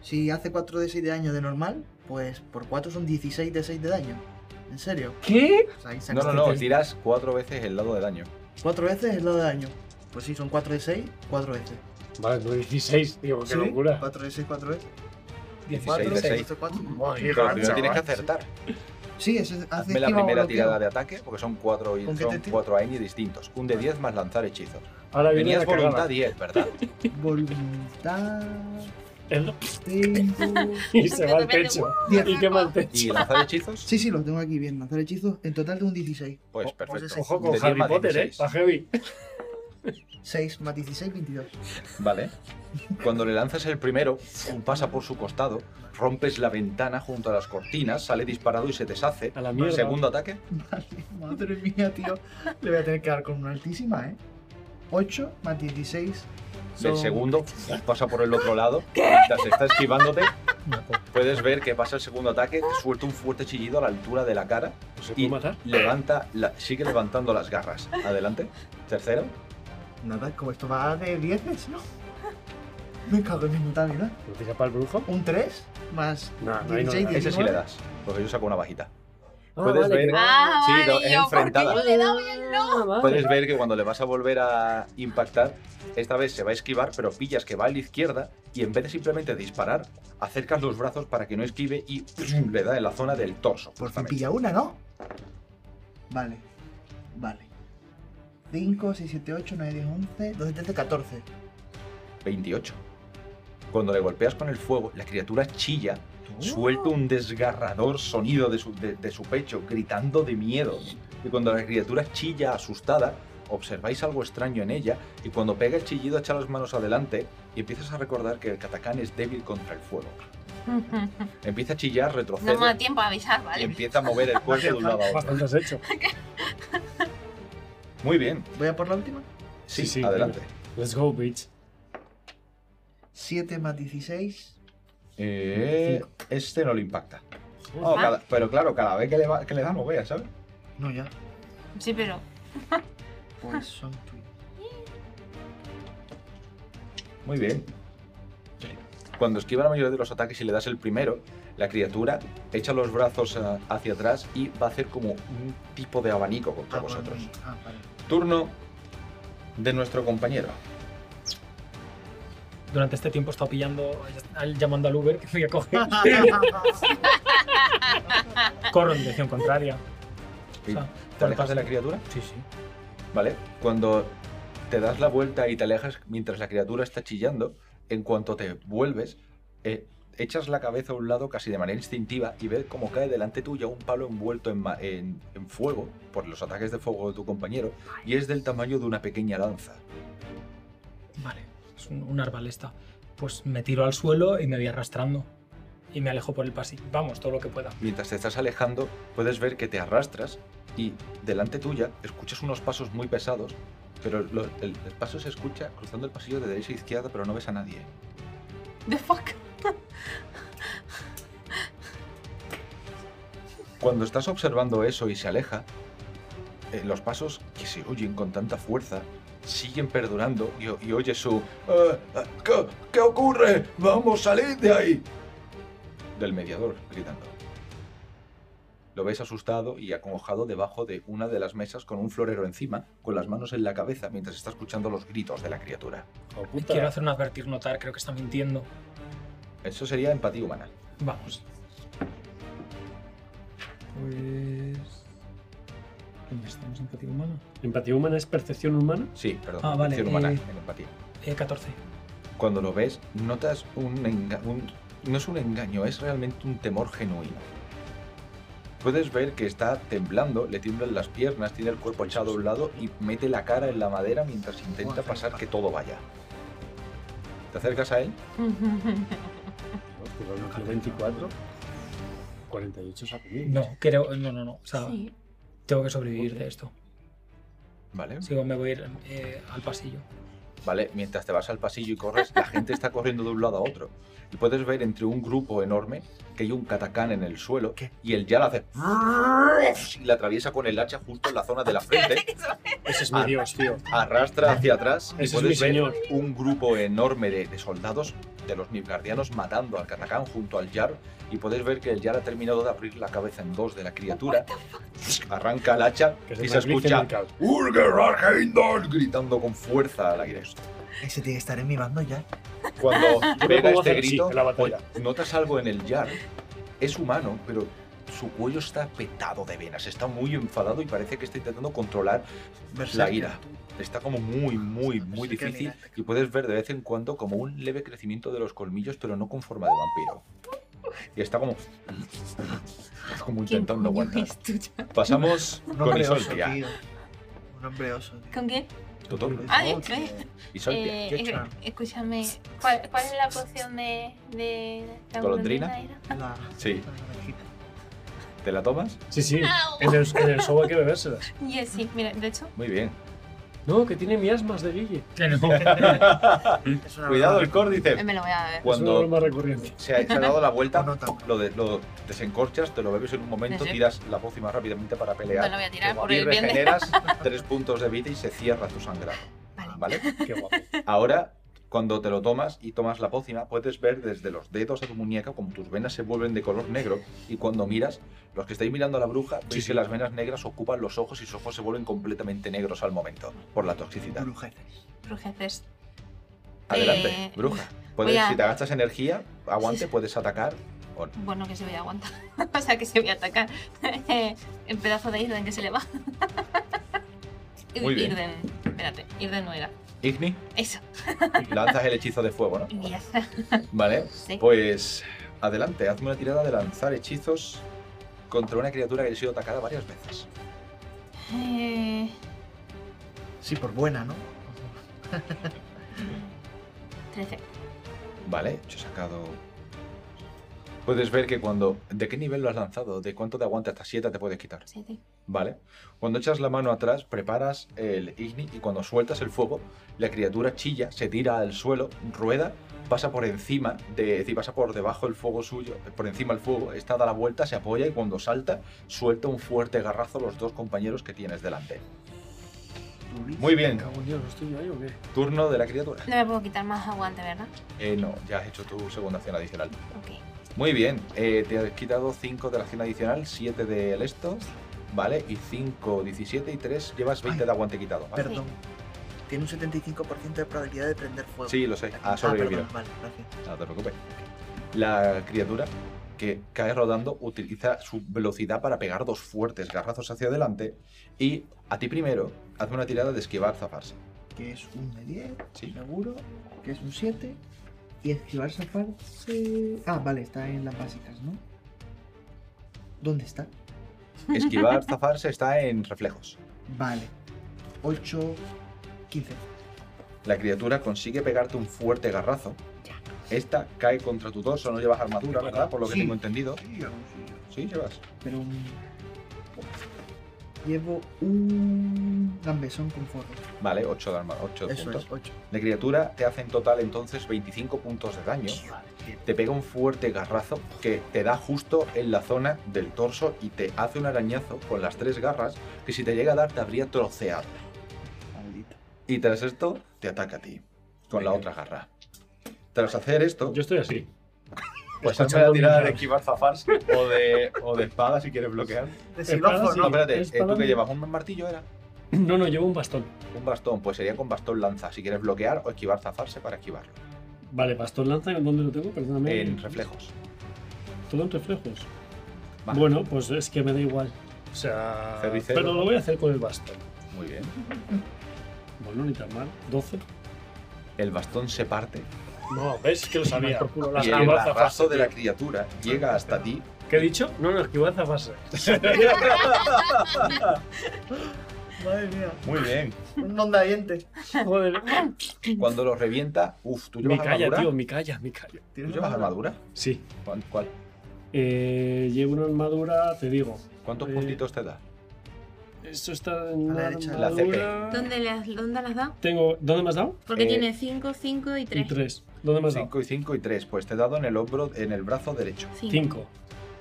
[SPEAKER 5] Si hace 4 de 6 de daño de normal, pues por 4 son 16 de 6 de daño. ¿En serio?
[SPEAKER 4] ¿Qué?
[SPEAKER 5] O sea,
[SPEAKER 2] No, no, no, tiras cuatro veces el lado de daño.
[SPEAKER 5] Cuatro veces el dado de daño. Pues sí, son 4 de 6, 4 veces.
[SPEAKER 4] Vale, no 16, digo, qué
[SPEAKER 5] ¿Sí?
[SPEAKER 4] locura.
[SPEAKER 5] 4 de 6, 4 veces.
[SPEAKER 2] 16 de 6.
[SPEAKER 5] 4.
[SPEAKER 4] Madre
[SPEAKER 2] Pero primero
[SPEAKER 4] gancha,
[SPEAKER 2] tienes que acertar.
[SPEAKER 5] Sí, ese hace
[SPEAKER 2] Hazme la primera tirada de ataque, porque son cuatro, y-
[SPEAKER 5] ¿Con qué
[SPEAKER 2] son
[SPEAKER 5] tiro?
[SPEAKER 2] cuatro Eni distintos. Un de 10 más lanzar hechizos.
[SPEAKER 4] Ahora viene
[SPEAKER 2] Tenías
[SPEAKER 4] la
[SPEAKER 2] voluntad 10, ¿verdad?
[SPEAKER 5] Voluntad.
[SPEAKER 4] El-
[SPEAKER 5] 5.
[SPEAKER 4] Y se va al techo. Y quema el
[SPEAKER 2] ¿Y lanzar hechizos?
[SPEAKER 5] Sí, sí, lo tengo aquí bien. Lanzar hechizos. En total de un 16.
[SPEAKER 2] Pues perfecto.
[SPEAKER 4] Ojo
[SPEAKER 2] De
[SPEAKER 4] con
[SPEAKER 2] 10
[SPEAKER 4] Harry
[SPEAKER 2] más
[SPEAKER 4] Potter, eh.
[SPEAKER 2] 16.
[SPEAKER 4] Está heavy.
[SPEAKER 5] 6 más 16, 22.
[SPEAKER 2] Vale. Cuando le lanzas el primero, pasa por su costado, rompes la ventana junto a las cortinas, sale disparado y se deshace.
[SPEAKER 4] A la mierda.
[SPEAKER 2] Segundo ataque,
[SPEAKER 5] Vale, madre mía, tío. Le voy a tener que dar con una altísima, ¿eh? 8 más 16.
[SPEAKER 2] el
[SPEAKER 5] son-
[SPEAKER 2] segundo pasa por el otro lado, mientras está esquivándote. Puedes ver que pasa el segundo ataque, suelta un fuerte chillido a la altura de la cara
[SPEAKER 4] ¿No se
[SPEAKER 2] y
[SPEAKER 4] puede matar?
[SPEAKER 2] levanta, la- sigue levantando las garras. Adelante. Tercero.
[SPEAKER 5] Nada, como esto va de 10, ¿no? Me cago en mi puta vida.
[SPEAKER 4] ¿Lo tira para el brujo?
[SPEAKER 5] Un 3 más
[SPEAKER 4] Nah, no hay
[SPEAKER 5] 16,
[SPEAKER 4] nada.
[SPEAKER 2] Ese sí
[SPEAKER 5] 19.
[SPEAKER 2] le das, porque yo saco una bajita.
[SPEAKER 4] Ah,
[SPEAKER 2] Puedes
[SPEAKER 4] vale,
[SPEAKER 2] ver-
[SPEAKER 4] que-
[SPEAKER 3] Ah,
[SPEAKER 2] Sí,
[SPEAKER 3] vale,
[SPEAKER 2] no, es
[SPEAKER 3] yo, ¿por qué
[SPEAKER 2] enfrentada.
[SPEAKER 3] yo le no?
[SPEAKER 4] Ah, vale.
[SPEAKER 2] Puedes ver que cuando le vas a volver a impactar, esta vez se va a esquivar, pero pillas que va a la izquierda y en vez de simplemente disparar, acercas los brazos para que no esquive y ¡pum! le da en la zona del torso.
[SPEAKER 5] Por fin pilla una, ¿no? Vale. Vale. 5, 6, 7, 8, 9, 10, 11, 12, 13, 14.
[SPEAKER 2] 28. Cuando le golpeas con el fuego, la criatura chilla, suelta un desgarrador sonido de su, de- de su pecho, gritando de miedo. Y cuando la criatura chilla asustada, observáis algo extraño en ella, y cuando pega el chillido echa las manos adelante y empiezas a recordar que el katacán es débil contra el fuego. Empieza a chillar,
[SPEAKER 3] No
[SPEAKER 2] retrocede
[SPEAKER 3] me da tiempo a avisar,
[SPEAKER 2] y
[SPEAKER 3] ¿vale?
[SPEAKER 2] empieza a mover el cuerpo de un lado a otro.
[SPEAKER 4] Bastante has hecho.
[SPEAKER 2] Muy bien.
[SPEAKER 5] ¿Voy a por la última?
[SPEAKER 2] Sí,
[SPEAKER 4] Sí, sí,
[SPEAKER 2] adelante.
[SPEAKER 4] Let's go, bitch.
[SPEAKER 5] 7 más 16.
[SPEAKER 2] Eh, este no le impacta. Oh,
[SPEAKER 3] Ah.
[SPEAKER 2] cada- pero claro, cada vez que le, va- que le da, no veas, ¿sabes?
[SPEAKER 5] No, ya.
[SPEAKER 3] Sí, pero.
[SPEAKER 5] Pues son.
[SPEAKER 2] Muy bien. Cuando esquiva la mayoría de los ataques y le das el primero, la criatura echa los brazos eh, hacia atrás y va a hacer como un tipo de abanico contra
[SPEAKER 5] Ah,
[SPEAKER 2] vosotros.
[SPEAKER 5] bueno. Ah, vale.
[SPEAKER 2] Turno de nuestro compañero.
[SPEAKER 6] Durante este tiempo he estado pillando, al- llamando al Uber que me voy a coger. Corro en dirección contraria.
[SPEAKER 2] ¿Y
[SPEAKER 6] O sea,
[SPEAKER 2] ¿Te alejas de la criatura?
[SPEAKER 6] Sí, sí.
[SPEAKER 2] ¿Vale? Cuando te das la vuelta y te alejas mientras la criatura está chillando, en cuanto te vuelves, eh, echas la cabeza a un lado casi de manera instintiva y ves cómo cae delante tuya un palo envuelto en, ma- en- en fuego por los ataques de fuego de tu compañero y es del tamaño de una pequeña lanza.
[SPEAKER 6] Vale, es un, un arbalesta. Pues me tiro al suelo y me voy arrastrando. Y me alejo por el pasillo. Vamos, todo lo que pueda.
[SPEAKER 2] Mientras te estás alejando, puedes ver que te arrastras y delante tuya escuchas unos pasos muy pesados, pero lo- el, el paso se escucha cruzando el pasillo de derecha a izquierda, pero no ves a nadie.
[SPEAKER 3] The fuck.
[SPEAKER 2] Cuando estás observando eso y se aleja, eh, los pasos que se oyen con tanta fuerza siguen perdurando y, y oyes su "Eh, eh, ¿qué, qué ocurre? ¡Vamos, salid de ahí! Del mediador gritando. Lo ves asustado y acongojado debajo de una de las mesas con un florero encima, con las manos en la cabeza mientras está escuchando los gritos de la criatura.
[SPEAKER 7] Oh.
[SPEAKER 6] Quiero hacer un advertir notar, creo que está mintiendo.
[SPEAKER 2] Eso sería empatía humana.
[SPEAKER 6] Vamos. Pues. ¿Dónde estamos en empatía humana?
[SPEAKER 4] ¿Empatía humana es percepción humana?
[SPEAKER 2] Sí, perdón.
[SPEAKER 6] Ah, vale,
[SPEAKER 2] percepción humana
[SPEAKER 6] eh,
[SPEAKER 2] en empatía.
[SPEAKER 6] Eh, 14.
[SPEAKER 2] Cuando lo ves, notas un, enga- un- No es un engaño, es realmente un temor genuino. Puedes ver que está temblando, le tiemblan las piernas, tiene el cuerpo echado a un lado y mete la cara en la madera mientras intenta pasar que todo vaya. ¿Te acercas a él?
[SPEAKER 4] Hostia, 24. 48 sacudí.
[SPEAKER 6] No, creo. No, no, no. O sea,
[SPEAKER 3] Sí.
[SPEAKER 6] tengo que sobrevivir de esto.
[SPEAKER 2] Vale.
[SPEAKER 6] Sigo, me voy a ir eh, al pasillo.
[SPEAKER 2] Vale, mientras te vas al pasillo y corres, la gente está corriendo de un lado a otro. Y puedes ver entre un grupo enorme que hay un catacán en el suelo
[SPEAKER 5] ¿Qué?
[SPEAKER 2] y el Yal hace y le atraviesa con el hacha justo en la zona de la frente,
[SPEAKER 4] Ese es mi dios, tío.
[SPEAKER 2] arrastra hacia atrás y
[SPEAKER 4] Ese es
[SPEAKER 2] puedes
[SPEAKER 4] mi
[SPEAKER 2] ver
[SPEAKER 4] señor.
[SPEAKER 2] un grupo enorme de, de soldados de los Nilfgaardianos matando al catacán junto al Jar y puedes ver que el Jar ha terminado de abrir la cabeza en dos de la criatura, arranca el hacha
[SPEAKER 4] Que
[SPEAKER 2] y se escucha "Urger Arheindor", gritando con fuerza al aire.
[SPEAKER 5] Ese tiene que estar en mi bando ya.
[SPEAKER 2] Cuando pega este
[SPEAKER 4] sí,
[SPEAKER 2] grito,
[SPEAKER 4] en la batalla.
[SPEAKER 2] pues, notas algo en el Jar. Es humano, pero su cuello está petado de venas. Está muy enfadado y parece que está intentando controlar la
[SPEAKER 5] Berserker.
[SPEAKER 2] ira. Está como muy, muy, muy difícil. Y puedes ver de vez en cuando como un leve crecimiento de los colmillos, pero no con forma de vampiro. Y está como. como
[SPEAKER 3] ¿Quién
[SPEAKER 2] intentando aguantar. Pasamos con Isoltia.
[SPEAKER 5] Un hombre oso, tío.
[SPEAKER 3] ¿Con quién? Ah, ¿qué?
[SPEAKER 2] Isoltia.
[SPEAKER 3] Eh, eh, escúchame, ¿cuál, ¿cuál es la poción de, de la
[SPEAKER 2] ¿Golondrina?
[SPEAKER 5] La...
[SPEAKER 2] Sí. ¿Te la tomas?
[SPEAKER 4] Sí, sí.
[SPEAKER 3] Au.
[SPEAKER 4] En el, en el show hay que bebérselas.
[SPEAKER 3] Yes, sí, mira, de hecho,
[SPEAKER 2] Muy bien.
[SPEAKER 4] No, que tiene miasmas de Guille.
[SPEAKER 6] No.
[SPEAKER 2] Cuidado, el córdice.
[SPEAKER 3] me lo voy a ver.
[SPEAKER 4] Es una
[SPEAKER 2] Cuando
[SPEAKER 4] recurrente.
[SPEAKER 2] se ha, se ha dado la vuelta,
[SPEAKER 5] No
[SPEAKER 2] lo, de- lo desencorchas, te lo bebes en un momento,
[SPEAKER 3] Sí, sí.
[SPEAKER 2] tiras la pócima rápidamente para pelear.
[SPEAKER 3] Me lo voy a tirar por
[SPEAKER 2] y
[SPEAKER 3] el bien de...
[SPEAKER 2] regeneras tres puntos de vida y se cierra tu sangrado.
[SPEAKER 3] Vale.
[SPEAKER 2] ¿Vale?
[SPEAKER 4] Qué guapo.
[SPEAKER 2] Ahora, cuando te lo tomas y tomas la pócima, puedes ver desde los dedos de tu muñeca como tus venas se vuelven de color negro y cuando miras, los que estáis mirando a la bruja, veis
[SPEAKER 4] Sí, sí.
[SPEAKER 2] que las venas negras ocupan los ojos y sus ojos se vuelven completamente negros al momento por la toxicidad.
[SPEAKER 5] Brujeces.
[SPEAKER 3] Brujeces.
[SPEAKER 2] Adelante,
[SPEAKER 3] Eh,
[SPEAKER 2] bruja. Puedes,
[SPEAKER 3] a-
[SPEAKER 2] Si te gastas energía, aguante, puedes atacar. o no.
[SPEAKER 3] Bueno, que se voy a aguantar. o sea, que se voy a atacar. el pedazo de Irden que se le va.
[SPEAKER 2] Muy bien.
[SPEAKER 3] Irden. Espérate, Irden no era.
[SPEAKER 2] Igni,
[SPEAKER 3] Eso.
[SPEAKER 2] lanzas el hechizo de fuego, ¿no?
[SPEAKER 3] Yes.
[SPEAKER 2] Vale,
[SPEAKER 3] Sí.
[SPEAKER 2] pues adelante, hazme una tirada de lanzar hechizos contra una criatura que ha sido atacada varias veces.
[SPEAKER 3] Eh,
[SPEAKER 5] Sí, por buena, ¿no?
[SPEAKER 3] 13.
[SPEAKER 2] Vale, yo he sacado. Puedes ver que cuando. ¿De qué nivel lo has lanzado? ¿De cuánto te aguanta? Hasta 7 te puedes quitar.
[SPEAKER 3] 7.
[SPEAKER 2] Vale. Cuando echas la mano atrás, preparas el Igni y cuando sueltas el fuego, la criatura chilla, se tira al suelo, rueda pasa por encima, de, es decir, pasa por debajo del fuego suyo, por encima del fuego, esta da la vuelta, se apoya y cuando salta, suelta un fuerte garrazo a los dos compañeros que tienes delante. Muy bien,
[SPEAKER 4] Cago en Dios, ¿no estoy yo ahí o qué?
[SPEAKER 2] turno de la criatura.
[SPEAKER 3] No me puedo quitar más aguante, ¿verdad?
[SPEAKER 2] Eh, no, ya has hecho tu segunda acción adicional.
[SPEAKER 3] Ok.
[SPEAKER 2] Muy bien, eh, te has quitado 5 de la acción adicional, 7 del esto, ¿vale? Y 5, 17 y 3, llevas 20
[SPEAKER 5] Ay.
[SPEAKER 2] de aguante quitado. ¿vale?
[SPEAKER 5] Perdón. Tiene un 75% de probabilidad de prender fuego.
[SPEAKER 2] Sí, lo sé, ha
[SPEAKER 5] Ah,
[SPEAKER 2] sobrevivido.
[SPEAKER 5] perdón, vale, gracias.
[SPEAKER 2] No te preocupes. La criatura que cae rodando utiliza su velocidad para pegar dos fuertes garrazos hacia adelante y a ti primero hazme una tirada de esquivar zafarse.
[SPEAKER 5] Que es un de 10,
[SPEAKER 2] Sí.
[SPEAKER 5] seguro. Que es un 7. Y esquivar zafarse. Ah, vale, está en las básicas, ¿no? ¿Dónde está?
[SPEAKER 2] Esquivar zafarse está en reflejos.
[SPEAKER 5] Vale. 8, 15.
[SPEAKER 2] La criatura consigue pegarte un fuerte garrazo. Esta cae contra tu torso, no llevas armadura, ¿verdad? Por lo que
[SPEAKER 5] Sí.
[SPEAKER 2] tengo entendido. Sí, llevas.
[SPEAKER 5] Pero un. Llevo un gambesón con forro.
[SPEAKER 2] Vale, 8 de armadura, 8
[SPEAKER 5] Eso
[SPEAKER 2] puntos.
[SPEAKER 5] es, 8.
[SPEAKER 2] La criatura te hace en total entonces 25 puntos de daño. Te pega un fuerte garrazo que te da justo en la zona del torso y te hace un arañazo con las tres garras que si te llega a dar te habría troceado.
[SPEAKER 5] Maldito.
[SPEAKER 2] Y tras esto te ataca a ti con la otra garra. Tras hacer esto,
[SPEAKER 4] Yo estoy así.
[SPEAKER 2] Pues hazme la tirada de esquivar zafarse o de, o de espada si quieres bloquear.
[SPEAKER 5] De
[SPEAKER 4] sí.
[SPEAKER 2] No, espérate,
[SPEAKER 4] es
[SPEAKER 2] eh, ¿tú que llevas? ¿Un martillo era?
[SPEAKER 4] No, no, llevo un bastón.
[SPEAKER 2] Un bastón, pues sería con bastón lanza si quieres bloquear o esquivar zafarse para esquivarlo.
[SPEAKER 4] Vale, bastón lanza, ¿dónde lo tengo? Perdóname.
[SPEAKER 2] En reflejos.
[SPEAKER 4] Todo en reflejos.
[SPEAKER 2] Vale.
[SPEAKER 4] Bueno, pues es que me da igual. O sea. Pero lo voy a hacer con el bastón.
[SPEAKER 2] Muy bien.
[SPEAKER 4] Bueno, ni tan mal. 12.
[SPEAKER 2] El bastón se parte
[SPEAKER 4] No, ves que lo sabía.
[SPEAKER 6] Las
[SPEAKER 2] y el de la criatura llega hasta ti
[SPEAKER 4] ¿Qué he dicho? No, no, esquivar zafarse.
[SPEAKER 5] Madre mía.
[SPEAKER 2] Muy bien.
[SPEAKER 5] Un onda diente.
[SPEAKER 4] Joder.
[SPEAKER 2] Cuando lo revienta, uff, ¿tú
[SPEAKER 4] Mi
[SPEAKER 2] llevas
[SPEAKER 4] calla,
[SPEAKER 2] armadura?
[SPEAKER 4] tío, mi calla, mi calla.
[SPEAKER 2] ¿Tú
[SPEAKER 5] ¿Tienes
[SPEAKER 2] llevas armadura?
[SPEAKER 4] Sí.
[SPEAKER 2] ¿Cuál? cuál?
[SPEAKER 4] Eh, llevo una armadura, te digo.
[SPEAKER 2] ¿Cuántos
[SPEAKER 4] Eh,
[SPEAKER 2] puntitos te da?
[SPEAKER 4] Esto está en
[SPEAKER 5] A la
[SPEAKER 4] la
[SPEAKER 5] derecha.
[SPEAKER 2] La CP.
[SPEAKER 3] ¿Dónde has dado?
[SPEAKER 4] Tengo. ¿Dónde me has dado?
[SPEAKER 3] Porque
[SPEAKER 2] Eh,
[SPEAKER 3] tiene 5, 5 y
[SPEAKER 4] Y
[SPEAKER 3] 3.
[SPEAKER 4] 3. ¿Dónde me has dado?
[SPEAKER 2] 5 y 5 y 3. Pues te he dado en el hombro, en el brazo derecho.
[SPEAKER 4] 5.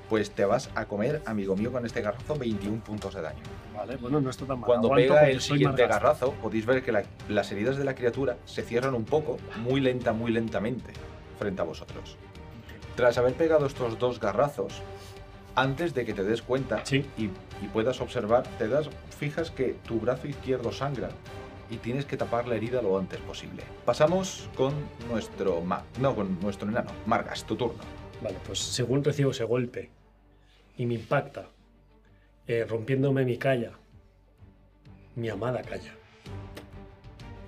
[SPEAKER 2] Pues te vas a comer, amigo mío, con este garrazo 21 puntos de daño.
[SPEAKER 4] Vale, bueno, no está tan mal.
[SPEAKER 2] Cuando
[SPEAKER 4] Aguanto
[SPEAKER 2] pega
[SPEAKER 4] porque
[SPEAKER 2] el
[SPEAKER 4] soy
[SPEAKER 2] siguiente garrazo, podéis ver que la- las heridas de la criatura se cierran un poco, muy lenta, muy lentamente, frente a vosotros. Tras haber pegado estos dos garrazos, antes de que te des cuenta
[SPEAKER 4] Sí.
[SPEAKER 2] y, y puedas observar, te das, fijas que tu brazo izquierdo sangra y tienes que tapar la herida lo antes posible. Pasamos con nuestro ma no, con nuestro enano. Margas, tu turno.
[SPEAKER 4] Vale, pues según recibo ese golpe y me impacta, eh, rompiéndome mi calla, mi amada calla,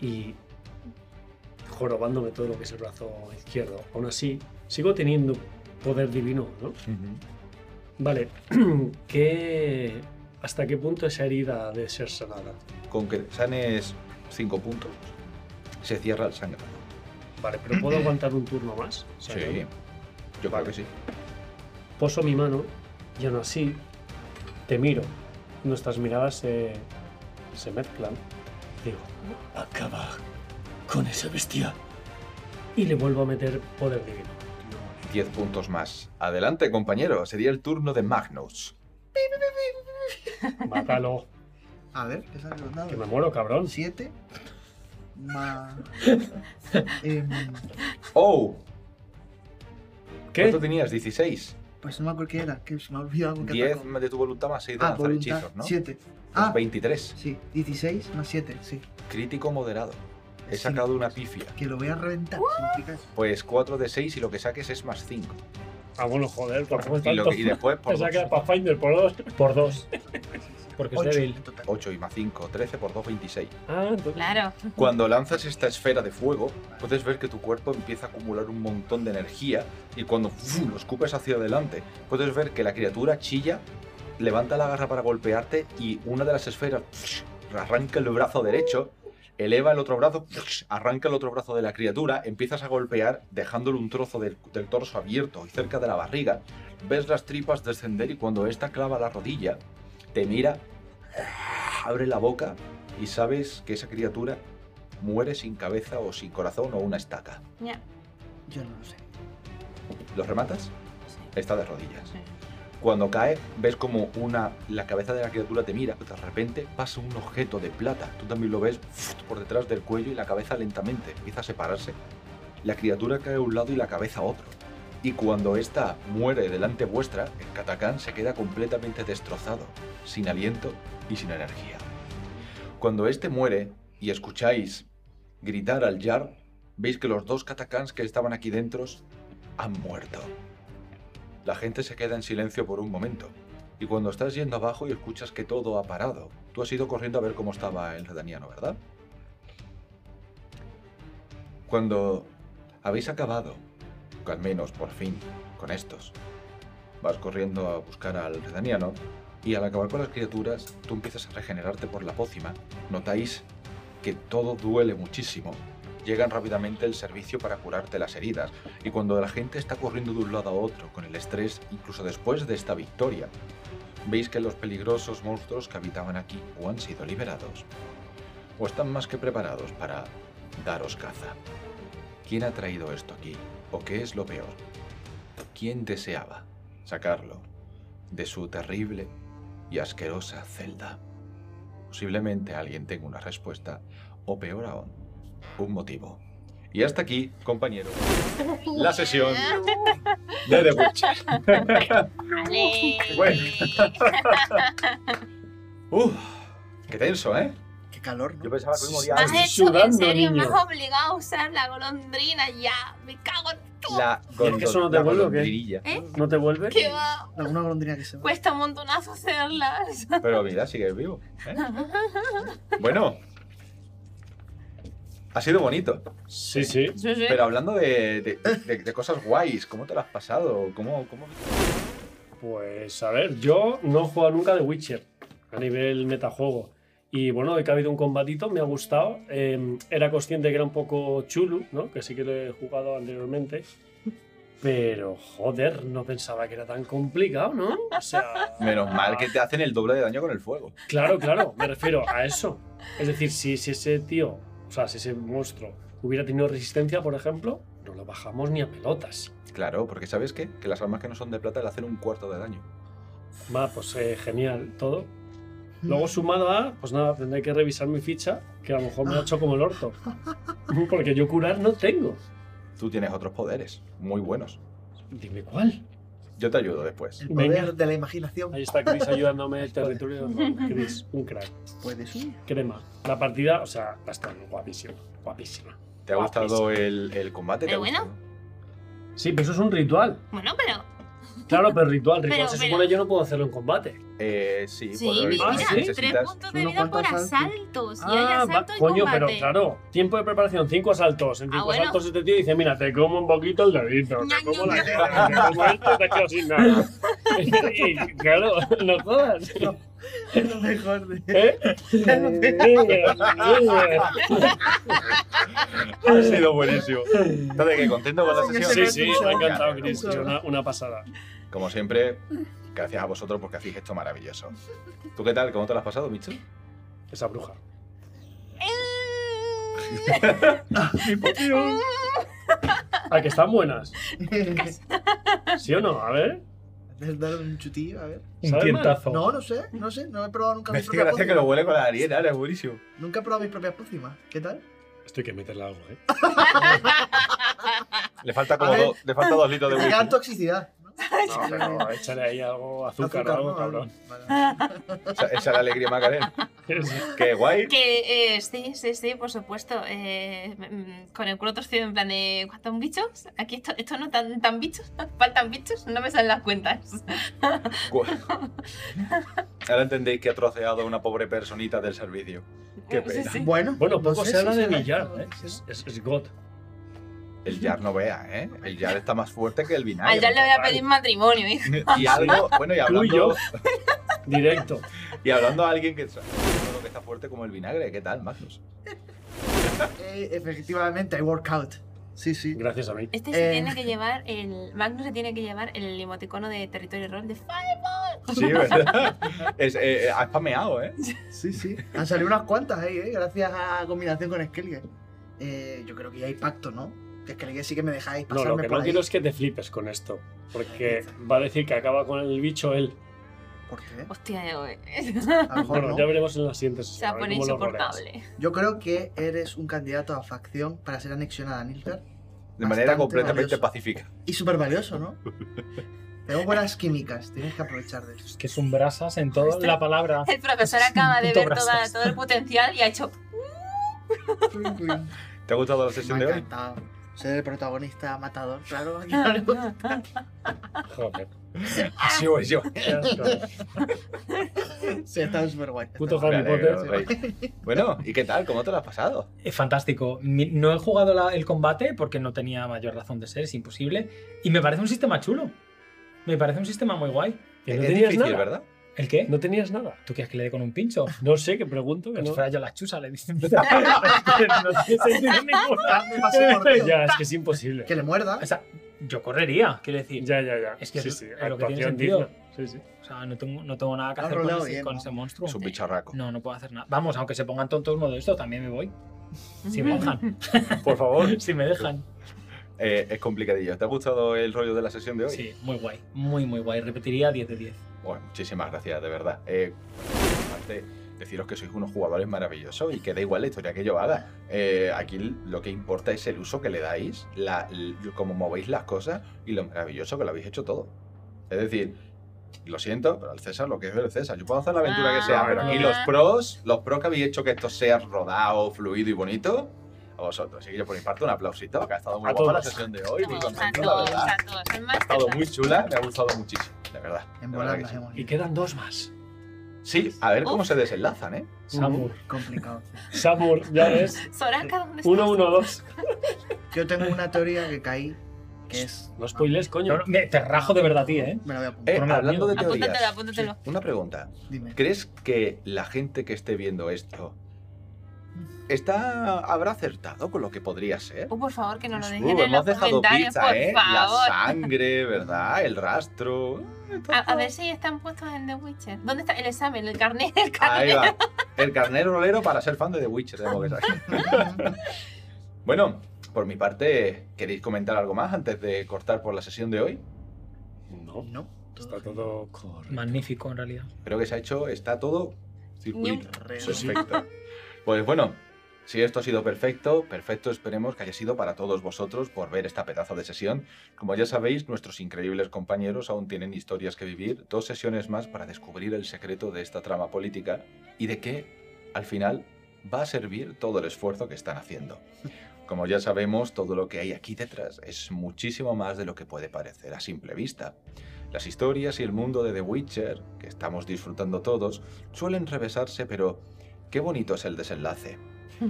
[SPEAKER 4] y jorobándome todo lo que es el brazo izquierdo, aún así, sigo teniendo poder divino, ¿no? Vale, ¿qué, ¿hasta qué punto esa herida de ser sanada?
[SPEAKER 2] Con que sanes 5 puntos, se cierra el sangrado.
[SPEAKER 4] Vale, pero ¿puedo aguantar un turno más? O sea,
[SPEAKER 2] Sí, yo creo que sí.
[SPEAKER 4] Poso mi mano y aún así te miro. Nuestras miradas se, se mezclan. Digo,
[SPEAKER 7] Acaba con esa bestia.
[SPEAKER 4] y le vuelvo a meter poder divino.
[SPEAKER 2] 10 puntos más. Adelante, compañero. Sería el turno de Magnus.
[SPEAKER 4] Mátalo,
[SPEAKER 5] A ver, ¿qué sale los
[SPEAKER 4] que
[SPEAKER 5] dados?
[SPEAKER 4] me muero, cabrón.
[SPEAKER 5] 7 más. em,
[SPEAKER 2] ¡Oh!
[SPEAKER 4] ¿Qué?
[SPEAKER 2] ¿Cuánto tenías? 16.
[SPEAKER 5] pues no me acuerdo qué era, que se me ha olvidado algo que
[SPEAKER 2] 10
[SPEAKER 5] atacó.
[SPEAKER 2] de tu voluntad más 6 de
[SPEAKER 5] Ah,
[SPEAKER 2] lanzar
[SPEAKER 5] voluntad.
[SPEAKER 2] hechizos, ¿no?
[SPEAKER 5] 7.
[SPEAKER 2] Pues
[SPEAKER 5] Ah,
[SPEAKER 2] 23.
[SPEAKER 5] sí, 16 más 7, sí.
[SPEAKER 2] Crítico moderado. He
[SPEAKER 5] Sí.
[SPEAKER 2] sacado una pifia.
[SPEAKER 5] Que lo voy a reventar, significa eso.
[SPEAKER 2] Pues 4 de 6 y lo que saques es más 5.
[SPEAKER 4] Ah, bueno, joder, por favor,
[SPEAKER 2] Y, lo que- y después por
[SPEAKER 4] Pensaba que era
[SPEAKER 2] 2.
[SPEAKER 4] Pathfinder por dos.
[SPEAKER 6] Por dos. Porque es
[SPEAKER 5] Ocho
[SPEAKER 6] débil.
[SPEAKER 5] en total.
[SPEAKER 2] 8 y más 5, 13 por 2, 26.
[SPEAKER 4] Ah, entonces.
[SPEAKER 3] Claro.
[SPEAKER 2] Cuando lanzas esta esfera de fuego, puedes ver que tu cuerpo empieza a acumular un montón de energía y cuando ¡fu! lo escupes hacia adelante, puedes ver que la criatura chilla, levanta la garra para golpearte y una de las esferas arranca el brazo derecho, eleva el otro brazo, arranca el otro brazo de la criatura, empiezas a golpear dejándole un trozo del, del torso abierto y cerca de la barriga, ves las tripas descender y cuando esta clava la rodilla, te mira, abre la boca y sabes que esa criatura muere sin cabeza o sin corazón o una estaca.
[SPEAKER 3] Ya.
[SPEAKER 5] Yo no lo sé.
[SPEAKER 2] ¿Lo rematas?
[SPEAKER 3] Sí.
[SPEAKER 2] Está de rodillas.
[SPEAKER 3] Sí.
[SPEAKER 2] Cuando cae, ves como una, la cabeza de la criatura te mira, de repente pasa un objeto de plata. Tú también lo ves por detrás del cuello y la cabeza lentamente empieza a separarse. La criatura cae a un lado y la cabeza a otro. Y cuando ésta muere delante vuestra, el Katakán se queda completamente destrozado, sin aliento y sin energía. Cuando éste muere y escucháis gritar al Yar, veis que los dos Katakans que estaban aquí dentro han muerto. La gente se queda en silencio por un momento. Y cuando estás yendo abajo y escuchas que todo ha parado, tú has ido corriendo a ver cómo estaba el redaniano, ¿verdad? Cuando habéis acabado, al menos por fin, con estos, vas corriendo a buscar al redaniano y al acabar con las criaturas, tú empiezas a regenerarte por la pócima. Notáis que todo duele muchísimo. Llegan rápidamente el servicio para curarte las heridas y cuando la gente está corriendo de un lado a otro con el estrés, incluso después de esta victoria, veis que los peligrosos monstruos que habitaban aquí o han sido liberados o están más que preparados para daros caza. ¿Quién ha traído esto aquí? ¿O qué es lo peor? ¿Quién deseaba sacarlo de su terrible y asquerosa celda? Posiblemente alguien tenga una respuesta, o peor aún, un motivo. Y hasta aquí, compañero, la sesión de The Witcher.
[SPEAKER 3] Vale.
[SPEAKER 2] Bueno. Uf, qué tenso, ¿eh?
[SPEAKER 5] Calor, ¿no?
[SPEAKER 2] Yo pensaba que
[SPEAKER 3] Me has hecho, en
[SPEAKER 4] sudando,
[SPEAKER 3] serio, me
[SPEAKER 4] niño.
[SPEAKER 3] has obligado a usar la golondrina ya. Me cago en todo.
[SPEAKER 2] La
[SPEAKER 4] ¿Y es que eso no te
[SPEAKER 2] la
[SPEAKER 4] vuelve qué?
[SPEAKER 2] golondrinilla.
[SPEAKER 4] ¿No te vuelve?
[SPEAKER 3] ¿Qué va?
[SPEAKER 5] Alguna golondrina que se va.
[SPEAKER 3] Cuesta un montonazo hacerlas.
[SPEAKER 2] Pero mira, sigues vivo. ¿eh? Bueno. Ha sido bonito.
[SPEAKER 4] Sí, sí.
[SPEAKER 3] Sí, sí.
[SPEAKER 2] Pero hablando de, de- de- de cosas guays, ¿cómo te lo has pasado? ¿Cómo, cómo...
[SPEAKER 4] Pues a ver, yo no he jugado nunca de Witcher a nivel metajuego. Y bueno, hoy que ha habido un combatito, me ha gustado. Eh, era consciente que era un poco chulo, ¿no? Que sí que lo he jugado anteriormente. Pero joder, no pensaba que era tan complicado, ¿no? O sea.
[SPEAKER 2] Menos mal que te hacen el doble de daño con el fuego.
[SPEAKER 4] Claro, claro, me refiero a eso. Es decir, si, si ese tío, o sea, si ese monstruo hubiera tenido resistencia, por ejemplo, no lo bajamos ni a pelotas.
[SPEAKER 2] Claro, porque ¿sabes qué? Que las armas que no son de plata le hacen un cuarto de daño.
[SPEAKER 4] Va, pues eh, genial, todo. Luego sumado a, pues nada, tendré que revisar mi ficha, que a lo mejor me ha hecho como el orto. Porque yo curar no tengo.
[SPEAKER 2] Tú tienes otros poderes muy buenos.
[SPEAKER 4] Dime cuál.
[SPEAKER 2] Yo te ayudo después.
[SPEAKER 5] El
[SPEAKER 4] Venga.
[SPEAKER 5] poder de la imaginación.
[SPEAKER 4] Ahí está Chris ayudándome el territorio. Chris, un crack.
[SPEAKER 5] Puede ser.
[SPEAKER 4] Crema. La partida, o sea, va a estar guapísima. Guapísima.
[SPEAKER 2] ¿Te ha gustado el, el combate? ¿Te
[SPEAKER 3] Pero
[SPEAKER 2] ha
[SPEAKER 3] bueno.
[SPEAKER 2] gustado?
[SPEAKER 4] Sí, pero eso es un ritual.
[SPEAKER 3] Bueno, pero.
[SPEAKER 4] Claro, pero ritual. Ritual
[SPEAKER 3] Pero-
[SPEAKER 4] se
[SPEAKER 3] pero-
[SPEAKER 4] supone que yo no puedo hacerlo en combate.
[SPEAKER 2] Eh, sí,
[SPEAKER 3] Sí,
[SPEAKER 2] por-
[SPEAKER 3] mira,
[SPEAKER 4] Ah, ¿sí?
[SPEAKER 3] tres puntos de vida por asaltos. Y hay
[SPEAKER 4] Ah, va-
[SPEAKER 3] asalto y
[SPEAKER 4] coño,
[SPEAKER 3] combate.
[SPEAKER 4] pero claro, tiempo de preparación, cinco asaltos. En
[SPEAKER 3] Ah,
[SPEAKER 4] cinco
[SPEAKER 3] bueno.
[SPEAKER 4] asaltos este tío dice, mira, te como un poquito el dedito, te como la cara, te como esto, te quedo sin nada. y, claro, no jodas.
[SPEAKER 5] Es lo mejor de.
[SPEAKER 4] ¿Eh?
[SPEAKER 2] Ha sido buenísimo. Entonces, ¿qué? ¿Contento con la sesión?
[SPEAKER 4] Sí, sí, me ha encantado, Chris. Una, una pasada.
[SPEAKER 2] Como siempre, gracias a vosotros porque hacéis esto maravilloso. ¿Tú qué tal? ¿Cómo te lo has pasado, Micho?
[SPEAKER 4] Esa bruja. ¿A que están buenas? ¿Sí o no? A ver.
[SPEAKER 5] ¿Puedes dar un chutillo? A ver.
[SPEAKER 6] Un tientazo.
[SPEAKER 5] No, no sé, no sé. No he probado nunca
[SPEAKER 2] Me
[SPEAKER 5] mis propias
[SPEAKER 2] gracia que lo huele con la arena, es buenísimo.
[SPEAKER 5] Nunca he probado mis propias pócimas. ¿Qué tal?
[SPEAKER 4] Esto hay que meterle algo, ¿eh?
[SPEAKER 2] Le falta como dos, le falta dos litros de whisky.
[SPEAKER 5] toxicidad. ¿No?
[SPEAKER 4] No, pero échale ahí algo, azúcar, o algo,
[SPEAKER 5] ¿no?
[SPEAKER 4] cabrón.
[SPEAKER 5] Vale.
[SPEAKER 2] Esa, esa es la alegría Macarena. Qué guay.
[SPEAKER 3] Que eh, sí, sí, sí, por supuesto. Eh, mm, con el culo torcido en plan de ¿cuántos bichos? Aquí esto, esto no tan, tan bichos, faltan bichos, no me salen las cuentas.
[SPEAKER 2] Ahora entendéis que ha troceado una pobre personita del servicio. Qué pena.
[SPEAKER 3] sí.
[SPEAKER 5] Bueno,
[SPEAKER 4] Bueno,
[SPEAKER 5] no
[SPEAKER 4] poco
[SPEAKER 5] sé
[SPEAKER 4] se habla de billar, ¿eh?
[SPEAKER 5] sí.
[SPEAKER 4] Es, es, es God.
[SPEAKER 2] El Jar no vea, ¿eh? El Jar está más fuerte que el vinagre.
[SPEAKER 3] Al ya le voy a pedir matrimonio, hijo.
[SPEAKER 2] Y algo, bueno, y
[SPEAKER 4] Tú y yo.
[SPEAKER 2] hablando,
[SPEAKER 4] Directo.
[SPEAKER 2] y hablando a alguien que está fuerte como el vinagre, ¿qué tal, Magnus?
[SPEAKER 5] Eh, efectivamente, hay workout. Sí, sí.
[SPEAKER 4] Gracias a mí.
[SPEAKER 3] Este se
[SPEAKER 5] Eh.
[SPEAKER 3] tiene que llevar, el Magnus se tiene que llevar el emoticono de territorio roll de Fireball.
[SPEAKER 2] Sí, ¿verdad? Es, eh, eh, ha spameado, ¿eh?
[SPEAKER 5] Sí, sí. Han salido unas cuantas ahí, ¿eh? Gracias a combinación con Skellige. Eh, yo creo que ya hay pacto, ¿no? Que es que le sí que me dejáis
[SPEAKER 4] No,
[SPEAKER 5] pasarme
[SPEAKER 4] lo que
[SPEAKER 5] por
[SPEAKER 4] no
[SPEAKER 5] ahí.
[SPEAKER 4] quiero es que te flipes con esto. Porque va a decir que acaba con el bicho él.
[SPEAKER 5] ¿Por qué?
[SPEAKER 3] Hostia, yo-
[SPEAKER 5] A lo mejor
[SPEAKER 4] Bueno,
[SPEAKER 5] no.
[SPEAKER 4] ya veremos en la siguiente
[SPEAKER 3] se
[SPEAKER 4] sesión.
[SPEAKER 3] va a
[SPEAKER 4] a ver
[SPEAKER 3] poner
[SPEAKER 4] cómo lo rodeas.
[SPEAKER 3] insoportable.
[SPEAKER 5] Yo creo que eres un candidato a facción para ser anexionada a Nilgar.
[SPEAKER 2] De manera
[SPEAKER 5] Bastante
[SPEAKER 2] completamente
[SPEAKER 5] valioso.
[SPEAKER 2] pacífica.
[SPEAKER 5] Y súper valioso, ¿no? Tengo buenas químicas, tienes que aprovechar de eso.
[SPEAKER 6] Es que es un brasas en toda la palabra.
[SPEAKER 3] El profesor acaba de
[SPEAKER 6] Puto
[SPEAKER 3] ver toda- todo el potencial y ha hecho.
[SPEAKER 2] ¿Te ha gustado la
[SPEAKER 5] Me
[SPEAKER 2] sesión
[SPEAKER 5] ha
[SPEAKER 2] de hoy?
[SPEAKER 5] encantado. Ser el protagonista matador, claro. a quién no le gusta.
[SPEAKER 4] Joder.
[SPEAKER 2] Así voy yo.
[SPEAKER 5] Sí, está súper guay.
[SPEAKER 4] Puto Harry Potter.
[SPEAKER 2] Bueno, ¿y qué tal? ¿Cómo te lo has pasado?
[SPEAKER 6] Es fantástico. No he jugado la- el combate porque no tenía mayor razón de ser, es imposible. Y me parece un sistema chulo. Me parece un sistema muy guay.
[SPEAKER 4] Que no
[SPEAKER 2] es difícil,
[SPEAKER 4] nada.
[SPEAKER 2] ¿verdad?
[SPEAKER 6] ¿El qué?
[SPEAKER 4] No tenías nada.
[SPEAKER 6] ¿Tú quieres que le dé con un pincho?
[SPEAKER 4] No sé, que pregunto que no.
[SPEAKER 6] fuera yo la chusa, le dicen. no tiene.
[SPEAKER 4] Ya, es que es imposible.
[SPEAKER 5] Que le muerda.
[SPEAKER 6] O sea, yo correría, quiero decir.
[SPEAKER 4] Ya, ya, ya.
[SPEAKER 6] Es que
[SPEAKER 4] sí,
[SPEAKER 6] es-
[SPEAKER 4] sí.
[SPEAKER 6] es lo que tiene sentido.
[SPEAKER 4] digna. Sí, sí.
[SPEAKER 6] O sea, no tengo, no tengo nada que hacer con ese monstruo.
[SPEAKER 2] Es un bicharraco.
[SPEAKER 6] No, no puedo hacer nada. Vamos, aunque se pongan tontos uno de estos, también me voy. Si me dejan.
[SPEAKER 4] Por favor.
[SPEAKER 6] si me dejan.
[SPEAKER 2] Eh, es complicadillo. ¿Te ha gustado el rollo de la sesión de hoy?
[SPEAKER 6] Sí, muy guay. Muy, muy guay. Repetiría 10 de 10.
[SPEAKER 2] Bueno, muchísimas gracias, de verdad. Eh, aparte, deciros que sois unos jugadores maravillosos y que da igual la historia que yo haga. Eh, aquí lo que importa es el uso que le dais, la, cómo movéis las cosas y lo maravilloso que lo habéis hecho todo. Es decir, lo siento, pero al César lo que es el César. Yo puedo hacer la aventura que sea,
[SPEAKER 3] Ah,
[SPEAKER 2] pero aquí los pros, los pros que habéis hecho que esto sea rodado, fluido y bonito, a vosotros. Así que yo por mi parte un aplausito, que ha estado muy
[SPEAKER 4] A
[SPEAKER 2] guapa la sesión de hoy, muy contento, la verdad. Ha estado muy chula, me ha gustado muchísimo, de verdad.
[SPEAKER 5] En
[SPEAKER 2] de verdad que sí.
[SPEAKER 4] Y quedan dos más.
[SPEAKER 2] Sí, a ver cómo
[SPEAKER 3] Uf.
[SPEAKER 2] se desenlazan, ¿eh?
[SPEAKER 4] Samur.
[SPEAKER 5] Complicado.
[SPEAKER 4] Samur, ya ves.
[SPEAKER 3] Soraka, ¿dónde estás?
[SPEAKER 4] Uno, uno, dos.
[SPEAKER 5] Yo tengo una teoría que caí, que es...
[SPEAKER 4] No spoiles, coño.
[SPEAKER 6] No, me- te rajo de verdad a ti, ¿eh?
[SPEAKER 5] Me la voy a apuntar.
[SPEAKER 2] Eh,
[SPEAKER 6] no
[SPEAKER 2] hablando de teorías,
[SPEAKER 3] Apúntatelo, apúntatelo.
[SPEAKER 2] una pregunta.
[SPEAKER 5] Dime.
[SPEAKER 2] ¿Crees que la gente que esté viendo esto está habrá acertado con lo que podría ser?
[SPEAKER 3] Oh, por favor, que no lo
[SPEAKER 2] Uh,
[SPEAKER 3] dejen en los
[SPEAKER 2] hemos dejado
[SPEAKER 3] comentarios,
[SPEAKER 2] pizza,
[SPEAKER 3] por
[SPEAKER 2] ¿eh? La
[SPEAKER 3] favor.
[SPEAKER 2] sangre, ¿verdad? El rastro. Eh.
[SPEAKER 3] A, a ver si están puestos en The Witcher. ¿Dónde está el examen? El carnet, el
[SPEAKER 2] Ahí
[SPEAKER 3] carnet.
[SPEAKER 2] va. El carnero rolero para ser fan de The Witcher, tengo que saber. Bueno, por mi parte, ¿queréis comentar algo más antes de cortar por la sesión de hoy?
[SPEAKER 4] No,
[SPEAKER 5] No.
[SPEAKER 4] está todo.
[SPEAKER 6] Magnífico, en realidad.
[SPEAKER 2] Creo que se ha hecho, está todo circulito. Perfecto. Pues bueno, si esto ha sido perfecto, perfecto esperemos que haya sido para todos vosotros por ver esta pedazo de sesión. Como ya sabéis, nuestros increíbles compañeros aún tienen historias que vivir, dos sesiones más para descubrir el secreto de esta trama política y de qué, al final, va a servir todo el esfuerzo que están haciendo. Como ya sabemos, todo lo que hay aquí detrás es muchísimo más de lo que puede parecer a simple vista. Las historias y el mundo de The Witcher, que estamos disfrutando todos, suelen revesarse, pero qué bonito es el desenlace.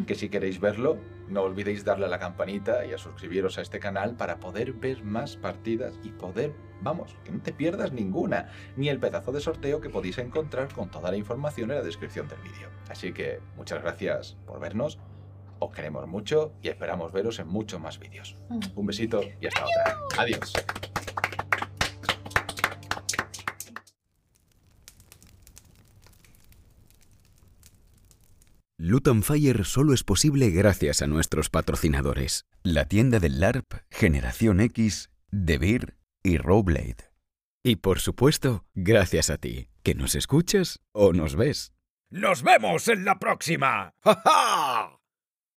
[SPEAKER 2] Que si queréis verlo, no olvidéis darle a la campanita y a suscribiros a este canal para poder ver más partidas y poder, vamos, que no te pierdas ninguna, ni el pedazo de sorteo que podéis encontrar con toda la información en la descripción del vídeo. Así que muchas gracias por vernos, os queremos mucho y esperamos veros en muchos más vídeos. Un besito y hasta otra. Adiós.
[SPEAKER 1] Luton Fire solo es posible gracias a nuestros patrocinadores. La tienda del LARP, Generación X, DeVir y Rowblade. Y por supuesto, gracias a ti, que nos escuchas o nos ves.
[SPEAKER 8] ¡Nos vemos en la próxima! ¡Ja, ja!